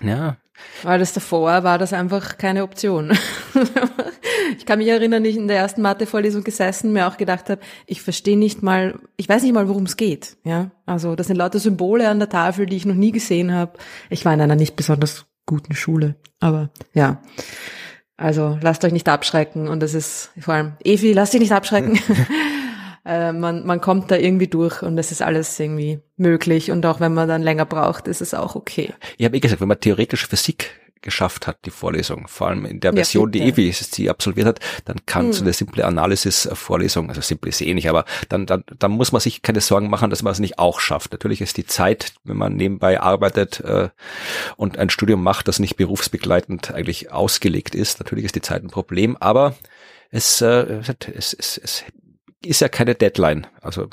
Ja. Weil das davor war das einfach keine Option. Ich kann mich erinnern, ich in der ersten Mathe-Vorlesung gesessen, mir auch gedacht habe, ich verstehe nicht mal, ich weiß nicht mal, worum es geht. Ja, also das sind lauter Symbole an der Tafel, die ich noch nie gesehen habe. Ich war in einer nicht besonders guten Schule, aber ja. Also lasst euch nicht abschrecken und das ist vor allem Evi, lasst dich nicht abschrecken. äh, man, man kommt da irgendwie durch und das ist alles irgendwie möglich und auch wenn man dann länger braucht, ist es auch okay. Ich habe eh gesagt, wenn man theoretische Physik geschafft hat, die Vorlesung. Vor allem in der Version, ja, die Evi sie absolviert hat, dann kann hm. so eine simple Analysis-Vorlesung, also simple ist eh nicht, aber dann, dann, dann muss man sich keine Sorgen machen, dass man es nicht auch schafft. Natürlich ist die Zeit, wenn man nebenbei arbeitet äh, und ein Studium macht, das nicht berufsbegleitend eigentlich ausgelegt ist, natürlich ist die Zeit ein Problem, aber es, äh, es, es, es ist ja keine Deadline. Also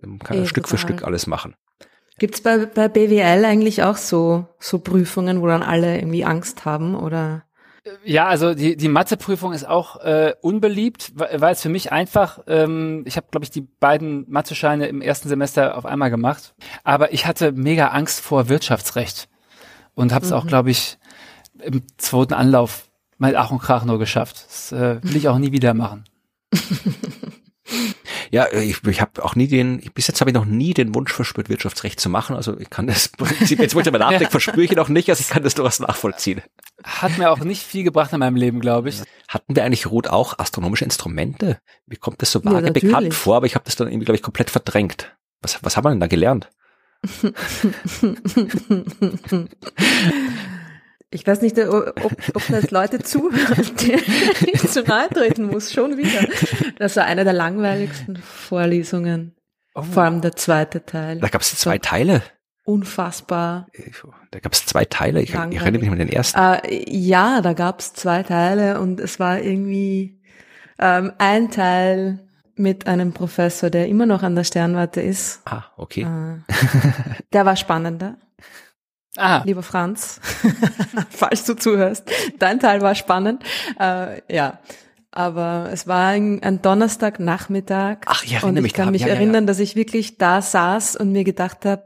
man kann ja, Stück total. für Stück alles machen. Gibt's bei, bei BWL eigentlich auch so, so Prüfungen, wo dann alle irgendwie Angst haben oder? Ja, also die, die Matheprüfung ist auch äh, unbeliebt, weil es für mich einfach, ähm, ich habe, glaube ich, die beiden Mathescheine im ersten Semester auf einmal gemacht, aber ich hatte mega Angst vor Wirtschaftsrecht und habe es mhm. auch, glaube ich, im zweiten Anlauf mal Ach und Krach nur geschafft. Das äh, will ich auch nie wieder machen. Ja, ich, ich habe auch nie den, bis jetzt habe ich noch nie den Wunsch verspürt, Wirtschaftsrecht zu machen. Also ich kann das Prinzip, jetzt wo ich aber nachdenke, ja. verspüre ich noch nicht, also ich kann das durchaus nachvollziehen. Hat mir auch nicht viel gebracht in meinem Leben, glaube ich. Hatten wir eigentlich Ruth auch astronomische Instrumente? Mir kommt das so vage ja, bekannt vor, aber ich habe das dann irgendwie, glaube ich, komplett verdrängt. Was, was haben wir denn da gelernt? Ich weiß nicht, ob, ob das Leute zuhören, die nicht zu nahe treten muss, schon wieder. Das war eine der langweiligsten Vorlesungen. Oh. Vor allem der zweite Teil. Da gab es zwei Teile. Unfassbar. Da gab es zwei Teile. Ich, ich, erinnere mich an den ersten. Äh, ja, da gab es zwei Teile und es war irgendwie ähm, ein Teil mit einem Professor, der immer noch an der Sternwarte ist. Ah, okay. Äh, der war spannender. Ah. Lieber Franz, falls du zuhörst, dein Teil war spannend. Äh, ja, aber es war ein, ein Donnerstagnachmittag. Ach, ich erinnere und ich mich kann mich ja, erinnern, ja, ja. dass ich wirklich da saß und mir gedacht habe,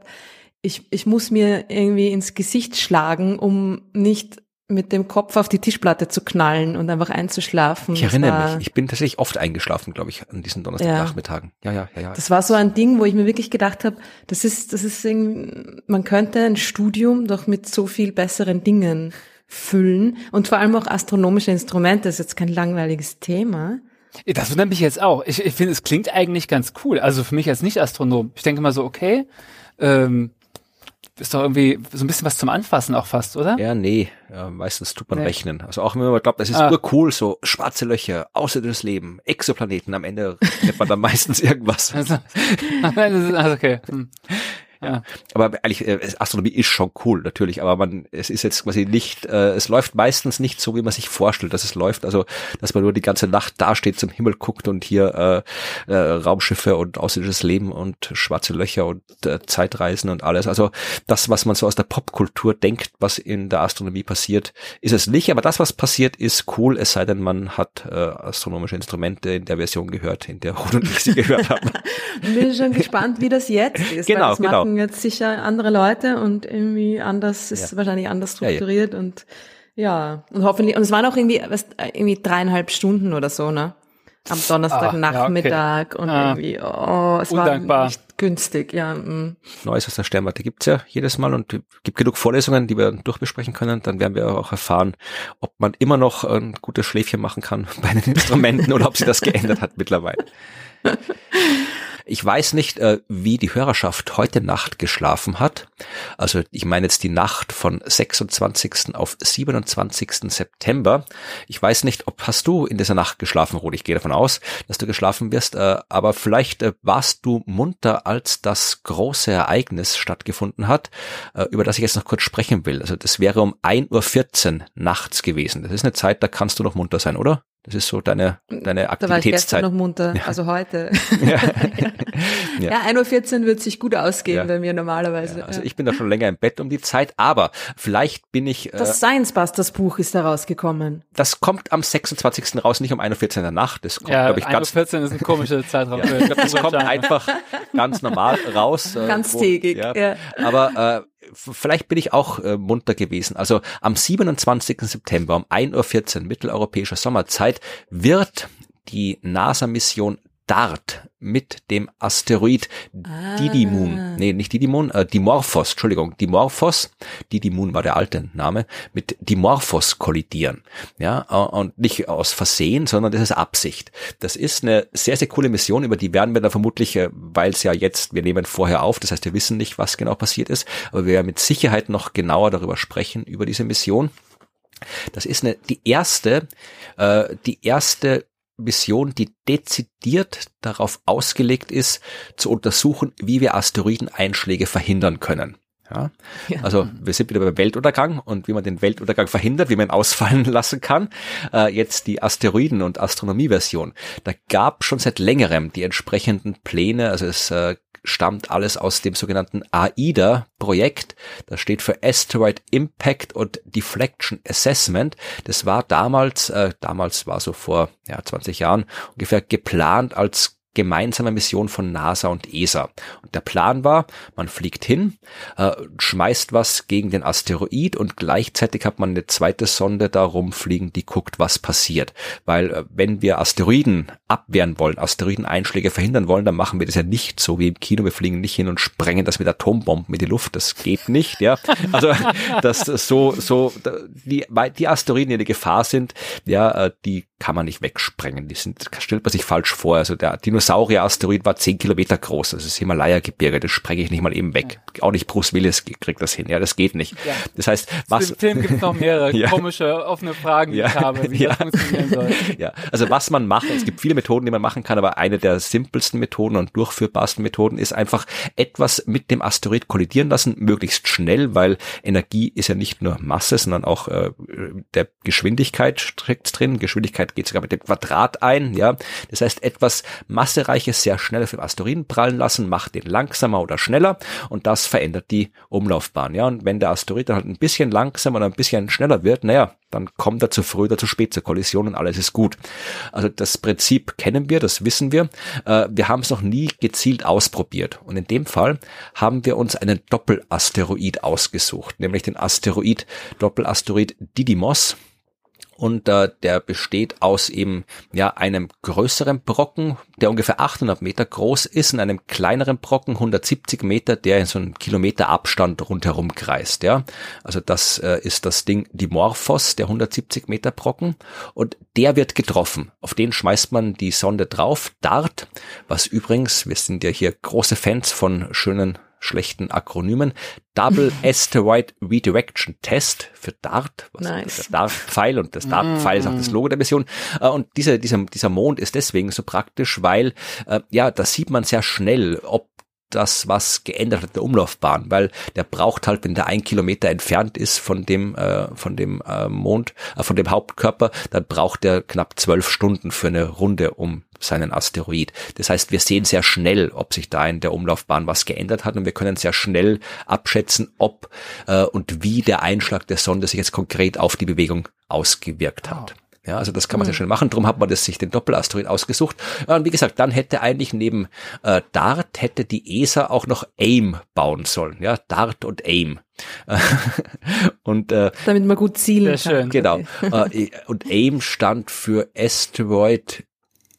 ich, ich muss mir irgendwie ins Gesicht schlagen, um nicht mit dem Kopf auf die Tischplatte zu knallen und einfach einzuschlafen. Ich erinnere mich, ich bin tatsächlich oft eingeschlafen, glaube ich, an diesen Donnerstagnachmittagen. Ja. ja, ja, ja, Das war so ein Ding, wo ich mir wirklich gedacht habe, das ist, das ist irgendwie, man könnte ein Studium doch mit so viel besseren Dingen füllen und vor allem auch astronomische Instrumente, das ist jetzt kein langweiliges Thema. Das wundert mich jetzt auch. Ich, ich finde, es klingt eigentlich ganz cool. Also für mich als Nicht-Astronom. Ich denke mal so, okay, ähm, ist doch irgendwie so ein bisschen was zum Anfassen auch fast, oder? Ja, nee. Ja, meistens tut man nee. rechnen. Also auch wenn man glaubt, das ist ah. cool, so schwarze Löcher, außerirdisches Leben, Exoplaneten, am Ende nennt man dann meistens irgendwas. Also, also okay. Hm. Ja. Aber eigentlich, äh, Astronomie ist schon cool, natürlich, aber man, es ist jetzt quasi nicht, äh, es läuft meistens nicht so, wie man sich vorstellt, dass es läuft. Also, dass man nur die ganze Nacht dasteht, zum Himmel guckt und hier äh, äh, Raumschiffe und außerirdisches Leben und schwarze Löcher und äh, Zeitreisen und alles. Also das, was man so aus der Popkultur denkt, was in der Astronomie passiert, ist es nicht. Aber das, was passiert, ist cool, es sei denn, man hat äh, astronomische Instrumente in der Version gehört, in der Rot und ich sie gehört haben. Bin schon gespannt, wie das jetzt ist. Genau, genau machen jetzt sicher andere Leute und irgendwie anders ist ja. wahrscheinlich anders strukturiert ja, ja. und ja, und hoffentlich, und es waren auch irgendwie, was, irgendwie dreieinhalb Stunden oder so, ne? Am Donnerstagnachmittag ah, okay. und ah, irgendwie, oh, es undankbar. war nicht günstig, ja. Mm. Neues aus der Sternwarte gibt's ja jedes Mal und gibt genug Vorlesungen, die wir durchbesprechen können. Dann werden wir auch erfahren, ob man immer noch ein gutes Schläfchen machen kann bei den Instrumenten oder ob sich das geändert hat mittlerweile. Ich weiß nicht, äh, wie die Hörerschaft heute Nacht geschlafen hat. Also ich meine jetzt die Nacht von 26. auf 27. September. Ich weiß nicht, ob hast du in dieser Nacht geschlafen, Rudi? Ich gehe davon aus, dass du geschlafen wirst, äh, aber vielleicht äh, warst du munter, als das große Ereignis stattgefunden hat, über das ich jetzt noch kurz sprechen will. Also das wäre um 1.14 Uhr nachts gewesen. Das ist eine Zeit, da kannst du noch munter sein, oder? Das ist so deine, deine Aktivitätszeit. Da war ich gestern noch munter, ja. also heute. Ja, ja. ja 1.14 Uhr wird sich gut ausgehen ja. bei mir normalerweise. Ja, also ich bin da schon länger im Bett um die Zeit, aber vielleicht bin ich... Das äh, Science Busters Buch ist da rausgekommen. Das kommt am 26. raus, nicht um 1.14 Uhr in der Nacht. Das kommt, ja, glaube ich, ganz... 1.14 Uhr ist ein komischer Zeitraum. ja, ich glaube, das kommt einfach ganz normal raus. Äh, Ganztägig, wo, ja. Aber äh, vielleicht bin ich auch äh, munter gewesen. Also am 27. September um 1.14 Uhr mitteleuropäischer Sommerzeit wird die NASA-Mission DART mit dem Asteroid ah. Didymun, nee, nicht Didymun, äh, Dimorphos, Entschuldigung, Dimorphos, Didymun war der alte Name, mit Dimorphos kollidieren. Ja, und nicht aus Versehen, sondern das ist Absicht. Das ist eine sehr, sehr coole Mission, über die werden wir dann vermutlich, äh, weil es ja jetzt, wir nehmen vorher auf, das heißt, wir wissen nicht, was genau passiert ist, aber wir werden mit Sicherheit noch genauer darüber sprechen, über diese Mission. Das ist eine, die erste, äh, die erste Mission, die dezidiert darauf ausgelegt ist, zu untersuchen, wie wir Asteroideneinschläge verhindern können. Ja? ja? Also wir sind wieder beim Weltuntergang und wie man den Weltuntergang verhindert, wie man ihn ausfallen lassen kann. Äh, jetzt die Asteroiden- und Astronomieversion. Da gab schon seit längerem die entsprechenden Pläne. Also es äh, stammt alles aus dem sogenannten AIDA-Projekt. Das steht für Asteroid Impact und Deflection Assessment. Das war damals, äh, damals war so vor ja, 20 Jahren ungefähr geplant als gemeinsame Mission von NASA und ESA. Und der Plan war, man fliegt hin, äh, schmeißt was gegen den Asteroid und gleichzeitig hat man eine zweite Sonde da rumfliegen, die guckt, was passiert. Weil äh, wenn wir Asteroiden abwehren wollen, Asteroideneinschläge verhindern wollen, dann machen wir das ja nicht so wie im Kino. Wir fliegen nicht hin und sprengen das mit Atombomben in die Luft. Das geht nicht, ja. Also das so so die die Asteroiden, die in Gefahr sind, ja, äh, die kann man nicht wegsprengen. Die sind stellt man sich falsch vor. Also der Dinosaurier-Asteroid war zehn Kilometer groß. Das ist Himalaya-Gebirge. Das sprenge ich nicht mal eben weg. Ja. Auch nicht Bruce Willis kriegt das hin. Ja, das geht nicht. Ja. Das heißt, was. Im Film gibt es noch mehrere ja. komische, offene Fragen, die ich habe, wie das funktionieren soll. Ja, also was man macht, es gibt viele Methoden, die man machen kann, aber eine der simpelsten Methoden und durchführbarsten Methoden ist einfach etwas mit dem Asteroid kollidieren lassen, möglichst schnell, weil Energie ist ja nicht nur Masse, sondern auch äh, der Geschwindigkeit steckt drin. Geschwindigkeit geht sogar mit dem Quadrat ein, ja. Das heißt, etwas Massereiches sehr schnell auf dem Asteroiden prallen lassen, macht den langsamer oder schneller und das verändert die Umlaufbahn, ja. Und wenn der Asteroid dann halt ein bisschen langsamer oder ein bisschen schneller wird, naja, dann kommt er zu früh oder zu spät zur Kollision und alles ist gut. Also das Prinzip kennen wir, das wissen wir. Äh, wir haben es noch nie gezielt ausprobiert. Und in dem Fall haben wir uns einen Doppelasteroid ausgesucht, nämlich den Asteroid, Doppelasteroid Didymos und äh, der besteht aus eben ja einem größeren Brocken, der ungefähr 800 Meter groß ist, und einem kleineren Brocken 170 Meter, der in so einem Kilometer Abstand rundherum kreist. Ja, also das äh, ist das Ding Dimorphos, der 170 Meter Brocken, und der wird getroffen. Auf den schmeißt man die Sonde drauf, DART, was übrigens, wir sind ja hier große Fans von schönen schlechten Akronymen. Double Asteroid Redirection Test für DART, was nice. der DART-Pfeil und das DART-Pfeil ist auch das. Logo der Mission. Äh, und dieser, dieser, dieser Mond ist deswegen so praktisch, weil, äh, ja, da sieht man sehr schnell, ob das was geändert hat der Umlaufbahn, weil der braucht halt, wenn der ein Kilometer entfernt ist von dem äh, von dem äh, Mond, äh, von dem Hauptkörper, dann braucht er knapp zwölf Stunden für eine Runde um seinen Asteroid. Das heißt, wir sehen sehr schnell, ob sich da in der Umlaufbahn was geändert hat und wir können sehr schnell abschätzen, ob äh, und wie der Einschlag der Sonde sich jetzt konkret auf die Bewegung ausgewirkt hat. Wow. Ja, also das kann man sehr mhm. schnell machen. Drum hat man das sich den Doppelasteroid ausgesucht. Und wie gesagt, dann hätte eigentlich neben äh, DART hätte die ESA auch noch AIM bauen sollen. Ja, DART und AIM. und äh, damit man gut zielen kann. Schön. Genau. äh, und AIM stand für Asteroid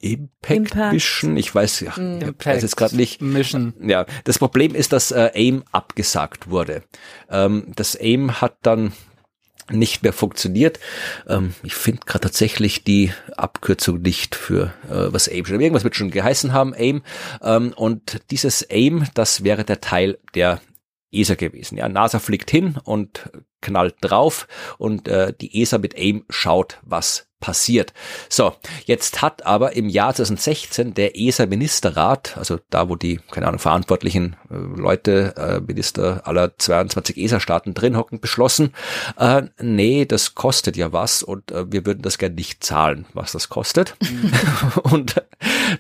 Impact, Impact. Mission. Ich weiß, ja, mm. Impact weiß jetzt gerade nicht. Mission. Ja, das Problem ist, dass äh, AIM abgesagt wurde. Ähm, das AIM hat dann nicht mehr funktioniert. Ähm, ich finde gerade tatsächlich die Abkürzung nicht für äh, was AIM schon irgendwas wird schon geheißen haben AIM ähm, und dieses AIM, das wäre der Teil der ESA gewesen. Ja, NASA fliegt hin und knallt drauf und äh, die ESA mit AIM schaut, was passiert. So, jetzt hat aber im Jahr 2016 der ESA-Ministerrat, also da, wo die, keine Ahnung, verantwortlichen äh, Leute, äh, Minister aller 22 ESA-Staaten drin hocken, beschlossen, äh, nee, das kostet ja was und äh, wir würden das gerne nicht zahlen, was das kostet. Mhm. und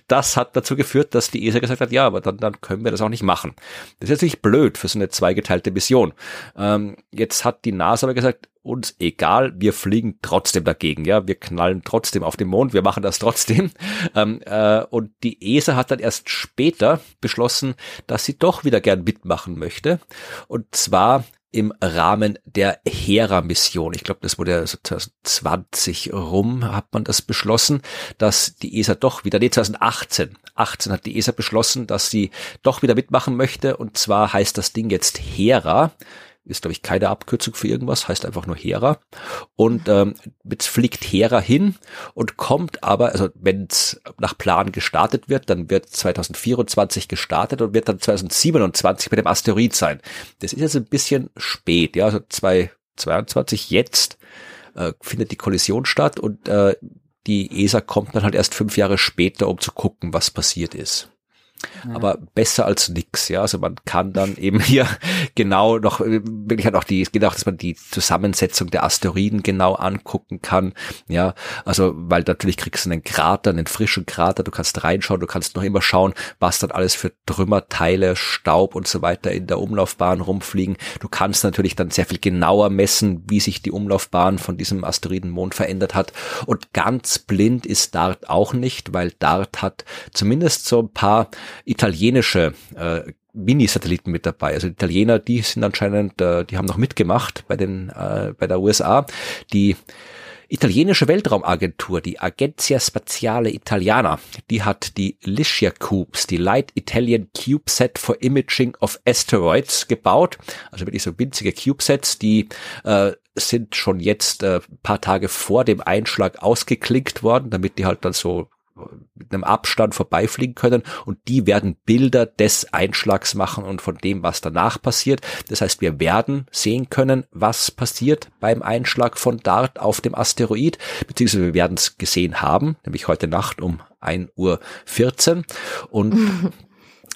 das hat dazu geführt, dass die ESA gesagt hat, ja, aber dann, dann können wir das auch nicht machen. Das ist natürlich blöd für so eine zweigeteilte Mission. Ähm, jetzt hat die NASA aber gesagt, uns egal, wir fliegen trotzdem dagegen, ja, wir knallen trotzdem auf den Mond, wir machen das trotzdem. Ähm, äh, und die ESA hat dann erst später beschlossen, dass sie doch wieder gern mitmachen möchte. Und zwar im Rahmen der Hera-Mission. Ich glaube, das wurde 2020 rum, hat man das beschlossen, dass die ESA doch wieder, nee, 2018, 18 hat die ESA beschlossen, dass sie doch wieder mitmachen möchte. Und zwar heißt das Ding jetzt Hera ist, glaube ich, keine Abkürzung für irgendwas, heißt einfach nur Hera. Und ähm, jetzt fliegt Hera hin und kommt aber, also wenn es nach Plan gestartet wird, dann wird 2024 gestartet und wird dann 2027 mit dem Asteroid sein. Das ist jetzt ein bisschen spät, ja, also 2022 jetzt äh, findet die Kollision statt und äh, die ESA kommt dann halt erst fünf Jahre später, um zu gucken, was passiert ist. Aber besser als nix, ja. Also man kann dann eben hier genau noch, wirklich hat auch die, es geht auch, dass man die Zusammensetzung der Asteroiden genau angucken kann, ja. Also, weil natürlich kriegst du einen Krater, einen frischen Krater, du kannst reinschauen, du kannst noch immer schauen, was dann alles für Trümmerteile, Staub und so weiter in der Umlaufbahn rumfliegen. Du kannst natürlich dann sehr viel genauer messen, wie sich die Umlaufbahn von diesem Asteroidenmond verändert hat. Und ganz blind ist DART auch nicht, weil DART hat zumindest so ein paar italienische äh, Mini-Satelliten mit dabei. Also die Italiener, die sind anscheinend, äh, die haben noch mitgemacht bei den äh, bei der USA. Die italienische Weltraumagentur, die Agenzia Spaziale Italiana, die hat die Licia Cubes, die Light Italian CubeSat for Imaging of Asteroids gebaut. Also wirklich so winzige CubeSats, die äh, sind schon jetzt äh, paar Tage vor dem Einschlag ausgeklinkt worden, damit die halt dann so mit einem Abstand vorbeifliegen können und die werden Bilder des Einschlags machen und von dem, was danach passiert. Das heißt, wir werden sehen können, was passiert beim Einschlag von DART auf dem Asteroid, beziehungsweise wir werden es gesehen haben, nämlich heute Nacht um 1.14 Uhr und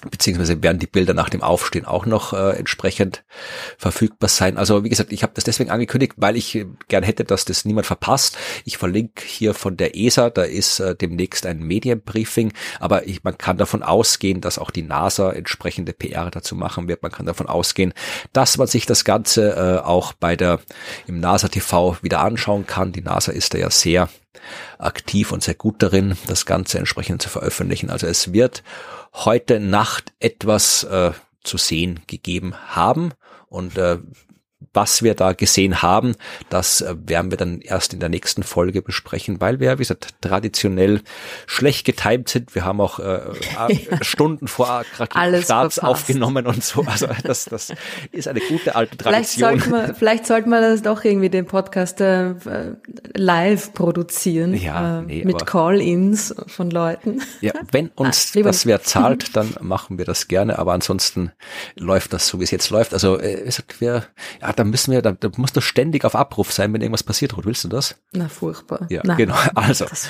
beziehungsweise werden die Bilder nach dem Aufstehen auch noch äh, entsprechend verfügbar sein. Also wie gesagt, ich habe das deswegen angekündigt, weil ich äh, gern hätte, dass das niemand verpasst. Ich verlinke hier von der ESA, da ist äh, demnächst ein Medienbriefing, aber ich, man kann davon ausgehen, dass auch die NASA entsprechende PR dazu machen wird. Man kann davon ausgehen, dass man sich das Ganze äh, auch bei der im NASA TV wieder anschauen kann. Die NASA ist da ja sehr aktiv und sehr gut darin, das Ganze entsprechend zu veröffentlichen. Also es wird heute Nacht etwas äh, zu sehen gegeben haben. Und äh, was wir da gesehen haben, das äh, werden wir dann erst in der nächsten Folge besprechen, weil wir, wie gesagt, traditionell schlecht getimt sind. Wir haben auch äh, ja. Stunden vor Starts aufgenommen und so. Also das, das ist eine gute alte Tradition. Vielleicht sollte man, vielleicht sollte man das doch irgendwie den Podcast äh, live produzieren. Ja, äh, nee, mit Call-ins von Leuten. Ja, wenn uns ah, das wer zahlt, dann machen wir das gerne. Aber ansonsten läuft das so, wie es jetzt läuft. Also äh, wir, ja, da müssen wir, da, da musst du ständig auf Abruf sein, wenn irgendwas passiert. Ruth, willst du das? Na, furchtbar. Ja, Nein. genau. Also. Das,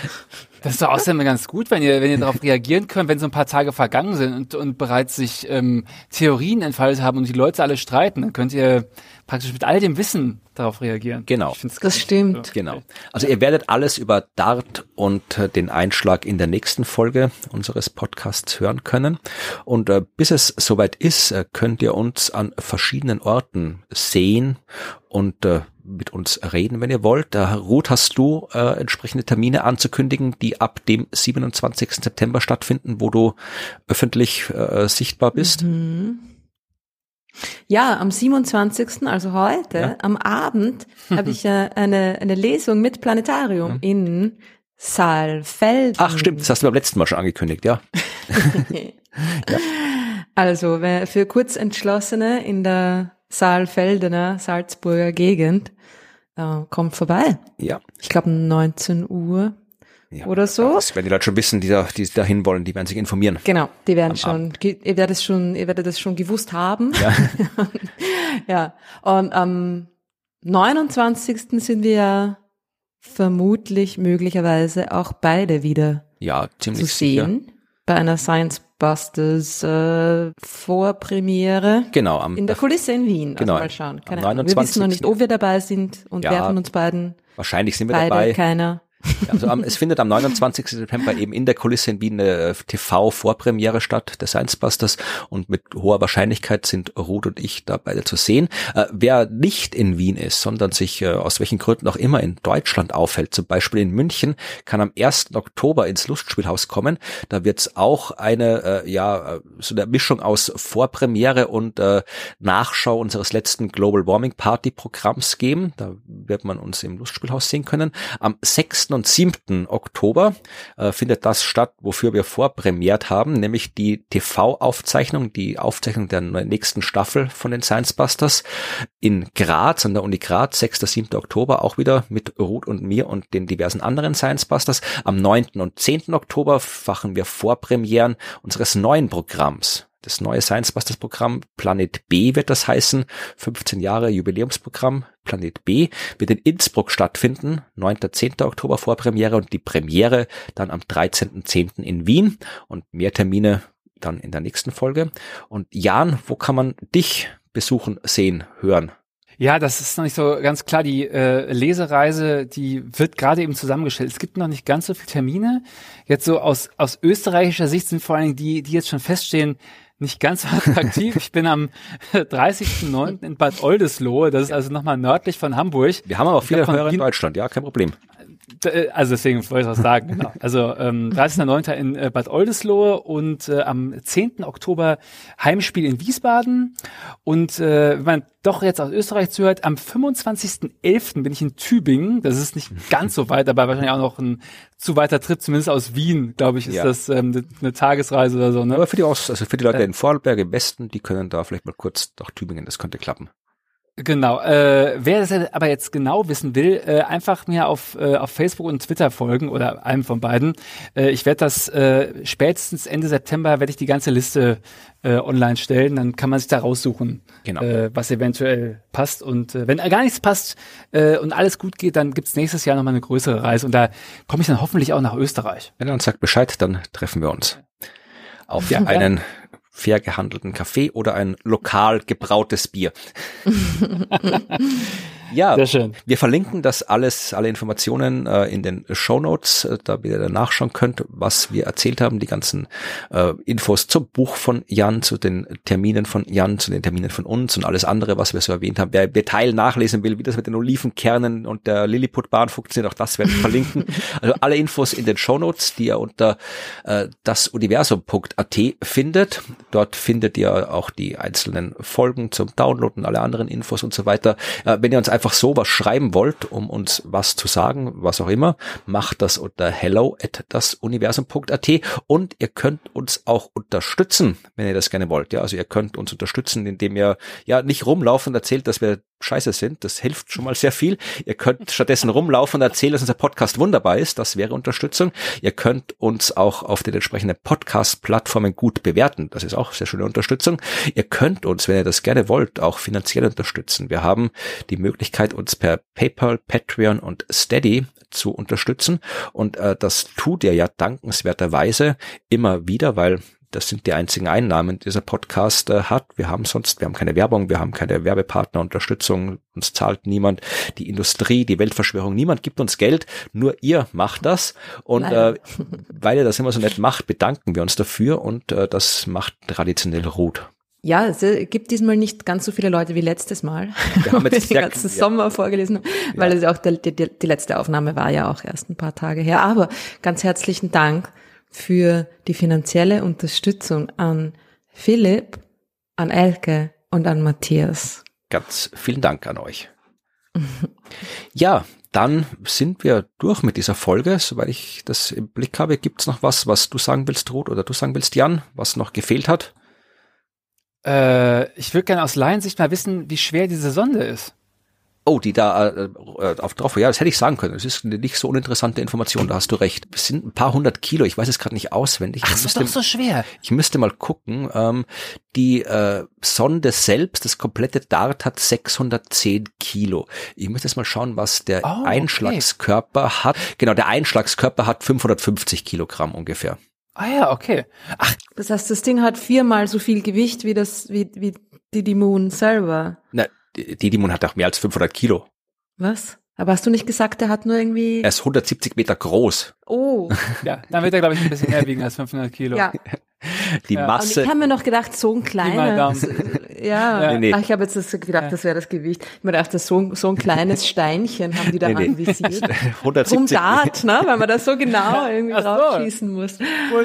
das ist doch außerdem ganz gut, wenn ihr, wenn ihr darauf reagieren könnt, wenn so ein paar Tage vergangen sind und, und bereits sich ähm, Theorien entfaltet haben und die Leute alle streiten, dann könnt ihr praktisch mit all dem Wissen darauf reagieren. Genau. Das stimmt. So. Genau. Also ihr werdet alles über Dart und äh, den Einschlag in der nächsten Folge unseres Podcasts hören können. Und äh, bis es soweit ist, äh, könnt ihr uns an verschiedenen Orten sehen und äh, mit uns reden, wenn ihr wollt. Da, Ruth, hast du äh, entsprechende Termine anzukündigen, die ab dem 27. September stattfinden, wo du öffentlich äh, sichtbar bist? Mhm. Ja, am 27., also heute, ja. am Abend, habe ich äh, eine, eine Lesung mit Planetarium mhm. in Saalfelden. Ach stimmt, das hast du beim letzten Mal schon angekündigt, ja. ja. Also für Kurzentschlossene in der Saalfeldener, Salzburger Gegend, äh, kommt vorbei. Ja. Ich glaube 19 Uhr ja, oder so. Das werden die Leute schon wissen, die da, die da hinwollen, die werden sich informieren. Genau, die werden schon, ihr werdet es schon, ihr werdet es schon gewusst haben. Ja. ja. Und am 29. sind wir vermutlich möglicherweise auch beide wieder ja, ziemlich zu sehen. Sicher. Bei einer Science Busters äh, Vorpremiere. Genau. Am, in der Kulisse in Wien. Also genau. Also mal schauen. Keine Ahnung. Wir wissen noch nicht, ob wir dabei sind und ja, wer von uns beiden. Wahrscheinlich sind wir beide, dabei. Keiner. Also am, es findet am 29. September eben in der Kulisse in Wien eine äh, TV-Vorpremiere statt, der Science Busters und mit hoher Wahrscheinlichkeit sind Ruth und ich da beide zu sehen. Äh, wer nicht in Wien ist, sondern sich äh, aus welchen Gründen auch immer in Deutschland aufhält, zum Beispiel in München, kann am 1. Oktober ins Lustspielhaus kommen. Da wird es auch eine, äh, ja, so eine Mischung aus Vorpremiere und äh, Nachschau unseres letzten Global Warming Party Programms geben. Da wird man uns im Lustspielhaus sehen können. Am 6 und 7. Oktober äh, findet das statt, wofür wir vorpremiert haben, nämlich die TV-Aufzeichnung, die Aufzeichnung der nächsten Staffel von den Science Busters in Graz, an der Uni Graz, 6. 7. Oktober, auch wieder mit Ruth und mir und den diversen anderen Science Busters. Am 9. und 10. Oktober fachen wir Vorpremieren unseres neuen Programms das neue Science Busters Programm Planet B wird das heißen. 15 Jahre Jubiläumsprogramm Planet B wird in Innsbruck stattfinden. 9. 10. Oktober Vorpremiere und die Premiere dann am 13.10. in Wien. Und mehr Termine dann in der nächsten Folge. Und Jan, wo kann man dich besuchen, sehen, hören? Ja, das ist noch nicht so ganz klar. Die äh, Lesereise, die wird gerade eben zusammengestellt. Es gibt noch nicht ganz so viele Termine. Jetzt so aus, aus österreichischer Sicht sind vor allen Dingen die, die jetzt schon feststehen, nicht ganz so attraktiv. Ich bin am 30.09. in Bad Oldesloe. Das ist also nochmal nördlich von Hamburg. Wir haben aber auch viele Hörer in Deutschland. Ja, kein Problem. Äh, also deswegen wollte ich was sagen, genau. Also ähm, 30.09. in äh, Bad Oldesloe und äh, am 10. Oktober Heimspiel in Wiesbaden. Und äh, wenn man doch jetzt aus Österreich zuhört, am 25.11. bin ich in Tübingen. Das ist nicht ganz so weit, aber wahrscheinlich auch noch ein zu weiter Trip, zumindest aus Wien, glaube ich, ist ja. das ähm, eine Tagesreise oder so. Ne? Aber für die Ost, also für die Leute äh, in Vorarlberg im Westen, die können da vielleicht mal kurz nach Tübingen, das könnte klappen. Genau. Äh, wer das aber jetzt genau wissen will, äh, einfach mir auf, äh, auf Facebook und Twitter folgen oder einem von beiden. Äh, ich werde das äh, spätestens Ende September werde ich die ganze Liste äh, online stellen. Dann kann man sich da raussuchen, genau. äh, was eventuell passt. Und äh, wenn gar nichts passt äh, und alles gut geht, dann gibt's nächstes Jahr nochmal eine größere Reise. Und da komme ich dann hoffentlich auch nach Österreich. Wenn er uns sagt Bescheid, dann treffen wir uns auf ja, einen fair gehandelten Kaffee oder ein lokal gebrautes Bier. Ja, Sehr schön. wir verlinken das alles, alle Informationen äh, in den Show Notes, äh, da ihr dann nachschauen könnt, was wir erzählt haben, die ganzen äh, Infos zum Buch von Jan, zu den Terminen von Jan, zu den Terminen von uns und alles andere, was wir so erwähnt haben. Wer Detail nachlesen will, wie das mit den Olivenkernen und der Lilliputbahn funktioniert, auch das werden wir verlinken. Also alle Infos in den Show Notes, die ihr unter äh, dasuniversum.at findet. Dort findet ihr auch die einzelnen Folgen zum Downloaden, alle anderen Infos und so weiter. Äh, wenn ihr uns einfach einfach so was schreiben wollt, um uns was zu sagen, was auch immer, macht das unter hello at dasuniversum.at und ihr könnt uns auch unterstützen, wenn ihr das gerne wollt. Ja, also ihr könnt uns unterstützen, indem ihr ja nicht rumlaufen und erzählt, dass wir scheiße sind. Das hilft schon mal sehr viel. Ihr könnt stattdessen rumlaufen und erzählen, dass unser Podcast wunderbar ist. Das wäre Unterstützung. Ihr könnt uns auch auf den entsprechenden Podcast-Plattformen gut bewerten. Das ist auch sehr schöne Unterstützung. Ihr könnt uns, wenn ihr das gerne wollt, auch finanziell unterstützen. Wir haben die Möglichkeit, uns per PayPal, Patreon und Steady zu unterstützen. Und äh, das tut ihr ja dankenswerterweise immer wieder, weil das sind die einzigen Einnahmen, die dieser Podcast äh, hat. Wir haben sonst, wir haben keine Werbung, wir haben keine Werbepartner, Unterstützung, uns zahlt niemand, die Industrie, die Weltverschwörung, niemand gibt uns Geld, nur ihr macht das. Und äh, weil ihr das immer so nett macht, bedanken wir uns dafür und äh, das macht traditionell Ruth. Ja, es gibt diesmal nicht ganz so viele Leute wie letztes Mal, wir haben jetzt den ganzen ja. Sommer vorgelesen haben, weil ja. es auch die, die, die letzte Aufnahme war ja auch erst ein paar Tage her. Aber ganz herzlichen Dank für die finanzielle Unterstützung an Philipp, an Elke und an Matthias. Ganz vielen Dank an euch. ja, dann sind wir durch mit dieser Folge. Soweit ich das im Blick habe, gibt's noch was, was du sagen willst, Ruth, oder du sagen willst, Jan, was noch gefehlt hat? Äh, ich würde gerne aus Laiensicht mal wissen, wie schwer diese Sonde ist. Oh, die da äh, äh, auf drauf. Ja, das hätte ich sagen können. Das ist eine nicht so uninteressante Information, da hast du recht. Es sind ein paar hundert Kilo, ich weiß es gerade nicht auswendig. Ach, das ist doch so schwer. Ich müsste mal gucken. Ähm, die äh, Sonde selbst, das komplette Dart hat 610 Kilo. Ich müsste jetzt mal schauen, was der oh, Einschlagskörper okay. hat. Genau, der Einschlagskörper hat 550 Kilogramm ungefähr. Ah ja, okay. Ach, das heißt, das Ding hat viermal so viel Gewicht wie das wie wie die, die Moon selber. Na, Didimon hat auch mehr als 500 Kilo. Was? Aber hast du nicht gesagt, er hat nur irgendwie... Er ist 170 Meter groß. Oh. ja, dann wird er, glaube ich, ein bisschen mehr wiegen als 500 Kilo. Ja. Die ja. Masse. Und ich habe mir noch gedacht, so ein kleiner. ja, ja. Nee, nee. Ach, ich habe jetzt das gedacht, das wäre das Gewicht. Ich mir dachte, so, so ein kleines Steinchen haben die da nee, anvisiert. 170. Zum Dart, ne? Weil man das so genau irgendwie Ach drauf so. schießen muss.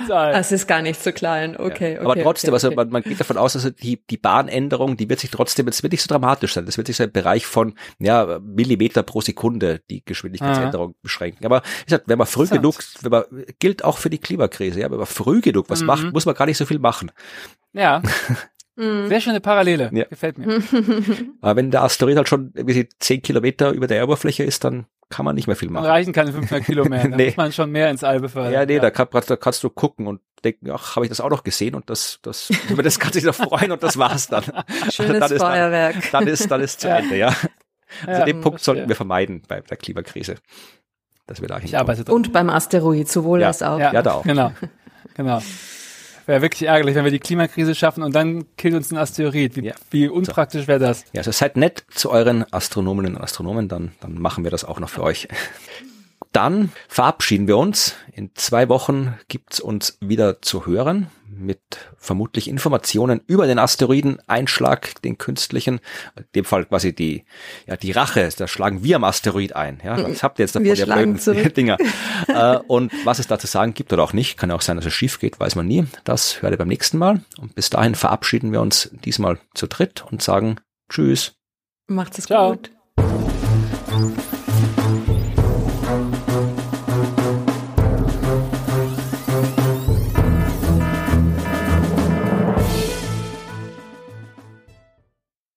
Das ist gar nicht so klein. Okay, ja. okay. Aber trotzdem, okay, also man, man geht davon aus, dass die, die Bahnänderung, die wird sich trotzdem, es wird nicht so dramatisch sein. Das wird sich so im Bereich von, ja, Millimeter pro Sekunde die Geschwindigkeitsänderung ah. beschränken. Aber wie gesagt, wenn man früh genug, wenn man, gilt auch für die Klimakrise, ja, wenn man früh genug was mhm. macht, muss man gar nicht so viel machen. Ja. Mhm. Sehr schöne Parallele. Ja. Gefällt mir. Aber wenn der Asteroid halt schon irgendwie zehn Kilometer über der Oberfläche ist, dann kann man nicht mehr viel machen. Dann reichen keine 500 Kilo mehr. Da nee. muss man schon mehr ins All befördern. Ja, nee, ja. Da, kann, da kannst du gucken und denken, ach, habe ich das auch noch gesehen und das, das, über das kannst du dich noch freuen und das war's dann. Schönes dann Feuerwerk. Dann, dann, ist, dann ist zu ja. Ende, ja. Also ja, den Punkt sollten wir vermeiden bei der Klimakrise. Dass wir da Und beim Asteroid, sowohl ja. als auch. Ja, ja da auch. Genau. Genau. Wäre wirklich ärgerlich, wenn wir die Klimakrise schaffen und dann killt uns ein Asteroid. Wie, ja. wie unpraktisch wäre das? Ja, also seid nett zu euren Astronominnen und Astronomen, dann, dann machen wir das auch noch für euch. Dann verabschieden wir uns. In zwei Wochen gibt's uns wieder zu hören mit vermutlich Informationen über den Asteroideneinschlag, den künstlichen, in dem Fall quasi die, ja, die Rache, da schlagen wir am Asteroid ein. Ja, was habt ihr jetzt davon, wir der blöden zurück. Dinger? äh, und was es da zu sagen gibt oder auch nicht, kann ja auch sein, dass es schief geht, weiß man nie. Das hört ihr beim nächsten Mal. Und bis dahin verabschieden wir uns diesmal zu dritt und sagen Tschüss. Macht's es Ciao. gut.